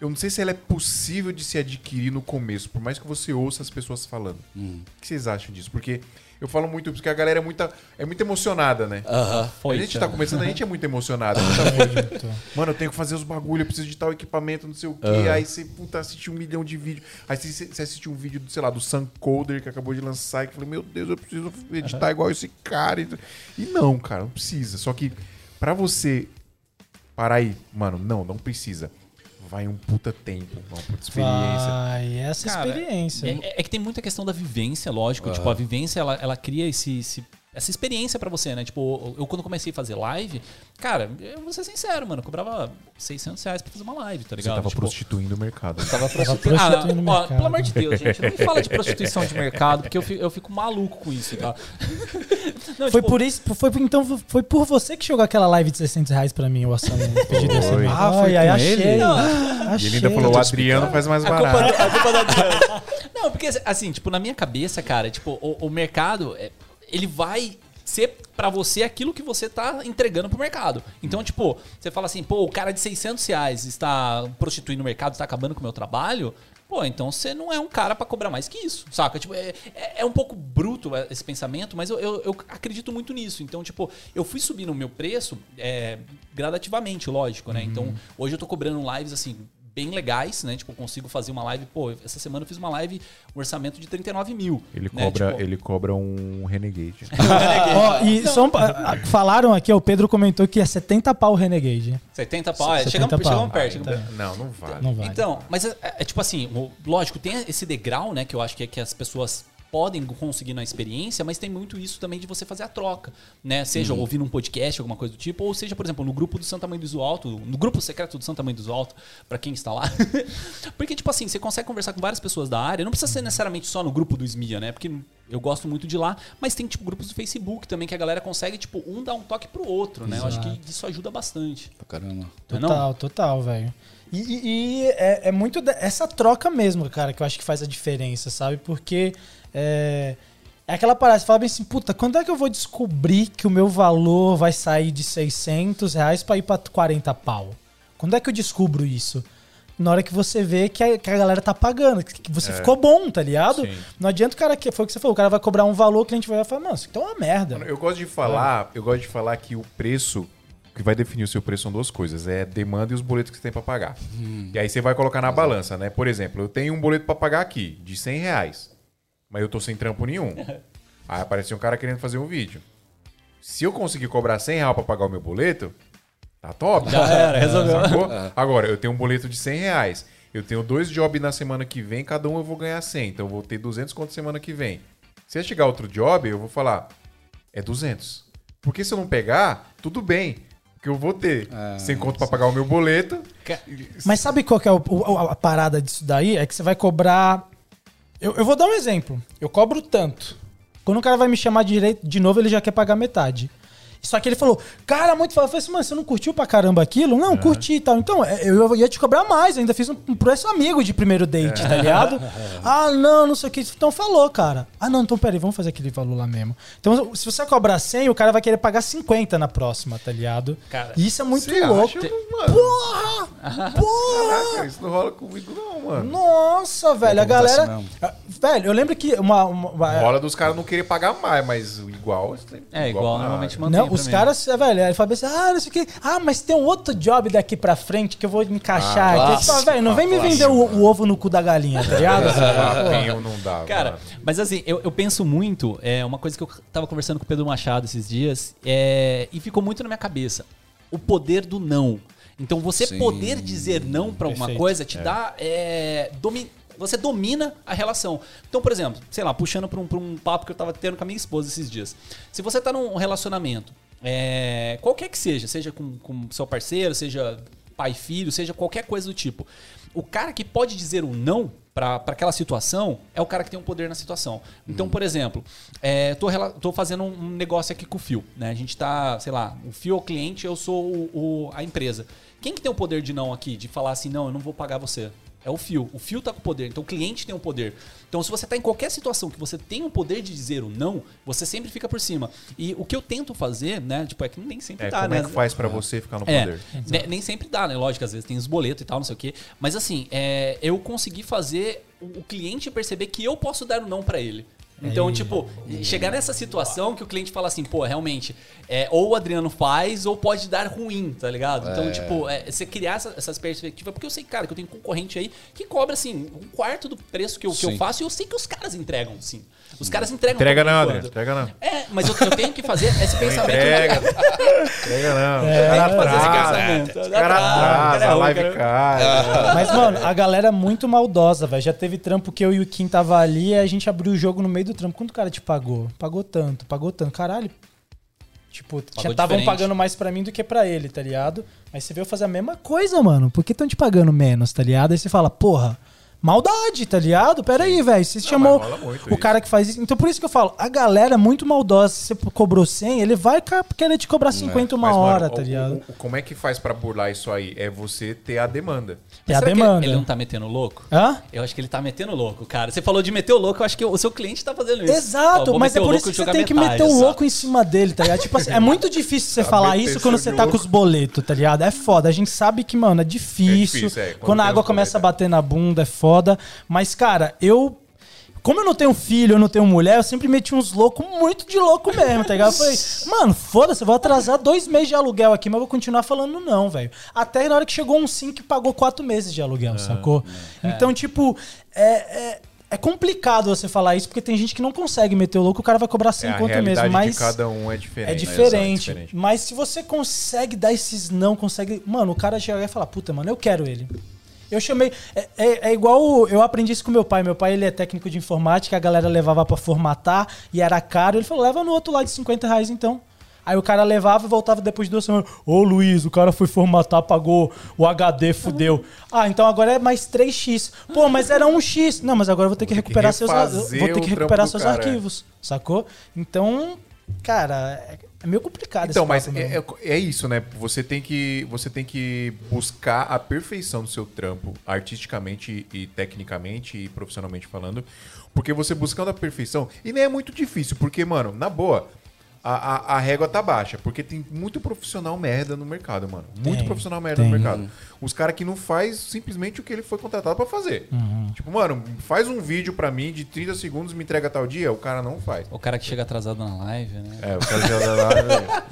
eu não sei se ela é possível de se adquirir no começo, por mais que você ouça as pessoas falando. O que vocês acham disso? Porque eu falo muito porque a galera é muito, é muito emocionada, né? Aham. Foi, a gente tá começando, a gente é muito emocionado. Muita. Mano, eu tenho que fazer os bagulho, eu preciso de tal equipamento, não sei o quê. Aí você, puta, assiste um milhão de vídeos. Aí você, você assiste um vídeo, sei lá, do Sun Coder que acabou de lançar e que eu falei, meu Deus, eu preciso editar igual esse cara. E não, cara, não precisa. Só que pra você parar aí, mano, não, não precisa. Vai um puta tempo, uma puta experiência. Vai, essa Cara, experiência. É, é que tem muita questão da vivência, lógico. Tipo, a vivência, ela, ela cria esse, esse- essa experiência pra você, né? Tipo, eu quando comecei a fazer live, cara, eu vou ser sincero, mano, eu cobrava 600 reais pra fazer uma live, tá Você ligado? tava Tipo, prostituindo o mercado. Tava prostitu... prostituindo o ah, ó, mercado. pelo amor de Deus, gente, não me fala de prostituição de mercado, porque eu fico, eu fico maluco com isso, tá? Não, Foi tipo, por isso, foi por- então foi por você que jogou aquela live de 600 reais pra mim, o Assam, pedido desse Foi. mês. Ah, foi Ai, com achei. ele? E ele ainda falou, o Adriano faz mais A culpa, barato. do- a culpa da Adriana. Não, porque assim, tipo, na minha cabeça, cara, tipo, o, o mercado, é, ele vai ser pra você aquilo que você tá entregando pro mercado. Então, tipo, você fala assim, pô, o cara de 600 reais está prostituindo o mercado, está acabando com o meu trabalho. Pô, então você não é um cara pra cobrar mais que isso, saca? Tipo, é, é, é um pouco bruto esse pensamento, mas eu, eu, eu acredito muito nisso. Então, tipo, eu fui subindo o meu preço é, gradativamente, lógico, né? Então, hoje eu tô cobrando lives, assim, bem legais, né? Tipo, eu consigo fazer uma live. Pô, essa semana eu fiz uma live, um orçamento de 39 mil. Ele né? cobra, Tipo, ele cobra um Renegade. Ó, e só um falaram aqui, ó, o Pedro comentou que é 70 pau o Renegade. 70 pau. É, 70 chegamos, pau. chegamos perto. chegamos perto. não, não vale. Não vale. Então, mas é, é tipo assim, lógico, tem esse degrau, né, que eu acho que é que as pessoas podem conseguir na experiência, mas tem muito isso também de você fazer a troca, né? Seja Uhum. ouvindo um podcast, alguma coisa do tipo, ou seja, por exemplo, no grupo do Santa Mãe do Iso Alto, no grupo secreto do Santa Mãe do Iso Alto, pra quem está lá. Porque, tipo assim, você consegue conversar com várias pessoas da área, não precisa ser necessariamente só no grupo do SMIA, né? Porque eu gosto muito de lá, mas tem, tipo, grupos do Facebook também que a galera consegue, tipo, um dar um toque pro outro, né? Eu acho que isso ajuda bastante. Pra caramba. Não é não? Total, total, velho. E, e- e é, é muito essa troca mesmo, cara, que eu acho que faz a diferença, sabe? Porque é, é aquela parada, você fala bem assim, puta, quando é que eu vou descobrir que o meu valor vai sair de 600 reais pra ir pra 40 pau? Quando é que eu descubro isso? Na hora que você vê que a, que a galera tá pagando, que que você ficou bom, tá ligado? Sim. Não adianta o cara que foi o que você falou, o cara vai cobrar um valor, o cliente vai falar, mano, isso aqui é uma merda. Mano, eu gosto de falar, eu gosto de falar que o preço que vai definir o seu preço são duas coisas, é demanda e os boletos que você tem pra pagar. E aí você vai colocar na balança, né? Por exemplo, eu tenho um boleto pra pagar aqui de 100 reais, mas eu tô sem trampo nenhum. Aí apareceu um cara querendo fazer um vídeo. Se eu conseguir cobrar 100 reais pra pagar o meu boleto, tá top. Já era, resolveu. Sacou? Agora, eu tenho um boleto de 100 reais. Eu tenho dois jobs na semana que vem, cada um eu vou ganhar 100. Então eu vou ter 200 conto semana que vem. Se chegar outro job, eu vou falar, é 200. Porque se eu não pegar, tudo bem. Porque eu vou ter 100 conto pra pagar o meu boleto. Mas sabe qual que é o- o- a parada disso daí? É que você vai cobrar. Eu, eu vou dar um exemplo. Eu cobro tanto. Quando o cara vai me chamar de, direito, de novo, ele já quer pagar metade. Só que ele falou, cara, muito foda. Eu falei assim, mano, você não curtiu pra caramba aquilo? Não, curti e tal. Então, é, eu ia te cobrar mais, eu ainda fiz um, um preço amigo de primeiro date, tá ligado? ah, não, não sei o que. Então falou, cara. Ah, não, então peraí, vamos fazer aquele valor lá mesmo. Então, se você cobrar 100, o cara vai querer pagar 50 na próxima, tá ligado? Cara, e isso é muito louco. acha, mano? Porra! Porra! Caraca, isso não rola comigo não, mano. Nossa, velho, a galera. Ah, Velho, eu lembro que uma. uma- Rola dos caras não querer pagar mais, mas igual... É, igual normalmente paga. mantém não, os mim. caras, é, velho, ele fala assim, ah, não sei o que. Ah, mas tem um outro job daqui pra frente que eu vou encaixar. Ah, aqui. Você fala, velho, não vem me vender o, o ovo no cu da galinha, tá ligado? Papinho não dá, Cara, mano. mas assim, eu, eu penso muito, é uma coisa que eu tava conversando com o Pedro Machado esses dias, é, e ficou muito na minha cabeça. O poder do não. Então você Sim. poder dizer não pra alguma Perfeito. coisa te dá. é, domi- você domina a relação. Então, por exemplo, sei lá, puxando pra um, pra um papo que eu tava tendo com a minha esposa esses dias. Se você tá num relacionamento, é, qualquer que seja, seja com, com seu parceiro, seja pai filho, seja qualquer coisa do tipo. O cara que pode dizer um não para aquela situação é o cara que tem um poder na situação. Então, por exemplo, é, tô, tô fazendo um negócio aqui com o Fio. Né? A gente tá, sei lá, o Fio é o cliente, eu sou o, o- a empresa. Quem que tem o poder de não aqui? De falar assim, não, eu não vou pagar você. É o fio. O fio tá com poder. Então o cliente tem o poder. Então se você tá em qualquer situação que você tem o poder de dizer o não, você sempre fica por cima. E o que eu tento fazer, né? Tipo, é que nem sempre É, dá, como né? é que faz pra você ficar no É, poder? ne- nem sempre dá, né? Lógico, às vezes tem os boletos e tal, não sei o quê. Mas assim, é, eu consegui fazer o, o cliente perceber que eu posso dar o não pra ele. Então, tipo, chegar nessa situação que o cliente fala assim, pô, realmente, é, ou o Adriano faz, ou pode dar ruim, tá ligado? Então, tipo, é, você criar essa, essas perspectivas, porque eu sei, cara, que eu tenho concorrente aí que cobra, assim, um quarto do preço que eu, que eu faço, e eu sei que os caras entregam, sim. Os caras entregam. Entrega não. André. Entrega não. É, mas eu, eu tenho que fazer esse pensamento. Entrega. Entrega não. Eu tenho que fazer esse atrasa. pensamento. Os caras atrasam, a live cara. cai. Mas, mano, a galera é muito maldosa, velho. Já teve trampo que eu e o Kim tava ali e a gente abriu o jogo no meio do trampo. Quanto o cara te pagou? Pagou tanto, pagou tanto. Caralho. Tipo, já estavam pagando mais pra mim do que pra ele, tá ligado? Mas você veio fazer a mesma coisa, mano. Por que estão te pagando menos, tá ligado? Aí você fala, porra, maldade, tá ligado? Pera aí, velho. Você chamou rola muito o isso. cara que faz isso. Então por isso que eu falo, a galera é muito maldosa. Se você cobrou 100, ele vai querer te cobrar 50 uma Mas, mano, hora, o- tá o- ligado? o- como é que faz pra burlar isso aí? É você ter a demanda. É a demanda. Ele não tá metendo louco? Hã? Eu acho que ele tá metendo louco, cara. Você falou de meter o louco, eu acho que o seu cliente tá fazendo isso. Ó, Exato, vou mas é o por isso que você tem que meter o louco em cima dele, tá ligado? Tipo assim, é muito difícil você Tá falar isso quando você tá com louco. os boletos, tá ligado? É foda. A gente sabe que, mano, é difícil. difícil, é. Quando Quando, a água começa a bater na bunda, é foda. Mas, cara, eu. Como eu não tenho filho, eu não tenho mulher, eu sempre meti uns loucos muito de louco mesmo, tá ligado? Eu falei, mano, foda-se, eu vou atrasar dois meses de aluguel aqui, mas eu vou continuar falando não, velho. Até na hora que chegou um sim que pagou quatro meses de aluguel, Ah, sacou? Então, tipo, é, é, é complicado você falar isso, porque tem gente que não consegue meter o louco, o cara vai cobrar É, 100 a conto mesmo, mas... de cada um é diferente. É né? diferente. Exato, Mas se você consegue dar esses não, consegue. Mano, o cara chegar e falar, puta, mano, eu quero ele. Eu chamei. É, é- é igual. Eu aprendi isso com meu pai. Meu pai ele é técnico de informática, a galera levava pra formatar e era caro. Ele falou, leva no outro lá de 50 reais então. Aí o cara levava e voltava depois de duas semanas. Ô Luiz, o cara foi formatar, pagou o HD, fudeu. Ah, então agora é mais 3x. Pô, mas era 1x. Não, mas agora eu vou ter que recuperar seus. Vou ter que recuperar seus cara, é. arquivos. Sacou? Então, cara, é, é meio complicado Então, esse mas papo, né? é, é- é isso, né? Você tem, que, você tem que buscar a perfeição do seu trampo, artisticamente e tecnicamente e profissionalmente falando. Porque você buscando a perfeição. E nem é muito difícil, porque, mano, na boa, a, a, a régua tá baixa. Porque tem muito profissional merda no mercado, mano. Muito Tem, profissional merda tem. no mercado. Os caras que não faz simplesmente o que ele foi contratado pra fazer. Uhum. Tipo, mano, faz um vídeo pra mim de 30 segundos, me entrega tal dia, o cara não faz. O cara que chega atrasado na live, né? É, o cara já dá lá.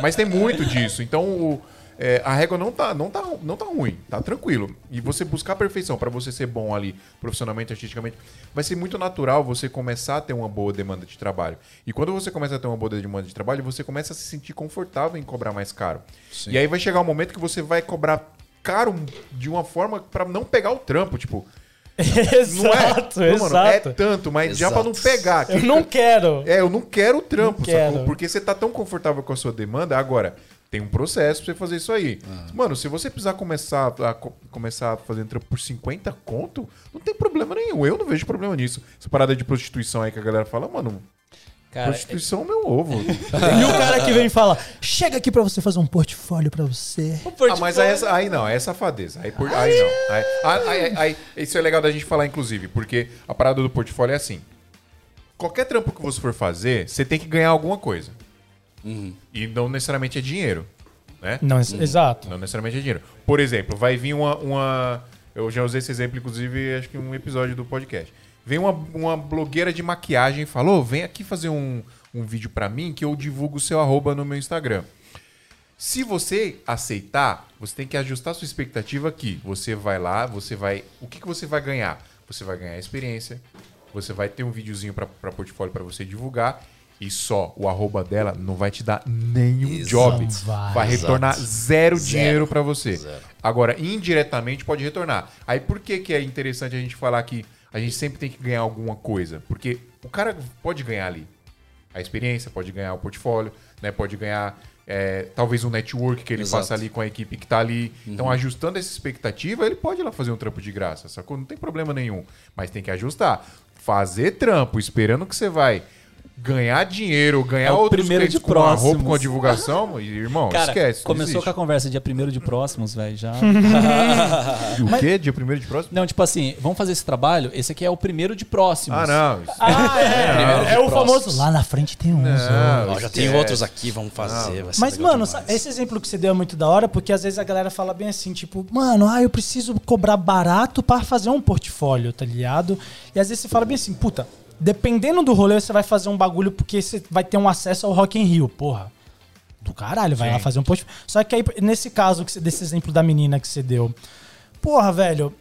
Mas tem muito disso. Então o- é, a régua não tá, não, tá, não tá ruim, tá tranquilo. E você buscar a perfeição pra você ser bom ali, profissionalmente, artisticamente, vai ser muito natural você começar a ter uma boa demanda de trabalho. E quando você começa a ter uma boa demanda de trabalho, você começa a se sentir confortável em cobrar mais caro. E aí vai chegar um momento que você vai cobrar caro de uma forma pra não pegar o trampo, tipo. Não é, exato, não, mano, é exato. tanto, mas já pra não Exato. pegar. Eu que- não quero. é, eu não quero o trampo, Não quero. sacou? Porque você tá tão confortável com a sua demanda. Agora, tem um processo pra você fazer isso aí. Ah. Mano, se você precisar começar a, co- começar fazendo trampo por 50 conto, não tem problema nenhum. Eu não vejo problema nisso. Essa parada de prostituição aí que a galera fala, mano, Cara, prostituição é meu ovo. E o cara que vem e fala: chega aqui pra você fazer um portfólio pra você. ah, mas aí, aí não, é safadeza. Aí, por, aí não. Aí, aí- aí- aí- isso é legal da gente falar, inclusive, porque a parada do portfólio é assim. Qualquer trampo que você for fazer, você tem que ganhar alguma coisa. E não necessariamente é dinheiro. Né? Não, ex- exato. Não necessariamente é dinheiro. Por exemplo, vai vir uma, uma. Eu já usei esse exemplo, inclusive, acho que em um episódio do podcast. Vem uma, uma blogueira de maquiagem e falou: vem aqui fazer um, um vídeo pra mim que eu divulgo o seu arroba no meu Instagram. Se você aceitar, você tem que ajustar sua expectativa aqui. Você vai lá, você vai. O que, que você vai ganhar? Você vai ganhar experiência, você vai ter um videozinho pra portfólio pra você divulgar. E só o arroba dela não vai te dar nenhum Exato. job. Vai. Vai retornar zero, Zero. dinheiro pra você. Zero. Agora, indiretamente pode retornar. Aí por que, que é interessante a gente falar que a gente sempre tem que ganhar alguma coisa? Porque o cara pode ganhar ali a experiência, pode ganhar o portfólio, né? Pode ganhar é, talvez um network que ele Exato. faça ali com a equipe que tá ali. Então, ajustando essa expectativa, ele pode ir lá fazer um trampo de graça, sacou? Não tem problema nenhum. Mas tem que ajustar. Fazer trampo esperando que você vai ganhar dinheiro, ganhar É o outros primeiro de com a roupa, próximos. com a divulgação, irmão, Cara, esquece. começou com a conversa dia 1 de próximos, velho, já. E o quê? Dia primeiro de próximo? Não, tipo assim, vamos fazer esse trabalho, esse aqui é o primeiro de próximos. Ah, não. isso- Ah, é. Primeiro de É o próximos. famoso. Lá na frente tem uns. ó. Não, Ó, já tem outros aqui, vamos fazer. vai ser Mas, mano, demais. esse exemplo que você deu é muito da hora, porque às vezes a galera fala bem assim, tipo, mano, ah, eu preciso cobrar barato para fazer um portfólio, tá ligado? E às vezes você fala bem assim, puta, dependendo do rolê, você vai fazer um bagulho porque você vai ter um acesso ao Rock in Rio, porra. Do caralho, vai lá fazer um portfólio. Só que aí, nesse caso, que você- desse exemplo da menina que você deu, porra, velho,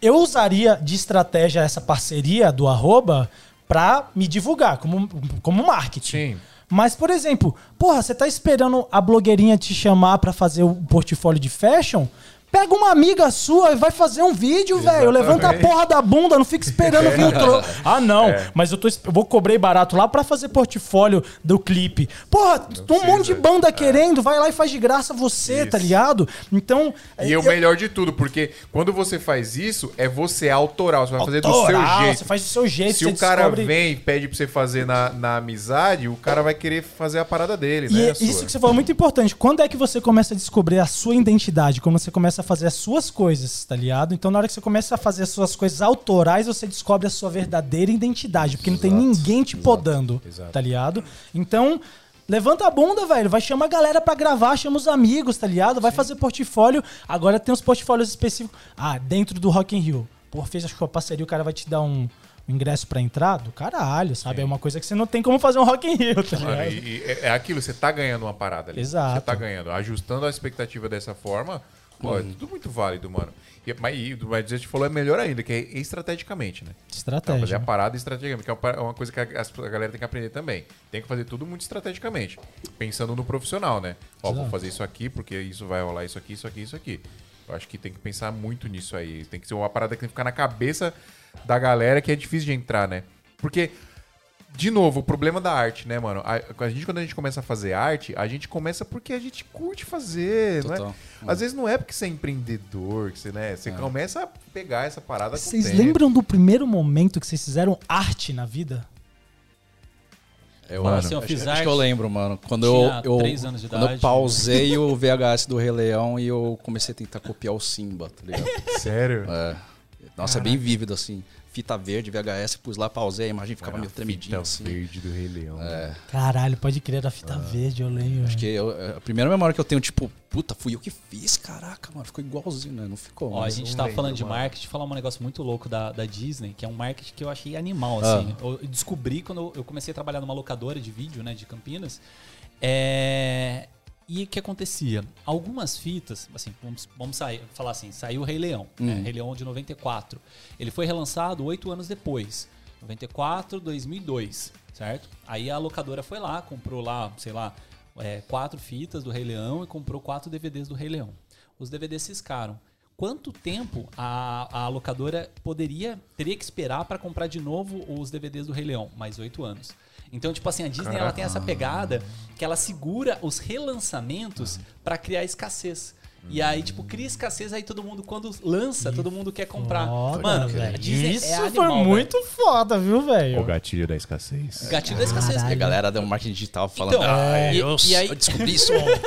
eu usaria de estratégia essa parceria do arroba pra me divulgar como, como marketing. Sim. Mas, por exemplo, porra, você tá esperando a blogueirinha te chamar pra fazer o portfólio de fashion? Pega uma amiga sua e vai fazer um vídeo, velho. Levanta a porra da bunda, não fica esperando vir o tro... Ah, não, mas eu, tô, eu vou cobrei barato lá pra fazer portfólio do clipe. Porra, um monte de banda querendo, vai lá e faz de graça você, tá Isso. ligado? Então. E eu- o melhor de tudo, porque quando você faz isso, é você autoral, você vai fazer do seu autoral, jeito. Você faz do seu jeito, Se você o cara descobre- vem e pede pra você fazer na, na amizade, o cara vai querer fazer a parada dele, E né? é a sua. isso que você falou é muito importante. Quando é que você começa a descobrir a sua identidade? Quando você começa a fazer as suas coisas, tá ligado? Então, na hora que você começa a fazer as suas coisas autorais, você descobre a sua verdadeira identidade. Porque não tem ninguém te podando, exato. tá ligado? Então, levanta a bunda, velho. Vai chamar a galera pra gravar, chama os amigos, tá ligado? Vai fazer portfólio. Agora tem os portfólios específicos. Ah, dentro do Rock in Rio. Pô, fez acho que uma parceria, o cara vai te dar um... um ingresso pra entrar do caralho, sabe? É uma coisa que você não tem como fazer um Rock in Rio, tá ligado? e- e é é aquilo, você tá ganhando uma parada ali. Exato. Você tá ganhando. Ajustando a expectativa dessa forma, pô, é tudo muito válido, mano. E, mas, e, mas a gente falou é melhor ainda, que é estrategicamente, né? Então, fazer Estratégia. a parada estrategicamente, que é uma é coisa que a, a galera tem que aprender também. Tem que fazer tudo muito estrategicamente. Pensando no profissional, né? Ó, vou Exato. fazer isso aqui, porque isso vai rolar isso aqui, isso aqui, isso aqui. Eu acho que tem que pensar muito nisso aí. Tem que ser uma parada que tem que ficar na cabeça da galera que é difícil de entrar, né? Porque de novo, o problema da arte, né, mano? A, a gente, quando a gente começa a fazer arte, a gente começa porque a gente curte fazer, não é? Total. Às vezes não é porque você é empreendedor, que você, né? É. Você começa a pegar essa parada com o Vocês tempo. lembram do primeiro momento que vocês fizeram arte na vida? Eu, Mano, assim, eu acho, fiz acho arte, que eu lembro, mano. Quando eu, eu, três anos de quando eu idade. pausei o VHS do Rei Leão e eu comecei a tentar copiar o Simba, tá ligado? Sério? É. Nossa, é bem vívido, assim. Fita verde, VHS, pus lá, pausei, a imagem ficava meio tremidinha, Fita assim. verde do Rei Leão. É. Caralho, pode crer, a fita verde, eu lembro. Acho que eu- é, a primeira memória que eu tenho, tipo, puta, fui eu que fiz, caraca, mano. Ficou igualzinho, né? Não ficou. Ó, a gente lembro, falando de mano. marketing, falar um negócio muito louco da, da Disney, que é um marketing que eu achei animal, Ah. assim. Eu descobri quando eu comecei a trabalhar numa locadora de vídeo, né, de Campinas. É... E o que acontecia? Algumas fitas, assim, vamos, vamos sair, falar assim, saiu o Rei Leão, né, Rei Leão de 94. Ele foi relançado oito anos depois, 94, 2002, certo? Aí a locadora foi lá, comprou lá, sei lá, é, quatro fitas do Rei Leão e comprou quatro DVDs do Rei Leão. Os DVDs ciscaram. Quanto tempo a, a locadora poderia teria que esperar para comprar de novo os DVDs do Rei Leão? Mais oito anos. Então, tipo assim, a Disney ela tem essa pegada que ela segura os relançamentos para criar escassez. E aí, tipo, cria escassez, aí todo mundo, quando lança, todo mundo quer comprar. Foda, Mano, velho. Disney Isso é foi animal, velho. muito foda, viu, velho? O gatilho da escassez. Gatilho da escassez. E a galera do marketing digital falando, Então, ah, e- eu, e aí- eu descobri isso ontem.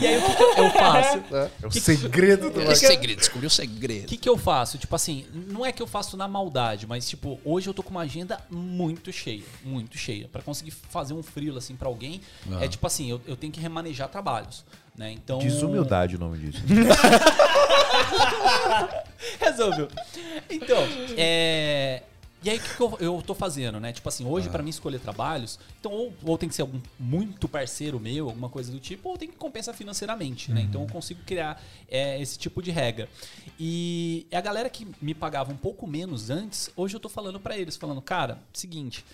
E aí, o que, que eu- faço? É o segredo do É marketing. segredo, descobri o O segredo. que, que eu faço? Tipo assim, não é que eu faço na maldade, mas tipo, hoje eu tô com uma agenda muito cheia, muito cheia. Pra conseguir fazer um frilo assim pra alguém, é tipo assim, eu, eu tenho que remanejar trabalhos, né? Então Desumildade o nome disso. Resolveu. Então, é. E aí, o que, que eu, eu tô fazendo, né? Tipo assim, hoje, pra mim escolher trabalhos, então, ou, ou tem que ser algum muito parceiro meu, alguma coisa do tipo, ou tem que compensar financeiramente, né? Então, eu consigo criar é, esse tipo de regra. E a galera que me pagava um pouco menos antes, hoje eu tô falando pra eles, falando, cara, seguinte.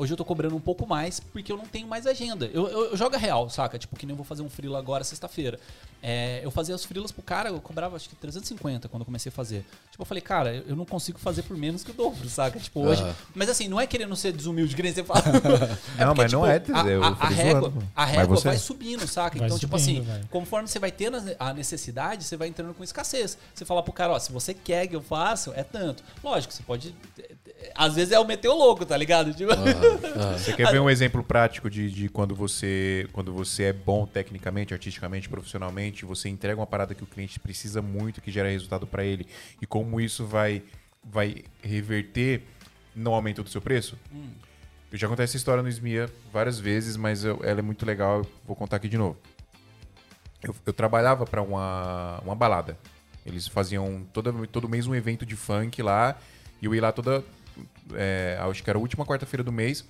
Hoje eu tô cobrando um pouco mais porque eu não tenho mais agenda. Eu, eu, eu jogo a real, saca? Tipo, que nem eu vou fazer um freela agora sexta-feira. É, eu fazia os freelas pro cara, eu cobrava acho que 350 quando eu comecei a fazer. Tipo, eu falei, cara, eu não consigo fazer por menos que o dobro, saca? Tipo, hoje. Aham. Mas assim, não é querendo ser desumilde, que nem você fala. Não, mas não é, eu A, a, a régua, a Mas régua você- vai subindo, saca? Vai então, tipo subindo, assim, velho. conforme você vai tendo a necessidade, você vai entrando com escassez. Você fala pro cara, ó, se você quer que eu faça, é tanto. Lógico, você pode. Às vezes é o meter o louco, tá ligado? Tipo, Você quer ver um exemplo prático de, de quando, você, quando você é bom tecnicamente, artisticamente, profissionalmente, você entrega uma parada que o cliente precisa muito, que gera resultado para ele, e como isso vai, vai reverter no aumento do seu preço? Eu já contei essa história no SMIA várias vezes, mas eu- ela é muito legal, eu vou contar aqui de novo. Eu, eu trabalhava para uma, uma balada. Eles faziam toda, todo mês um evento de funk lá. E eu ia lá toda. É, acho que era a última quarta-feira do mês.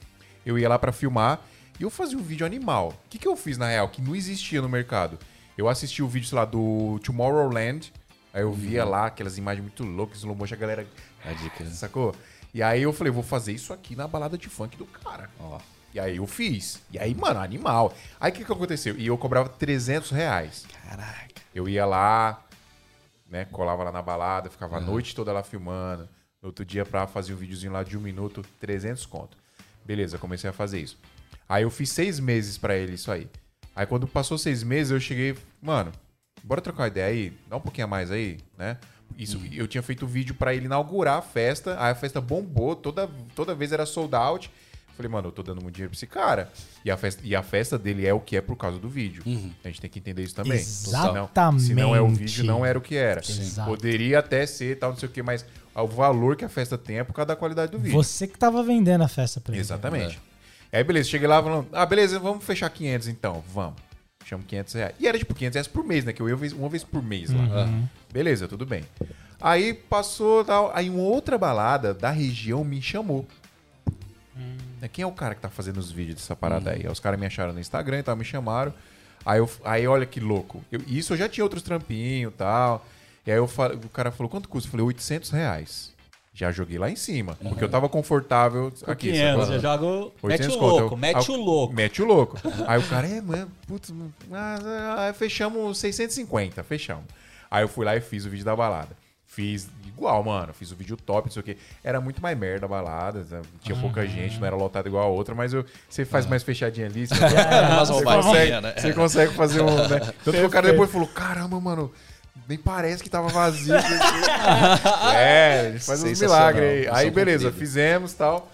Eu ia lá para filmar. E eu fazia um vídeo animal. O que, que eu fiz na real? Que não existia no mercado. Eu assisti o vídeo, sei lá, do Tomorrowland. Aí eu via lá aquelas imagens muito loucas, slow motion, a galera. A dica. Sacou? E aí eu falei, vou fazer isso aqui na balada de funk do cara. Ó. E aí eu fiz. E aí, mano, animal. Aí o que, que aconteceu? E eu cobrava 300 reais. Caraca. Eu ia lá, né? Colava lá na balada, ficava a noite toda lá filmando. No outro dia, pra fazer um videozinho lá de um minuto, 300 conto. Beleza, comecei a fazer isso. Aí eu fiz seis meses pra ele isso aí. Aí quando passou seis meses, eu cheguei, mano, bora trocar uma ideia aí? Dá um pouquinho a mais aí, né? Isso, eu tinha feito vídeo pra ele inaugurar a festa, aí a festa bombou, toda, toda vez era sold out. Falei, mano, eu tô dando muito dinheiro pra esse cara. E a festa, e a festa dele é o que é por causa do vídeo. A gente tem que entender isso também. Exatamente. Se não é o vídeo, não era o que era. Poderia até ser, tal, não sei o que, mas o valor que a festa tem é por causa da qualidade do vídeo. Você que tava vendendo a festa pra ele. Exatamente. Aí, beleza, cheguei lá falando, ah, beleza, vamos fechar 500 então, vamos. Chamo 500 reais. E era tipo 500 reais por mês, né? Que eu ia uma vez por mês lá. Beleza, tudo bem. Aí passou tal. Aí uma outra balada da região me chamou. Né, Quem é o cara que tá fazendo os vídeos dessa parada aí? Aí Os caras me acharam no Instagram e tal, me chamaram. Aí, eu, aí olha que louco. Eu- isso eu já tinha outros trampinhos e tal. E aí eu fa- o cara falou, quanto custa? Eu falei, 800 reais. Já joguei lá em cima. Porque eu tava confortável aqui. 500, sacou? eu jogo. Mete 800 o louco, Eu- mete aí o eu- louco. Mete o louco. Aí o cara, é, mano, putz, ah, fechamos 650, fechamos. Aí eu fui lá e fiz o vídeo da balada. Fiz igual, mano. Fiz o vídeo top, não sei o quê. Era muito mais merda a balada. Tinha pouca gente, não era lotado igual a outra, mas eu, você faz mais fechadinha ali. Você, Umas você consegue, né? você consegue fazer um. Né? Tanto que o cara depois falou: caramba, mano. Nem parece que tava vazio. isso aqui." é, a gente faz uns milagres aí. Missão Aí, beleza, cumprida. fizemos tal.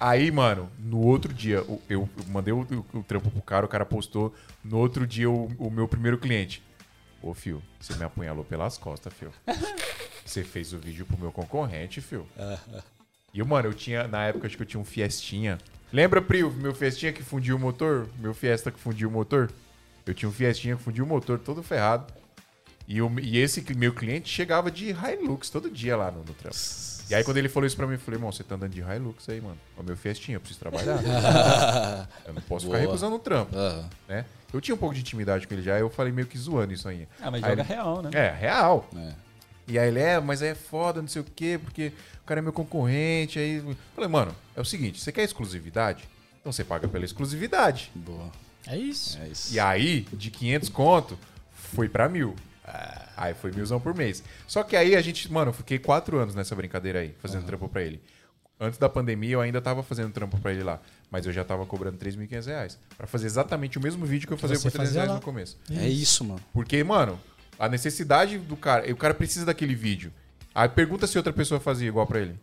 Aí, mano, no outro dia, eu, eu mandei o, o- o trampo pro cara, o cara postou. No outro dia, o, o meu primeiro cliente. Ô, Fio, você me apunhalou pelas costas, Fio. Você fez o vídeo pro meu concorrente, Fio. E, mano, eu tinha, na época, acho que eu tinha um Fiestinha. Lembra, Prio, meu Fiestinha que fundiu o motor? Meu Fiesta que fundiu o motor? Eu tinha um Fiestinha que fundiu o motor todo ferrado. E, o- e esse meu cliente chegava de Hilux todo dia lá no, no trampo. E aí, quando ele falou isso pra mim, eu falei, irmão, você tá andando de Hilux aí, mano. É o meu Fiestinha, eu preciso trabalhar. eu não posso ficar Boa. recusando o trampo, Aham. né? Eu tinha um pouco de intimidade com ele já, eu falei meio que zoando isso aí. Ah, mas Aí joga ele- real, né? É, real. É. E aí ele é, mas é foda, não sei o quê, porque o cara é meu concorrente. Aí eu falei, mano, é o seguinte, você quer exclusividade? Então você paga pela exclusividade. Boa. É isso. É isso. E aí, de 500 conto, foi pra mil. Aí foi milzão por mês. Só que aí a gente, mano, eu fiquei quatro anos nessa brincadeira aí, fazendo trampo pra ele. Antes da pandemia eu ainda tava fazendo trampo pra ele lá. Mas eu já tava cobrando 3.500 reais. Pra fazer exatamente o mesmo vídeo que eu fazia você por 300 fazia reais lá. no começo. É isso, mano. Porque, mano, a necessidade do cara. O cara precisa daquele vídeo. Aí pergunta se outra pessoa fazia igual pra ele.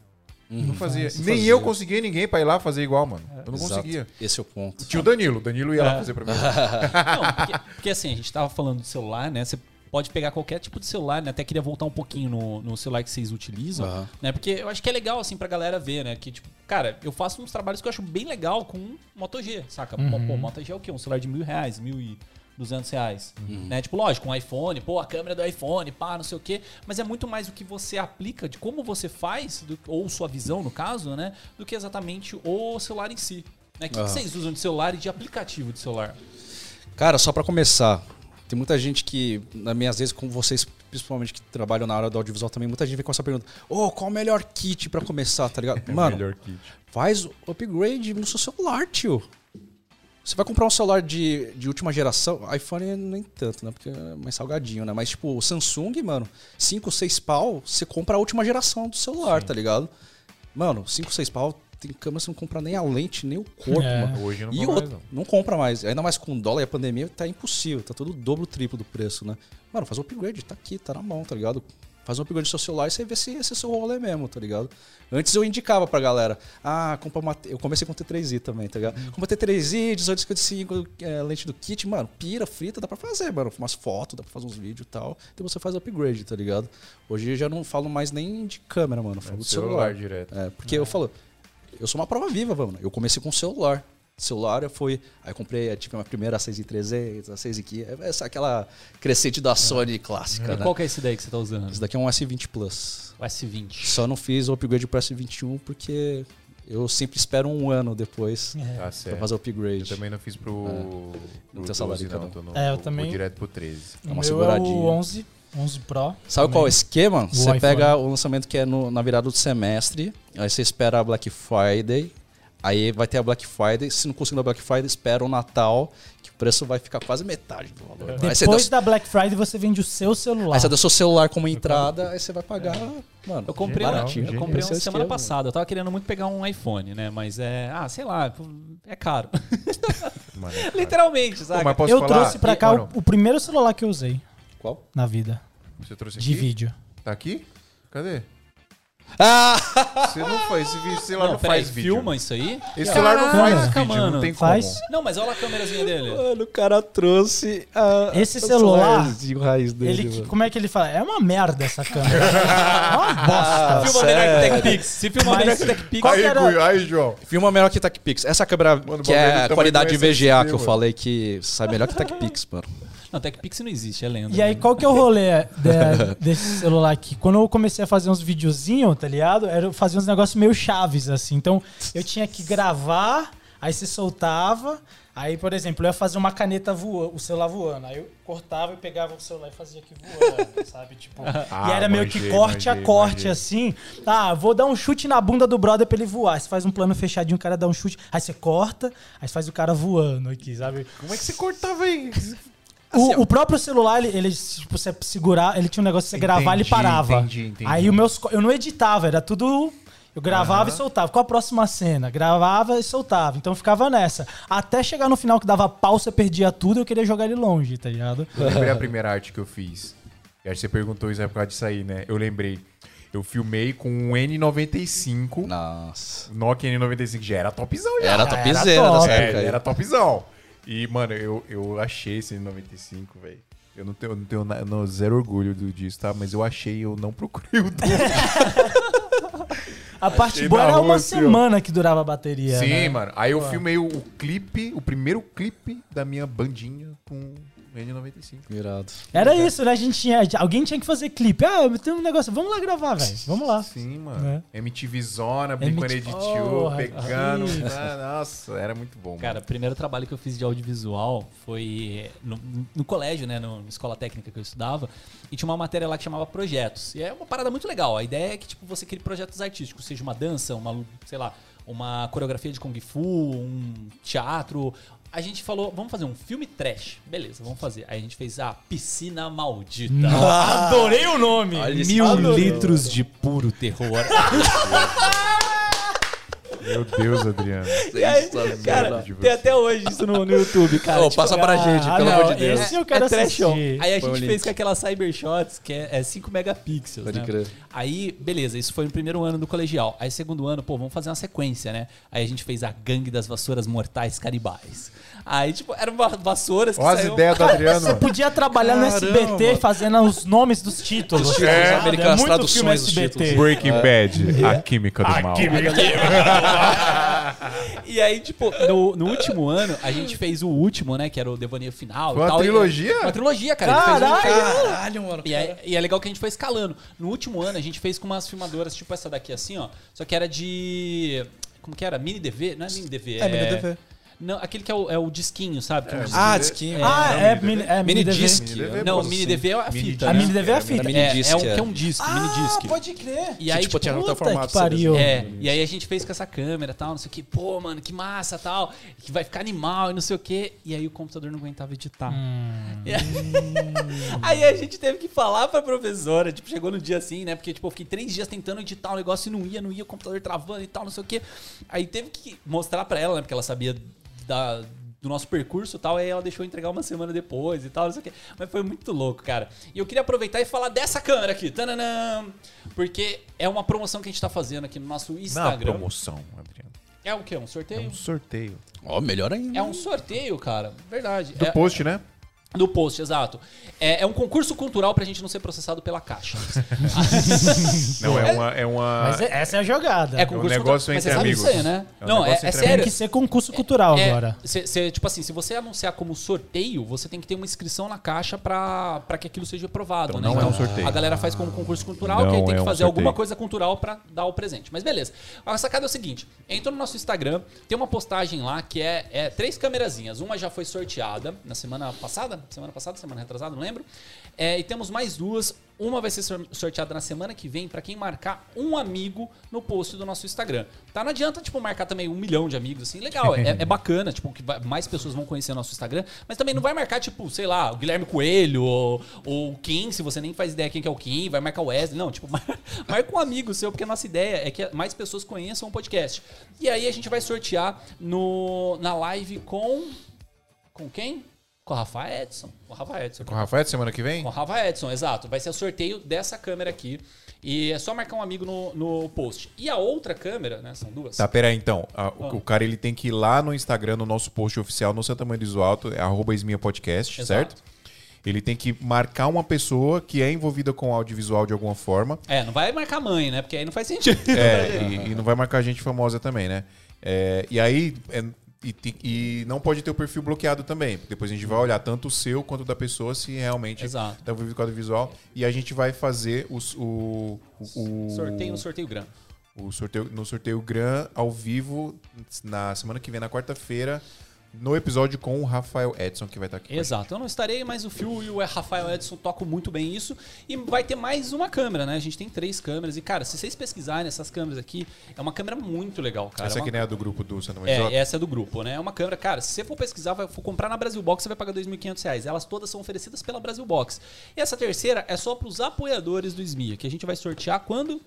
não fazia. Não Nem fazia. eu conseguia ninguém pra ir lá fazer igual, mano. Eu não Exato. conseguia. Esse é o ponto. Tinha o Danilo. O Danilo ia lá fazer pra mim. Não, porque, porque assim, a gente tava falando do celular, né? Você pode pegar qualquer tipo de celular, né? Até queria voltar um pouquinho no, no celular que vocês utilizam, Aham. né? Porque eu acho que é legal, assim, pra galera ver, né? Que, tipo, cara, eu faço uns trabalhos que eu acho bem legal com um Moto G, saca? Pô, Pô, Moto G é o quê? Um celular de mil reais, mil e... 200 reais, né? Tipo, lógico, um iPhone, pô, a câmera do iPhone, pá, não sei o quê. Mas é muito mais o que você aplica, de como você faz, do- ou sua visão, no caso, né? Do que exatamente o celular em si. Né? O que, que Aham. vocês usam de celular e de aplicativo de celular? Cara, só pra começar, tem muita gente que, nas minhas vezes, com vocês, principalmente que trabalham na área do audiovisual também, muita gente vem com essa pergunta: Ô, qual o melhor kit pra começar, tá ligado? Mano, Melhor kit. faz upgrade no seu celular, tio. Você vai comprar um celular de, de última geração, iPhone nem tanto, né? Porque é mais salgadinho, né? Mas tipo, o Samsung, mano, 5, 6 pau, você compra a última geração do celular, tá ligado? Mano, 5, 6 pau, tem câmera, você não compra nem a lente, nem o corpo, É. mano. Hoje não E compra mais, outro, não. não compra mais. Ainda mais com o dólar e a pandemia, tá impossível. Tá tudo o dobro, triplo do preço, né? Mano, faz o upgrade, tá aqui, tá na mão, tá ligado? Faz um upgrade no seu celular e você vê se esse é o seu rolê mesmo, tá ligado? Antes eu indicava pra galera, ah, compra uma. Eu comecei com T3i também, tá ligado? Compra T3i, 1855, é, lente do kit, mano, pira, frita, dá pra fazer, mano. Umas fotos, dá pra fazer uns vídeos e tal. Então você faz o upgrade, tá ligado? Hoje eu já não falo mais nem de câmera, mano. Eu falo do celular celular. direto. É, porque eu falo, eu sou uma prova viva, mano. Eu comecei com celular. Celular foi. Aí eu comprei, eu tive a minha primeira a 6,300, a 6,500. Essa aquela crescente da Sony clássica, E né? qual que é esse daí que você tá usando? Esse daqui é um S20 Plus. O S20. Só não fiz o upgrade pro S21 porque eu sempre espero um ano depois Tá pra fazer o Eu upgrade. também não fiz pro. Não pro tem salário 12, cada não. Tô no, É, eu vou- também- Vou direto pro 13. É O uma meu seguradinha. É o 11, 11 Pro. Sabe qual é o esquema? O Você iPhone. pega o lançamento que é no- na virada do semestre, aí você espera a Black Friday, aí vai ter a Black Friday. Se não conseguir a Black Friday, espera o Natal, que o preço vai ficar quase metade do valor. Dá, Depois da Black Friday você vende o seu celular. aí você dá seu celular como entrada, aí você vai pagar. Mano, Eu comprei, Genial, um, eu comprei um é o semana passada. Eu tava querendo muito pegar um iPhone, né? Mas é. Ah, sei lá, é caro. Mano, Literalmente, Pô, sabe? mas posso eu falar? trouxe pra E- cá mano, o, o primeiro celular que eu usei Qual? na vida, Você trouxe de aqui? vídeo. Tá aqui? Cadê? Ah! Você não faz esse vídeo, celular não, Não, faz vídeo. filma isso aí? Esse celular não faz Caraca, vídeo, mano, não tem faz. como. Não, mas olha a câmerazinha dele. Mano, o cara trouxe a, Esse celular, celularzinho raiz dele. Ele, mano. como é que ele fala? É uma merda essa câmera. é uma bosta. Filma sério? melhor que TechPix. Se filma melhor que TechPix. Aí, era- aí, João. Filma melhor que TechPix. Essa câmera Mano, que é a tamanho qualidade VGA que eu falei que sai melhor que TechPix, mano. Não, TechPix não existe, é lenda. E aí, qual que é o rolê de- desse celular aqui? Quando eu comecei a fazer uns videozinhos, tá ligado? Era eu fazia uns negócios meio chaves, assim. Então, eu tinha que gravar, aí você soltava. Aí, por exemplo, eu ia fazer uma caneta voando, o celular voando. Aí eu cortava e pegava o celular e fazia aqui voando, sabe? Tipo, Ah, e era meio que manjei, corte a corte, manjei. assim. Ah, vou dar um chute na bunda do brother pra ele voar. Você faz um plano fechadinho, o cara dá um chute. Aí você corta, aí você faz o cara voando aqui, sabe? Como é que você cortava aí? O, o próprio celular, ele, ele, tipo, você segurar, ele tinha um negócio de você gravar, ele Entendi, parava. entendi, entendi. Aí o meus, co- eu não editava, era tudo. Eu gravava e soltava. Qual a próxima cena? Gravava e soltava. Então eu ficava nessa. Até chegar no final que dava pau, você perdia tudo, eu queria jogar ele longe, tá ligado? Eu lembrei a primeira arte que eu fiz. E acho que você perguntou isso é por causa disso aí, né? Eu lembrei. Eu filmei com um N95. Nossa. Nokia N95 já era topzão já. Era era topzera top. dessa É, época aí. era topzão. E, mano, eu, eu achei esse N95, velho. Eu não tenho, eu não tenho não, zero orgulho do, disso, tá? Mas eu achei, eu não procurei o dono. A parte Achei boa era uma assim, ó. semana que durava a bateria. Sim, né? mano. Aí eu filmei o, clipe, o primeiro clipe da minha bandinha com N95. Irado. Era isso, né? A gente tinha. Alguém tinha que fazer clipe. Ah, eu tenho um negócio. Vamos lá gravar, velho. Vamos lá. Sim, mano. MTV Zona, Blink-182, Porra, pegando. Ah, Nossa, era muito bom, Cara, o primeiro trabalho que eu fiz de audiovisual foi no, no colégio, né? Na escola técnica que eu estudava. E tinha uma matéria lá que chamava projetos. E é uma parada muito legal. A ideia é que, tipo, você crie projetos artísticos, seja uma dança, uma, sei lá, uma coreografia de Kung Fu, um teatro. A gente falou, vamos fazer um filme trash. Beleza, vamos fazer. Aí a gente fez a Piscina Maldita. Adorei o nome. Mil litros de puro terror. Meu Deus, Adriano. E aí, Sensacional. cara, tem até hoje isso no, no YouTube, cara. Ô, Tipo, passa pra gente, ah, pelo não, amor de Deus. esse eu quero é assistir. Aí a gente fez com aquela Cybershots, que é, é 5 megapixels. Pode né? crer. Aí, beleza, isso foi no primeiro ano do colegial. Aí, segundo ano, pô, vamos fazer uma sequência, né? Aí a gente fez a Gangue das Vassouras Mortais Canibais. Aí, tipo, eram va- vassouras que Olha as ideias do Adriano. Você podia trabalhar no. SBT fazendo os nomes dos títulos. Os títulos É, americanos, muito traduções dos títulos. Breaking Bad, a química do mal. E aí, tipo, no, no último ano, a gente fez o último, né? Que era o Devaneio Final. Foi e uma tal, e- trilogia? Uma trilogia, cara. A gente fez um- Caralho! Caralho, mano. E é, e é legal que a gente foi escalando. No último ano, a gente fez com umas filmadoras, tipo essa daqui, assim, ó. Só que era de. Como que era? Mini DV? Não é mini DV. É, mini DV. Não, aquele que é o, é o disquinho, sabe? Que é um disquinho. Ah, disquinho. Ah, é, mini, é Mini disc. Mini DV, não, mini. DV é a fita. A mini DV é a fita. mini É, disc, é, um, é. que é um disco, mini Ah, disc. pode crer. E aí, tipo, tipo, tinha outro Puta formato. que pariu. É, e aí a gente fez com essa câmera e tal, não sei o que, pô, mano, que massa tal, que vai ficar animal e não sei o que. E aí o computador não aguentava editar. E aí- a gente teve que falar pra professora, tipo, chegou no dia assim, né? Porque, tipo, eu fiquei três dias tentando editar o negócio e não ia, não ia, o computador travando e tal, não sei o que. Aí teve que mostrar pra ela, né? Porque ela sabia da do nosso percurso e tal, aí ela deixou entregar uma semana depois e tal, não sei o quê. Mas foi muito louco, cara. E eu queria aproveitar e falar dessa câmera aqui, tananã, porque é uma promoção que a gente tá fazendo aqui no nosso Não é uma Instagram. promoção, Adriano. É o quê? Um É sorteio? um sorteio. Ó, melhor ainda. É um sorteio, cara. Verdade. Do é, post, né? Do post, exato. É, é um concurso cultural pra gente não ser processado pela Caixa. Não, é uma. É, uma... Mas é- essa é a jogada. É concurso negócio cultural. Mas entre amigos. né? É um não, é, é entre Tem sério. que ser concurso cultural É, agora. cê- cê, tipo assim, se você anunciar como sorteio, você tem que ter uma inscrição na caixa pra, pra que aquilo seja aprovado. Então né? não é um sorteio. A galera faz como concurso cultural, Não que aí tem é que um fazer sorteio. alguma coisa cultural pra dar o presente. Mas beleza. A sacada é o seguinte: entra no nosso Instagram, tem uma postagem lá que é, é três câmerazinhas. Uma já foi sorteada na semana passada, semana passada, semana retrasada, não lembro. É, e temos mais duas. Uma vai ser sor- sorteada na semana que vem pra quem marcar um amigo no post do nosso Instagram. Tá? Não adianta, tipo, marcar também um milhão de amigos, assim. Legal, é, é bacana, tipo, que mais pessoas vão conhecer o nosso Instagram. Mas também não vai marcar, tipo, sei lá, o Guilherme Coelho ou, ou o Kim, se você nem faz ideia quem que é o Kim, vai marcar o Wesley. Não, tipo, mar- marca um amigo seu, porque a nossa ideia é que mais pessoas conheçam o podcast. E aí a gente vai sortear no, na live com... Com quem? Com o Rafa Edson. Com o Rafa Edson. Com o Rafael semana que vem? Com o Rafa Edson, exato. Vai ser o sorteio dessa câmera aqui. E é só marcar um amigo no, no post. E a outra câmera, né? São duas. Tá, pera aí então. A- o, Ah. o cara ele tem que ir lá no Instagram, no nosso post oficial, no Santa Mãe do Iso Alto, é arroba Podcast, Exato. certo? Ele tem que marcar uma pessoa que é envolvida com audiovisual de alguma forma. É, não vai marcar mãe, né? Porque aí não faz sentido. É, e, e não vai marcar gente famosa também, né? É, e aí. é, e, e não pode ter o perfil bloqueado também. Depois a gente vai olhar tanto o seu quanto da pessoa se realmente está envolvido com o audiovisual. E a gente vai fazer os- o, o, o, Sorteio no sorteio grande. o sorteio, no sorteio Gran ao vivo na semana que vem, na quarta-feira, no episódio com o Rafael Edson, que vai estar aqui. Exato. Eu não estarei, mas o Phil e o Rafael Edson tocam muito bem isso. E vai ter mais uma câmera, né? A gente tem três câmeras. E, cara, se vocês pesquisarem essas câmeras aqui, é uma câmera muito legal, cara. Essa É uma- aqui não é a do grupo do Maria É, essa é do grupo, né? É uma câmera. Cara, se você for pesquisar, vai, for comprar na Brasil Box, você vai pagar 2.500 reais. Elas todas são oferecidas pela Brasil Box. E essa terceira é só para os apoiadores do SMIA, que a gente vai sortear quando?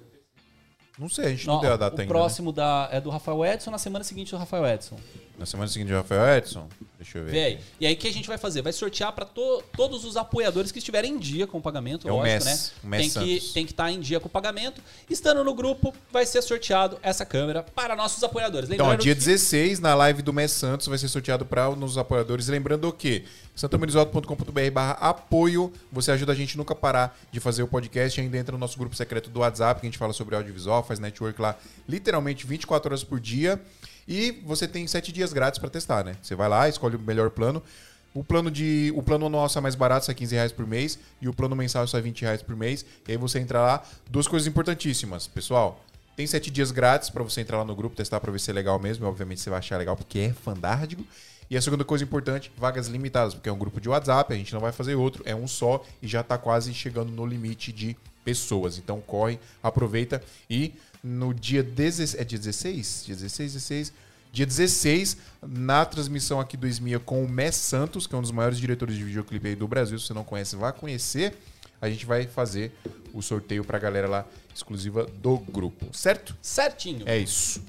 Não sei, a gente não, Não, deu a data o ainda. próximo da, é do Rafael Edson, na semana seguinte do Rafael Edson. Na semana seguinte Rafael Edson. Deixa eu ver. Aí. E aí o que a gente vai fazer? Vai sortear para todos os apoiadores que estiverem em dia com o pagamento, É o lógico, MES, né? o MES tem, que, tem que estar em dia com o pagamento. Estando no grupo, vai ser sorteado essa câmera para nossos apoiadores. Então, Lembrando dia que- 16, na live do Mês Santos, vai ser sorteado para os apoiadores. Lembrando que santamarisoto.com.br barra apoio. Você ajuda a gente nunca parar de fazer o podcast. Ainda entra no nosso grupo secreto do WhatsApp, que a gente fala sobre audiovisual, faz network lá literalmente 24 horas por dia. E você tem 7 dias grátis para testar, né? Você vai lá, escolhe o melhor plano. O plano de. O plano anual sai mais barato, sai 15 reais por mês. E o plano mensal sai 20 reais por mês. E aí você entra lá. Duas coisas importantíssimas, pessoal. Tem sete dias grátis pra você entrar lá no grupo, testar pra ver se é legal mesmo. E, obviamente você vai achar legal porque é fandárdigo. E a segunda coisa importante, vagas limitadas, porque é um grupo de WhatsApp, a gente não vai fazer outro, é um só e já tá quase chegando no limite de pessoas. Então corre, aproveita e no dia 16, é dia 16? Dia 16, 16, Dia 16, na transmissão aqui do Esmia com o Mess Santos, que é um dos maiores diretores de videoclipe aí do Brasil. Se você não conhece, vá conhecer. A gente vai fazer o sorteio pra galera lá, exclusiva do grupo, certo? Certinho. É isso.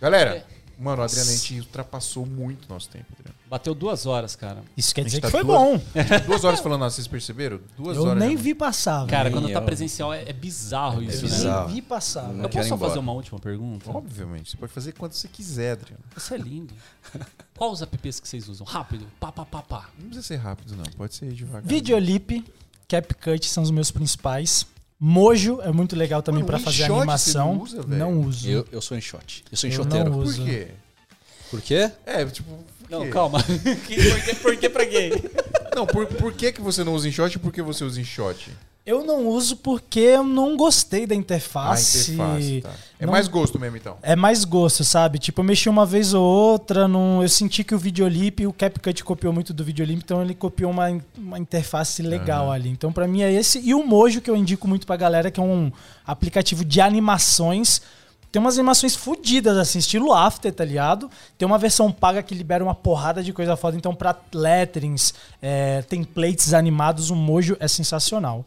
Galera, É. mano, o Adriano, a gente ultrapassou muito nosso tempo, Adriano. Bateu duas horas, cara. Isso quer A gente dizer tá que foi duas- bom. Duas horas falando, ah, vocês perceberam? Duas Eu horas. nem já. vi passar. Cara, velho. quando tá eu- presencial é, é bizarro isso, né? bizarro. Nem vi passar. velho. Eu posso só fazer uma última pergunta? Obviamente, você pode fazer quando você quiser, Adriano. Isso é lindo. Qual os apps que vocês usam? Rápido. Pá, pá, pá, pá. Não precisa ser rápido, não. Pode ser devagar. Videolip, CapCut são os meus principais. Mojo é muito legal também o fazer animação. você não usa, velho? não uso. Eu, eu sou enxote. Eu sou Eu enxoteiro. não Por uso. quê? Por quê? É, tipo. por Não, quê? calma. Por, que, por que pra gay? Não, por, por que, que você não usa enxote e por que você usa enxote? Eu não uso porque eu não gostei da Ah, interface. interface, tá. É Não- mais gosto mesmo, então. É mais gosto, sabe? Tipo, eu mexi uma vez ou outra, não, eu senti que o Videolip, o CapCut copiou muito do Videolip, então ele copiou uma, uma interface legal ali. Então, pra mim é esse. E o Mojo, que eu indico muito pra galera, que é um aplicativo de animações. Tem umas animações fodidas, assim, estilo After, tá ligado? Tem uma versão paga que libera uma porrada de coisa foda. Então, pra letterings, é, templates animados, o Mojo é sensacional.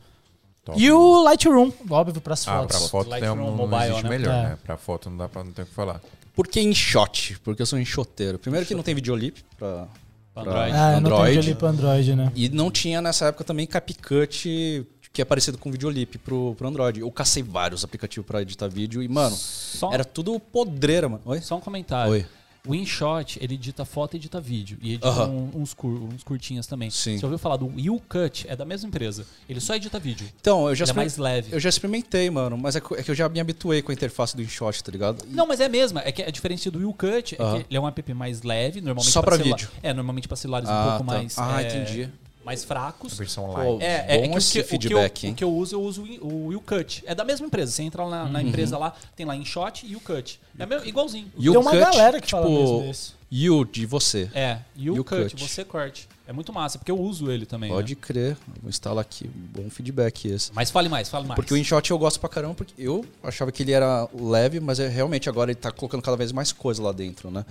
Top. E o Lightroom, óbvio, pras Ah, fotos. pra foto tem Lightroom um, não mobile, existe né? melhor, É. né? Pra foto não dá pra não ter o que falar. Por que InShot? Porque eu sou enxoteiro. Primeiro que não tem videolip pra Android. Ah, não tenho Android. ali pro Android, né? E não tinha nessa época também CapCut, que é parecido com videolip pro, pro Android. Eu cacei vários aplicativos pra editar vídeo e, mano, Só, era tudo podreira, mano. Oi? só um comentário. Oi. O InShot, ele edita foto e edita vídeo. E edita um- uns, cur- uns curtinhas também. Sim. Você ouviu falar do YouCut? É da mesma empresa. Ele só edita vídeo. Então, eu já, Ele é mais leve. eu já experimentei, mano, mas é que, é que eu já me habituei com a interface do InShot, tá ligado? E- Não, mas é a mesma. É que a diferença do YouCut é Aham. que ele é um app mais leve, normalmente Só pra celular- vídeo. É, normalmente para celulares um Ah, pouco tá. mais Ah, é, entendi. Mais fracos. Versão Pô, live. É, é, é Bom que o esse que, o que feedback, eu, hein? o que eu uso, eu uso o YouCut. É da mesma empresa. Você entra lá na, na empresa lá, tem lá InShot e YouCut. É mesmo, igualzinho. O Tem uma cut, galera que tipo, fala mesmo desse. You de você. É, YouCut, você corte. É muito massa, porque eu uso ele também. Pode né? crer. Vou instalar aqui. Bom feedback esse. Mas fale mais, fale mais. Porque o InShot eu gosto pra caramba, porque eu achava que ele era leve, mas é, realmente agora ele tá colocando cada vez mais coisa lá dentro, né?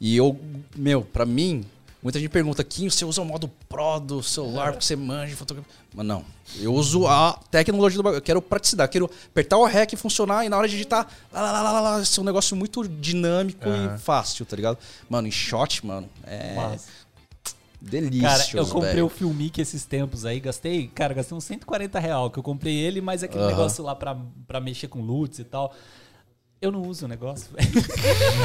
E eu, meu, pra mim, muita gente pergunta, Kim, você usa o modo Pro do celular porque você manja fotografia. Mas não, eu uso a tecnologia do bagulho. Eu quero praticidade, quero apertar o REC e funcionar e na hora de digitar, lá, lá, lá, lá, lá, ser um negócio muito dinâmico e fácil, tá ligado? Mano, InShot, mano, é Massa. delícia. Cara, eu comprei o Filmic esses tempos aí, gastei, cara, gastei uns 140 real, que eu comprei ele, mas aquele Aham. negócio lá pra, pra mexer com LUTs e tal. Eu não uso o negócio, velho.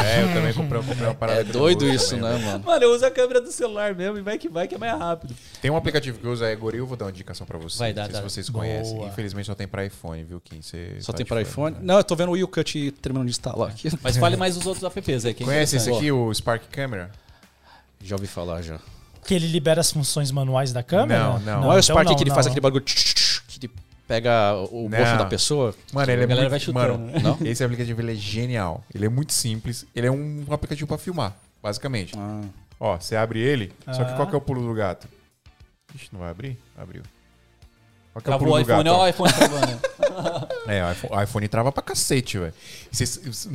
É, eu também comprei, eu comprei uma parada. É doido isso, também, né, mano? Mano, eu uso a câmera do celular mesmo e vai que vai que é mais rápido. Tem um aplicativo que eu uso, é Goril, eu vou dar uma indicação pra vocês. Vai, dá, não sei dá. se vocês Boa. conhecem. Infelizmente só tem pra iPhone, viu, Kim? Você Só tá tem fora, iPhone? né? Não, eu tô vendo o YouCut terminando de instalar aqui. Mas fale mais dos outros apps aí. que é Conhece esse aqui, o Spark Camera? Já ouvi falar já. Que ele libera as funções manuais da câmera? Não, não. Não, é o então Spark não, que ele não, faz aquele bagulho tch, pega o Não. rosto da pessoa. Mano, ele é A galera muito, vai chutando, mano, né? Não? esse aplicativo ele é genial. Ele é muito simples. Ele é um aplicativo pra filmar, basicamente. Ah, Ó, você abre ele, só que Ah. qual que é o pulo do gato? Ixi, não vai abrir? Abriu. Qual que é o o do gato? iPhone, ó ó? o iPhone travando. É, o iPhone, o iPhone trava pra cacete, velho.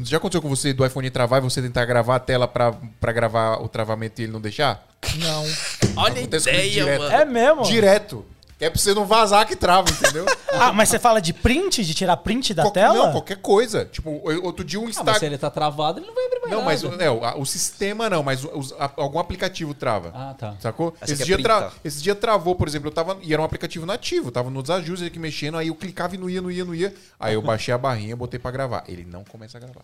Já aconteceu com você do iPhone travar e você tentar gravar a tela pra, pra gravar o travamento e ele não deixar? Não. Olha Acontece comigo direto. É mesmo? Direto. Que é pra você não vazar que trava, entendeu? Ah, mas você fala de print? De tirar print da Qualquer- tela? Não, qualquer coisa. Tipo, outro dia um Ah, mas Instagram. se ele tá travado, ele não vai abrir mais Não, mas o, nada. é, o, a- o sistema não, mas os- a- algum aplicativo trava. Ah, tá. Sacou? Essa Esse é dia, tra- printa. esse dia travou, por exemplo, eu tava. E era um aplicativo nativo, tava nos ajustes aqui mexendo, aí eu clicava e não ia, não ia, não ia. Aí eu baixei a barrinha e botei pra gravar. Ele não começa a gravar.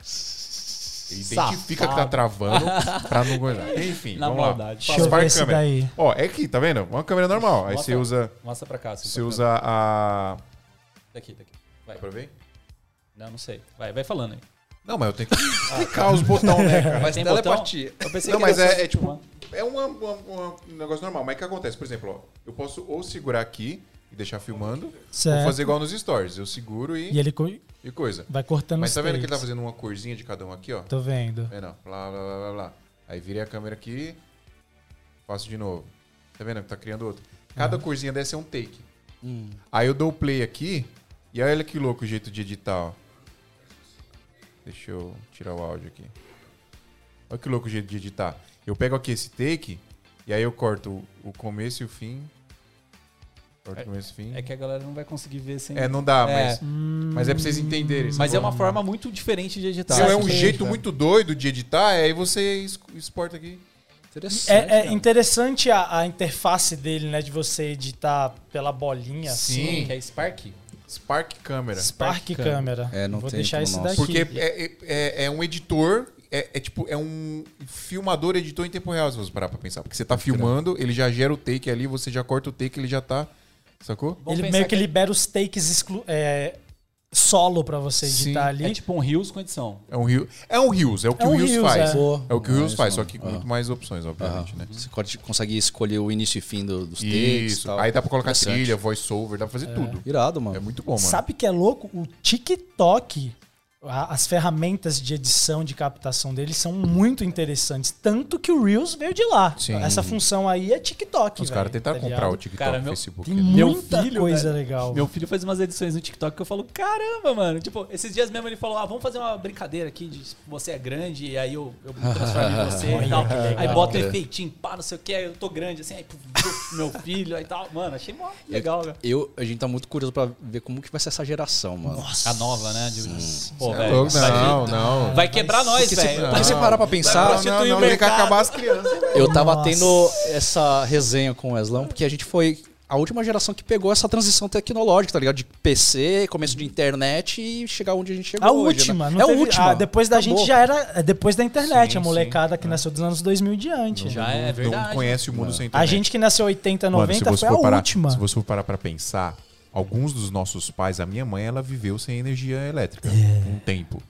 Ele identifica que tá Safado. travando pra não gozar. Enfim, Na vamos maldade. lá. Deixa eu ver esse daí. Ó, é aqui, tá vendo? Uma câmera normal. Aí Mostra- você usa. Mostra pra cá. assim, Você pra usa a. Daqui, daqui. Vai. Aprovei? Não, não sei. Vai, vai falando aí. Não, mas eu tenho que clicar os botões, né, cara? Mas Tem telepatia. Eu pensei Não, que mas era é, só é tipo. É uma- uma- uma- um negócio normal. Mas o que acontece? Por exemplo, ó, eu posso ou segurar aqui e deixar filmando, Certo. ou fazer igual nos stories. Eu seguro e, E ele co- e coisa. vai cortando Mas tá vendo que ele tá fazendo uma corzinha de cada um aqui, ó? Tô vendo. É não. Blá, blá, blá, blá, blá. Aí virei a câmera aqui, faço de novo. Tá vendo que tá criando outro? Cada corzinha dessa é um take. Hum. Aí eu dou o play aqui, e olha que louco o jeito de editar, ó. Deixa eu tirar o áudio aqui. Olha que louco o jeito de editar. Eu pego aqui esse take, e aí eu corto o começo e o fim. Começo fim. É que a galera não vai conseguir ver sem. É, não dá, É. mas, mas é pra vocês entenderem. Mas é uma forma muito diferente de editar. Não, é um jeito muito doido de editar, aí você exporta aqui. Interessante. É, é interessante a, a interface dele, né? De você editar pela bolinha Sim. assim. Que é Spark? Spark Câmera. Spark Spark Câmera. É, não Vou tem deixar esse nosso. daqui. Porque é, é, é um editor, é, é tipo, é um filmador editor em tempo real, se você parar pra pensar. Porque você tá filmando, ele já gera o take ali, você já corta o take, ele já tá. Sacou? Ele meio que libera os takes exclu- é, solo pra você editar Sim, ali. É tipo um Reels com edição. É um Reels. É um Reels, é o que É o um Reels Reels, faz. é. É o que o Reels nice, faz, só mano. que com Aham. muito mais opções, obviamente, né? Você pode- consegue escolher o início e fim do- dos takes. Isso. tal. Aí dá pra colocar trilha, voice over, dá pra fazer tudo. Irado, mano. É muito bom, mano. Sabe que é louco? O TikTok, as ferramentas de edição, de captação deles são muito interessantes. Tanto que o Reels veio de lá. Sim. Essa função aí é TikTok. Os caras tentaram tá comprar o TikTok Cara, no meu- Facebook. Tem né? Meu muita filho, coisa velho. legal. Meu filho faz umas edições no TikTok que eu falo, caramba, mano. Tipo, esses dias mesmo ele falou, ah, vamos fazer uma brincadeira aqui de você é grande, e aí eu, eu transformo em você e tal. Aí bota um É. efeitinho, pá, não sei o que, aí eu tô grande, assim, aí meu filho, aí tal. Mano, achei mó legal, velho. Eu, a gente tá muito curioso pra ver como que vai ser essa geração, mano. Nossa. A nova, né? De, pô, velho. não, não. Vai quebrar nós, velho. se parar pra pensar, Não, não, não, que acabar as crianças. eu tava Nossa. tendo essa resenha com o Weslão, porque a gente foi a última geração que pegou essa transição tecnológica, tá ligado? De PC, começo de internet e chegar onde a gente chegou A hoje, última, né? não É a teve- última. ah, depois da Acabou. gente já era. é Depois da internet, Sim, a molecada que nasceu dos anos 2000 em diante. Já é Não verdade. conhece o mundo sem internet. A gente que nasceu 80, 90 Mano, você foi a parar, última. Se você for parar pra pensar, alguns dos nossos pais, a minha mãe, ela viveu sem energia elétrica É. um tempo.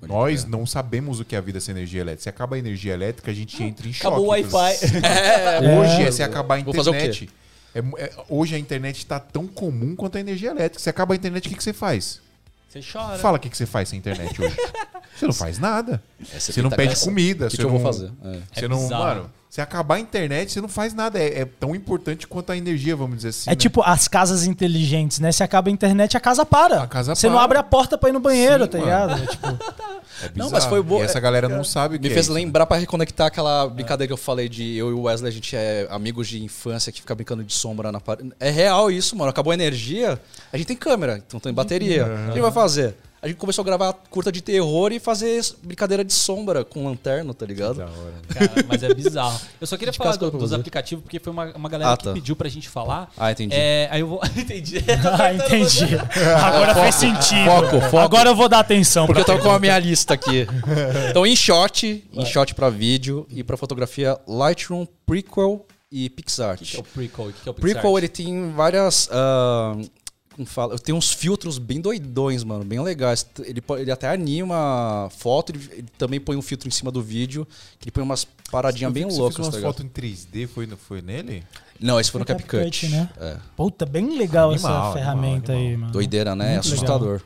Nós não sabemos o que é a vida sem energia elétrica. Se acaba a energia elétrica, a gente entra em choque. Acabou o Wi-Fi. Hoje é se acabar a Vou fazer o quê? internet. É é- hoje a internet está tão comum quanto a energia elétrica. Se acaba a internet, o que, que você faz? Você chora. Fala o que, que você faz sem internet hoje. você não faz nada. Essa Você não fita pede comida. O que, você que eu não, vou fazer? É. Você É não, mano, se acabar a internet, você não faz nada. É, é tão importante quanto a energia, vamos dizer assim. É né? tipo as casas inteligentes, né? Se acaba a internet, a casa para. A casa Você não para. abre a porta pra ir no banheiro, Sim, tá mano. ligado? É tipo, É Não, mas foi boa- E essa galera não sabe o que Me é fez isso. lembrar pra reconectar aquela brincadeira que eu falei de eu e o Wesley, a gente é amigos de infância que fica brincando de sombra na parede. É real isso, mano. Acabou a energia, a gente tem câmera, então tem bateria. O que a gente vai fazer? A gente começou a gravar curta de terror e fazer brincadeira de sombra com lanterna, tá ligado? Da hora. Cara, mas é bizarro. Eu só queria De falar do- dos aplicativos, porque foi uma, uma galera Ah, que tá. pediu pra gente falar. Ah, entendi. É, aí eu vou. entendi. ah, entendi. Agora faz sentido. Foco, foco. Agora eu vou dar atenção. Porque eu tô com a minha lista aqui. Então, InShot, InShot pra vídeo e pra fotografia, Lightroom, Prequel e O PixArt. que, que é o prequel? O que, que é o Pixar? Prequel, ele tem várias. ah, como fala? Tem uns filtros bem doidões, mano, bem legais. Ele, ele até anima foto, ele, ele também põe um filtro em cima do vídeo, que ele põe umas paradinhas bem Você loucas, fez tá umas ligado? fotos em 3D, foi, no- foi nele? Não, esse foi no Foi CapCut. CapCut, né? É. Puta, bem legal Animal, essa ferramenta animal, aí, mano. Doideira, né? Muito Assustador.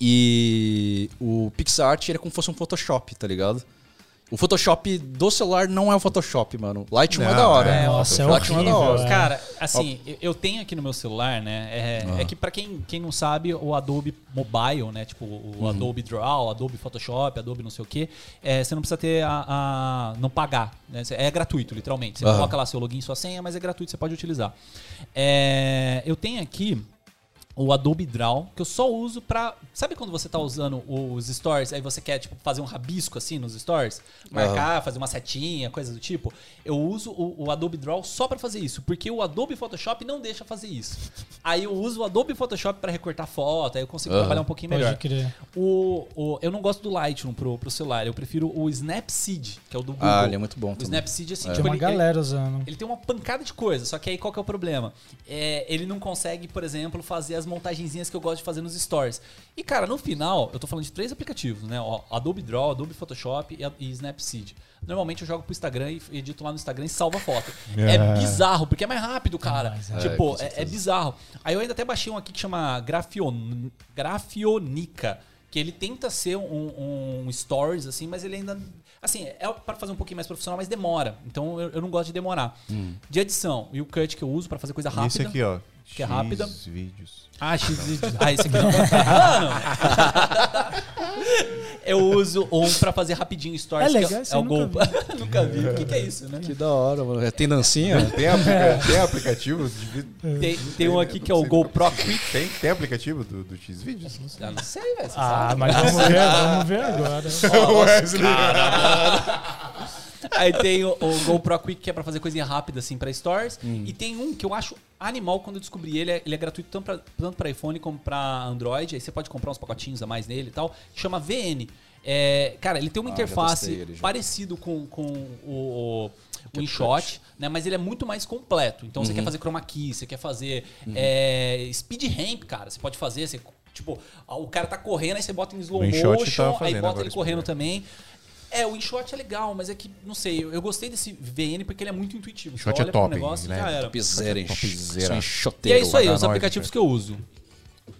E o PixArt ele é como se fosse um Photoshop, tá ligado? O Photoshop do celular não é o Photoshop, mano. Lightroom é Não, da hora. é, nossa, é Lightroom é da hora. é. Cara, assim, eu- tenho aqui no meu celular, né? É, Ah. é que pra quem, quem não sabe, o Adobe Mobile, né? Tipo, o Uhum. Adobe Draw, Adobe Photoshop, Adobe não sei o quê, é, você não precisa ter a. a- não pagar. Né? É gratuito, literalmente. Você Aham. coloca lá seu login, sua senha, mas é gratuito, você pode utilizar. É, eu tenho aqui o Adobe Draw, que eu só uso pra. Sabe quando você tá usando os stories, aí você quer tipo, fazer um rabisco assim nos stories? Marcar, fazer uma setinha, coisa do tipo? Eu uso o, o Adobe Draw só pra fazer isso, porque o Adobe Photoshop não deixa fazer isso. Aí eu uso o Adobe Photoshop pra recortar foto, aí eu consigo Aham. trabalhar um pouquinho Pode melhor. crer. O, o- eu não gosto do Lightroom pro, pro celular, eu prefiro o Snapseed, que é o do Google. Ah, ele é muito bom O também. Snapseed, assim, É. tipo, Tem uma ele- ele- galera usando. ele tem uma pancada de coisa, só que aí qual que é o problema? É, ele não consegue, por exemplo, fazer as montagenzinhas que eu gosto de fazer nos stories. E, cara, no final, eu tô falando de três aplicativos, né? Ó, Adobe Draw, Adobe Photoshop e, e Snapseed. Normalmente eu jogo pro Instagram e edito lá no Instagram e salvo a foto. É, bizarro, porque é mais rápido, cara. É, tipo, é, é bizarro. Aí eu ainda até baixei um aqui que chama Grafion... Grafionica. Que ele tenta ser um, um stories, assim, mas ele ainda. Assim, é para fazer um pouquinho mais profissional, mas demora. Então eu, eu não gosto de demorar. De edição, e o cut que eu uso pra fazer coisa rápida. esse aqui, ó. Que é rápida. X vídeos. Ah, X Ah, esse aqui não. Mano! eu uso um pra fazer rapidinho stories. É que legal, esse é, eu o nunca Gol. nunca vi. O que, que é isso, né? Que da hora, mano. Tem dancinha? Tem, aplica tem aplicativo? de vi- Tem, tem um aqui que é o GoPro Quick. Tem, tem aplicativo do, do X vídeos? Não sei. Ah, não sei, velho. Ah, mas vamos ver, vamos ver agora. Aí tem o, o GoPro Quick, que é pra fazer coisinha rápida, assim, pra stories. E tem um que eu acho animal quando eu descobri ele. é- Ele é gratuito tanto pra, tanto pra iPhone como pra Android. Aí você pode comprar uns pacotinhos a mais nele e tal. Chama VN. É, cara, ele tem uma Ah, interface ele parecido com, com o, o InShot, né? Mas ele é muito mais completo. Então Uhum. você quer fazer chroma key, você quer fazer é, speed ramp, cara. Você pode fazer, você, tipo, o cara tá correndo, aí você bota em slow O InShot motion, tá aí bota ele correndo também. É, o InShot é legal, mas é que, não sei, eu, eu gostei desse VN porque ele é muito intuitivo. InShot é top, negócio e né? já era. Topzera? Topzera. E é isso aí, os aplicativos que eu uso.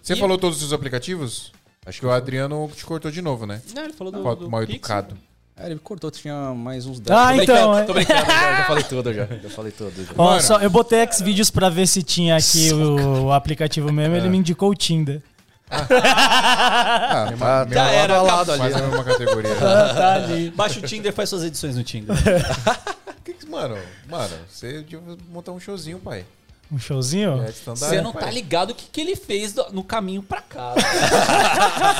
Você E- falou todos os aplicativos? Acho que o Adriano te cortou de novo, né? Não, ele falou do, Mal, do mal educado. É, ele cortou, tinha mais uns 10. Ah, tô então, brincando, é. tô brincando, já, já falei tudo já. Já falei tudo. já. Ó, só, eu botei Xvideos pra ver se tinha aqui o, o aplicativo mesmo, ele me indicou o Tinder. Ah, tá, Já tá era, lado a lado ali. Quase a mesma categoria. tá ali. Baixa o Tinder e faz suas edições no Tinder. Que que- mano, mano, você devia montar um showzinho, pai. Um showzinho? É, Você não pai. tá ligado o que, que ele fez do- no caminho pra cá.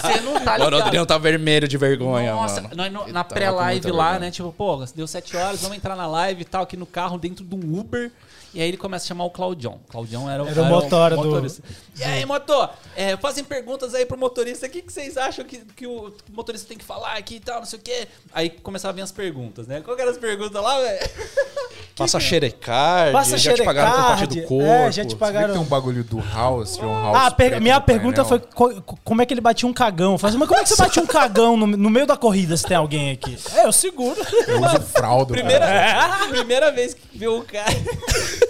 Você não tá Mano, o ligado. Adriano tá vermelho de vergonha, Nossa, mano. nós no- Ele na pré-live lá, vergonha. né? Tipo, pô, deu 7 horas, vamos entrar na live e tal, aqui no carro, dentro de um Uber. E aí ele começa a chamar o Claudião. Claudião era o, Era o motora do- motorista. E aí, motor, é, fazem perguntas aí pro motorista. O que, que vocês acham que, que o motorista tem que falar aqui e tal, não sei o quê. Aí começavam a vir as perguntas, né? Qual que eram as perguntas lá, velho? Passa xerecard, Passa já te pagaram por parte xerecard, do corpo. é, já te Você que pagaram. tem um bagulho do House, um House Ah, per- minha pergunta foi co- como é que ele batia um cagão. Eu falei, mas como é que você bate um cagão no, no meio da corrida se tem alguém aqui? É, eu seguro. Eu uso fralda. Primeira, cara. primeira vez que viu o cara.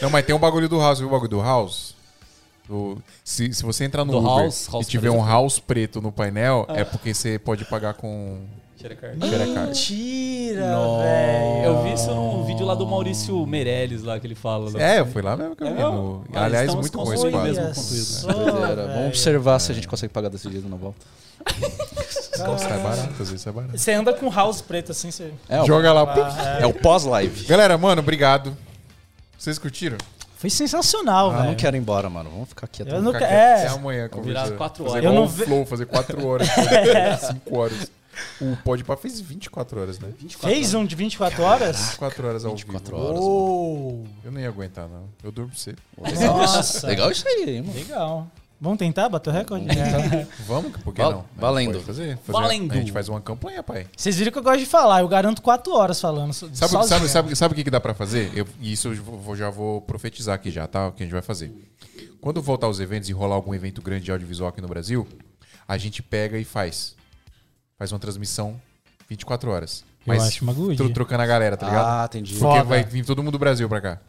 Não, mas tem um bagulho do House. Viu o bagulho do House? Do- se, se você entrar no Do Uber House, House e tiver preto. um House preto no painel, é porque você pode pagar com xerecard. Mentira, velho. Eu vi isso num vídeo lá do Maurício Meirelles, lá que ele fala. É, eu fui lá mesmo que eu vi. É, no- Aliás, muito bom esse quadro. mesmo. Né? só. Vamos observar se a gente consegue pagar desse jeito na volta. Nossa, é barato, às vezes é barato. Você anda com house preto assim, você. É, Joga lá. Ah, é o pós-live. Galera, mano, obrigado. Vocês curtiram? Foi sensacional, Ah, velho. não quero ir embora, mano. Vamos ficar aqui até Eu não Ficar é. Até amanhã. Vou virar conversando. quatro Fazer horas. igual Eu não ve- Flow, fazer 4 horas. 5 horas. O Podpah fez 24 horas, né? 24 Fez um de 24 horas? 24 horas ao 24 vivo. horas. Uou. Eu não ia aguentar, não. Eu durmo cedo. Nossa. Legal isso aí, hein, mano. Legal. Vamos tentar bater o recorde? É. Vamos? Por que Val- não? Valendo. fazer. fazer Valendo. A gente faz uma campanha, pai. Vocês viram que eu gosto de falar. Eu garanto 4 horas falando. Sabe, sozinho. sabe, sabe, sabe o que, que dá pra fazer? Eu, e isso eu vou- já vou profetizar aqui já, tá? O que a gente vai fazer. Quando voltar os eventos e rolar algum evento grande de audiovisual aqui no Brasil, a gente pega e faz. Faz uma transmissão 24 horas. Eu acho uma good. tro- trocando a galera, tá ligado? Ah, entendi. Porque Foda. vai vir todo mundo do Brasil pra cá.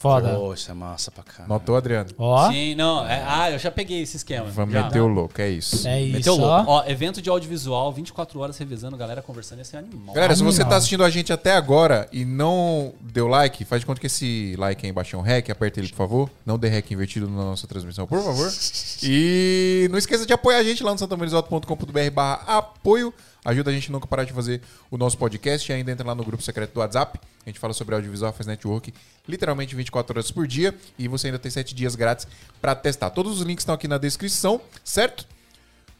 Foda. É massa pra caralho. Notou, Adriano? Ó, Sim, não. é- ah, eu já peguei esse esquema. Vamos já. meter o louco, é isso. é isso. Meteu louco. Ó, evento de audiovisual, 24 horas revezando, galera conversando, ia ser animal. Galera, se você Animal. tá assistindo a gente até agora e não deu like, faz de conta que esse like aí embaixo é um REC, aperta ele, por favor. Não dê REC invertido na nossa transmissão, por favor. E não esqueça de apoiar a gente lá no santamarisoto.com.br barra apoio. Ajuda a gente a nunca parar de fazer o nosso podcast e ainda entra lá no grupo secreto do WhatsApp. A gente fala sobre audiovisual, faz network literalmente 24 horas por dia e você ainda tem 7 dias grátis pra testar. Todos os links estão aqui na descrição, certo?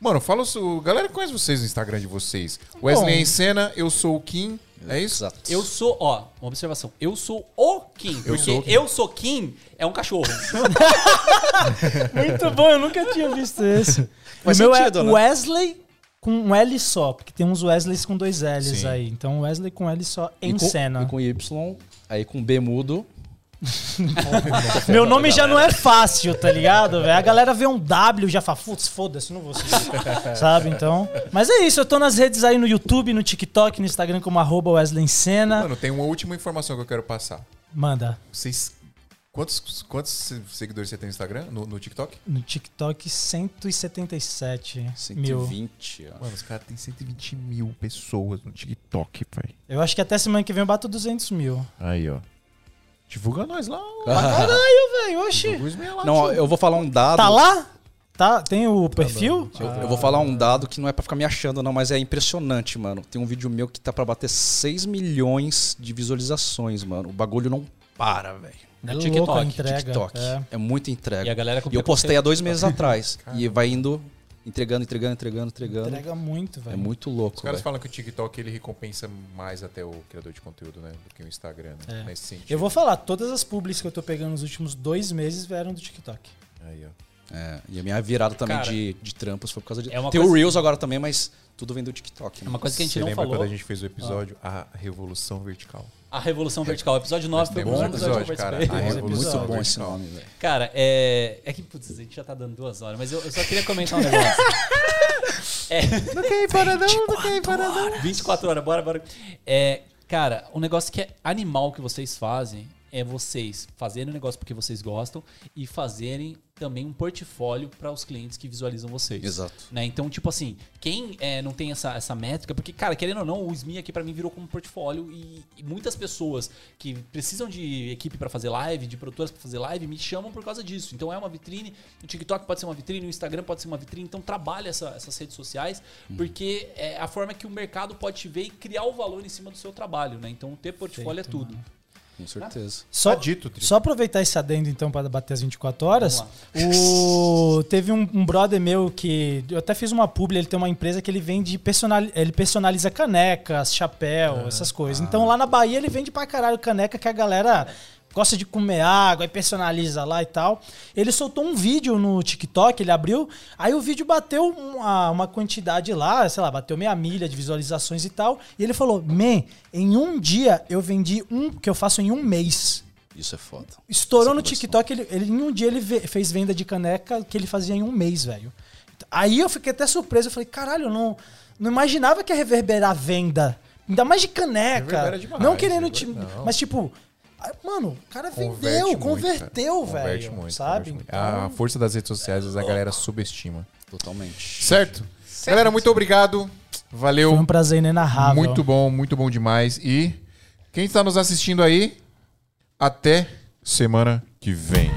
Mano, fala o. Galera, conhece vocês no Instagram de vocês. Wesley Bom. em cena, eu sou o Kim, é isso? Exato. Eu sou, ó, uma observação. Eu sou o Kim. Eu porque sou o Kim. eu sou Kim é um cachorro. Muito bom, eu nunca tinha visto esse. Faz o meu sentido, é né? Wesley com um L só, porque tem uns Wesleys com dois L's Sim. aí. Então Wesley com L só E em com, cena. E com Y, aí com B mudo. Meu nome já não é fácil, tá ligado, velho? A galera vê um W e já fala, putz, foda-se, não vou seguir. Sabe, então? Mas é isso, eu tô nas redes aí no YouTube, no TikTok, no Instagram como arroba Wesley em Cena. Mano, tem uma última informação que eu quero passar. Manda. Vocês. Quantos, quantos se- seguidores você tem no Instagram? No, no TikTok? No TikTok, 177 mil. 120, ó. Mano, os caras têm 120 mil pessoas no TikTok, pai. Eu acho que até semana que vem eu bato 200 mil. Aí, ó. Divulga nós lá. Caralho, velho, oxi. Lá, Não, tio. eu vou falar um dado. Tá lá? Tá, tem o perfil? Eu, eu vou falar um dado que não é pra ficar me achando, não, mas é impressionante, mano. Tem um vídeo meu que tá pra bater 6 milhões de visualizações, mano. O bagulho não para, velho. É TikTok, louco a entrega. TikTok. É. É. muita entrega. E a galera E eu postei há dois meses atrás. e vai indo, entregando, entregando, entregando, entregando. Entrega muito, É velho. muito louco, Os caras velho. falam que o TikTok ele recompensa mais até o criador de conteúdo, né? Do que o Instagram, né? É. Nesse sentido. Eu vou falar, todas as publis que eu tô pegando nos últimos dois meses vieram do TikTok. Aí, ó. É, e a minha virada também Cara, de, de trampos foi por causa de. é Tem o Reels agora também, mas tudo vem do TikTok. É né? uma coisa que a gente Você não lembra falou. quando a gente fez o episódio A Revolução Vertical? A Revolução Vertical. Episódio 9 foi o temos bom um episódio, episódio, que eu cara. participei. A É Revolução muito bom esse nome, velho. Cara, é. É que, putz, a gente já tá dando duas horas, mas eu, eu só queria comentar um negócio. é. Não quer ir para não, não quer ir para não. 24 horas, bora, bora. É, cara, um negócio que é animal que vocês fazem é vocês fazerem o negócio porque vocês gostam e fazerem também um portfólio para os clientes que visualizam vocês. Exato. Né? Então, tipo assim, quem é, não tem essa, essa métrica, porque, cara, querendo ou não, o SMI aqui pra mim virou como portfólio e, e muitas pessoas que precisam de equipe pra fazer live, de produtoras pra fazer live, me chamam por causa disso. Então é uma vitrine, o TikTok pode ser uma vitrine, o Instagram pode ser uma vitrine, então trabalha essa- essas redes sociais, porque é a forma que o mercado pode te ver e criar o valor em cima do seu trabalho, né? Então ter portfólio é Perfeito, tudo. Com certeza. Só, Tá dito, Tri. só aproveitar esse adendo, então, para bater as 24 horas. O... Teve um, um brother meu que. Eu até fiz uma publi, ele tem uma empresa que ele vende personal... ele personaliza canecas, chapéu, essas coisas. Então lá na Bahia ele vende pra caralho caneca que a galera gosta de comer água e personaliza lá e tal. Ele soltou um vídeo no TikTok, ele abriu, aí o vídeo bateu uma, uma quantidade lá, sei lá, bateu meia milha de visualizações e tal. E ele falou: Man, em um dia eu vendi um que eu faço em um mês. Isso é foda. Estourou no Essa TikTok, ele, ele- em um dia ele fez venda de caneca que ele fazia em um mês, velho. Aí eu fiquei até surpreso, eu falei, caralho, eu não, não imaginava que ia reverberar a venda. Ainda mais de caneca. Reverbera demais, não querendo te. não. Mas tipo, mano, o cara Converte vendeu, muito, converteu, cara. Converte velho. muito, sabe? converte muito. Então, A força das redes sociais, vezes, a galera subestima. Totalmente. Certo? Galera, muito obrigado. Valeu. foi um prazer inenarrável. Muito bom, muito bom demais. E quem está nos assistindo aí, até semana que vem.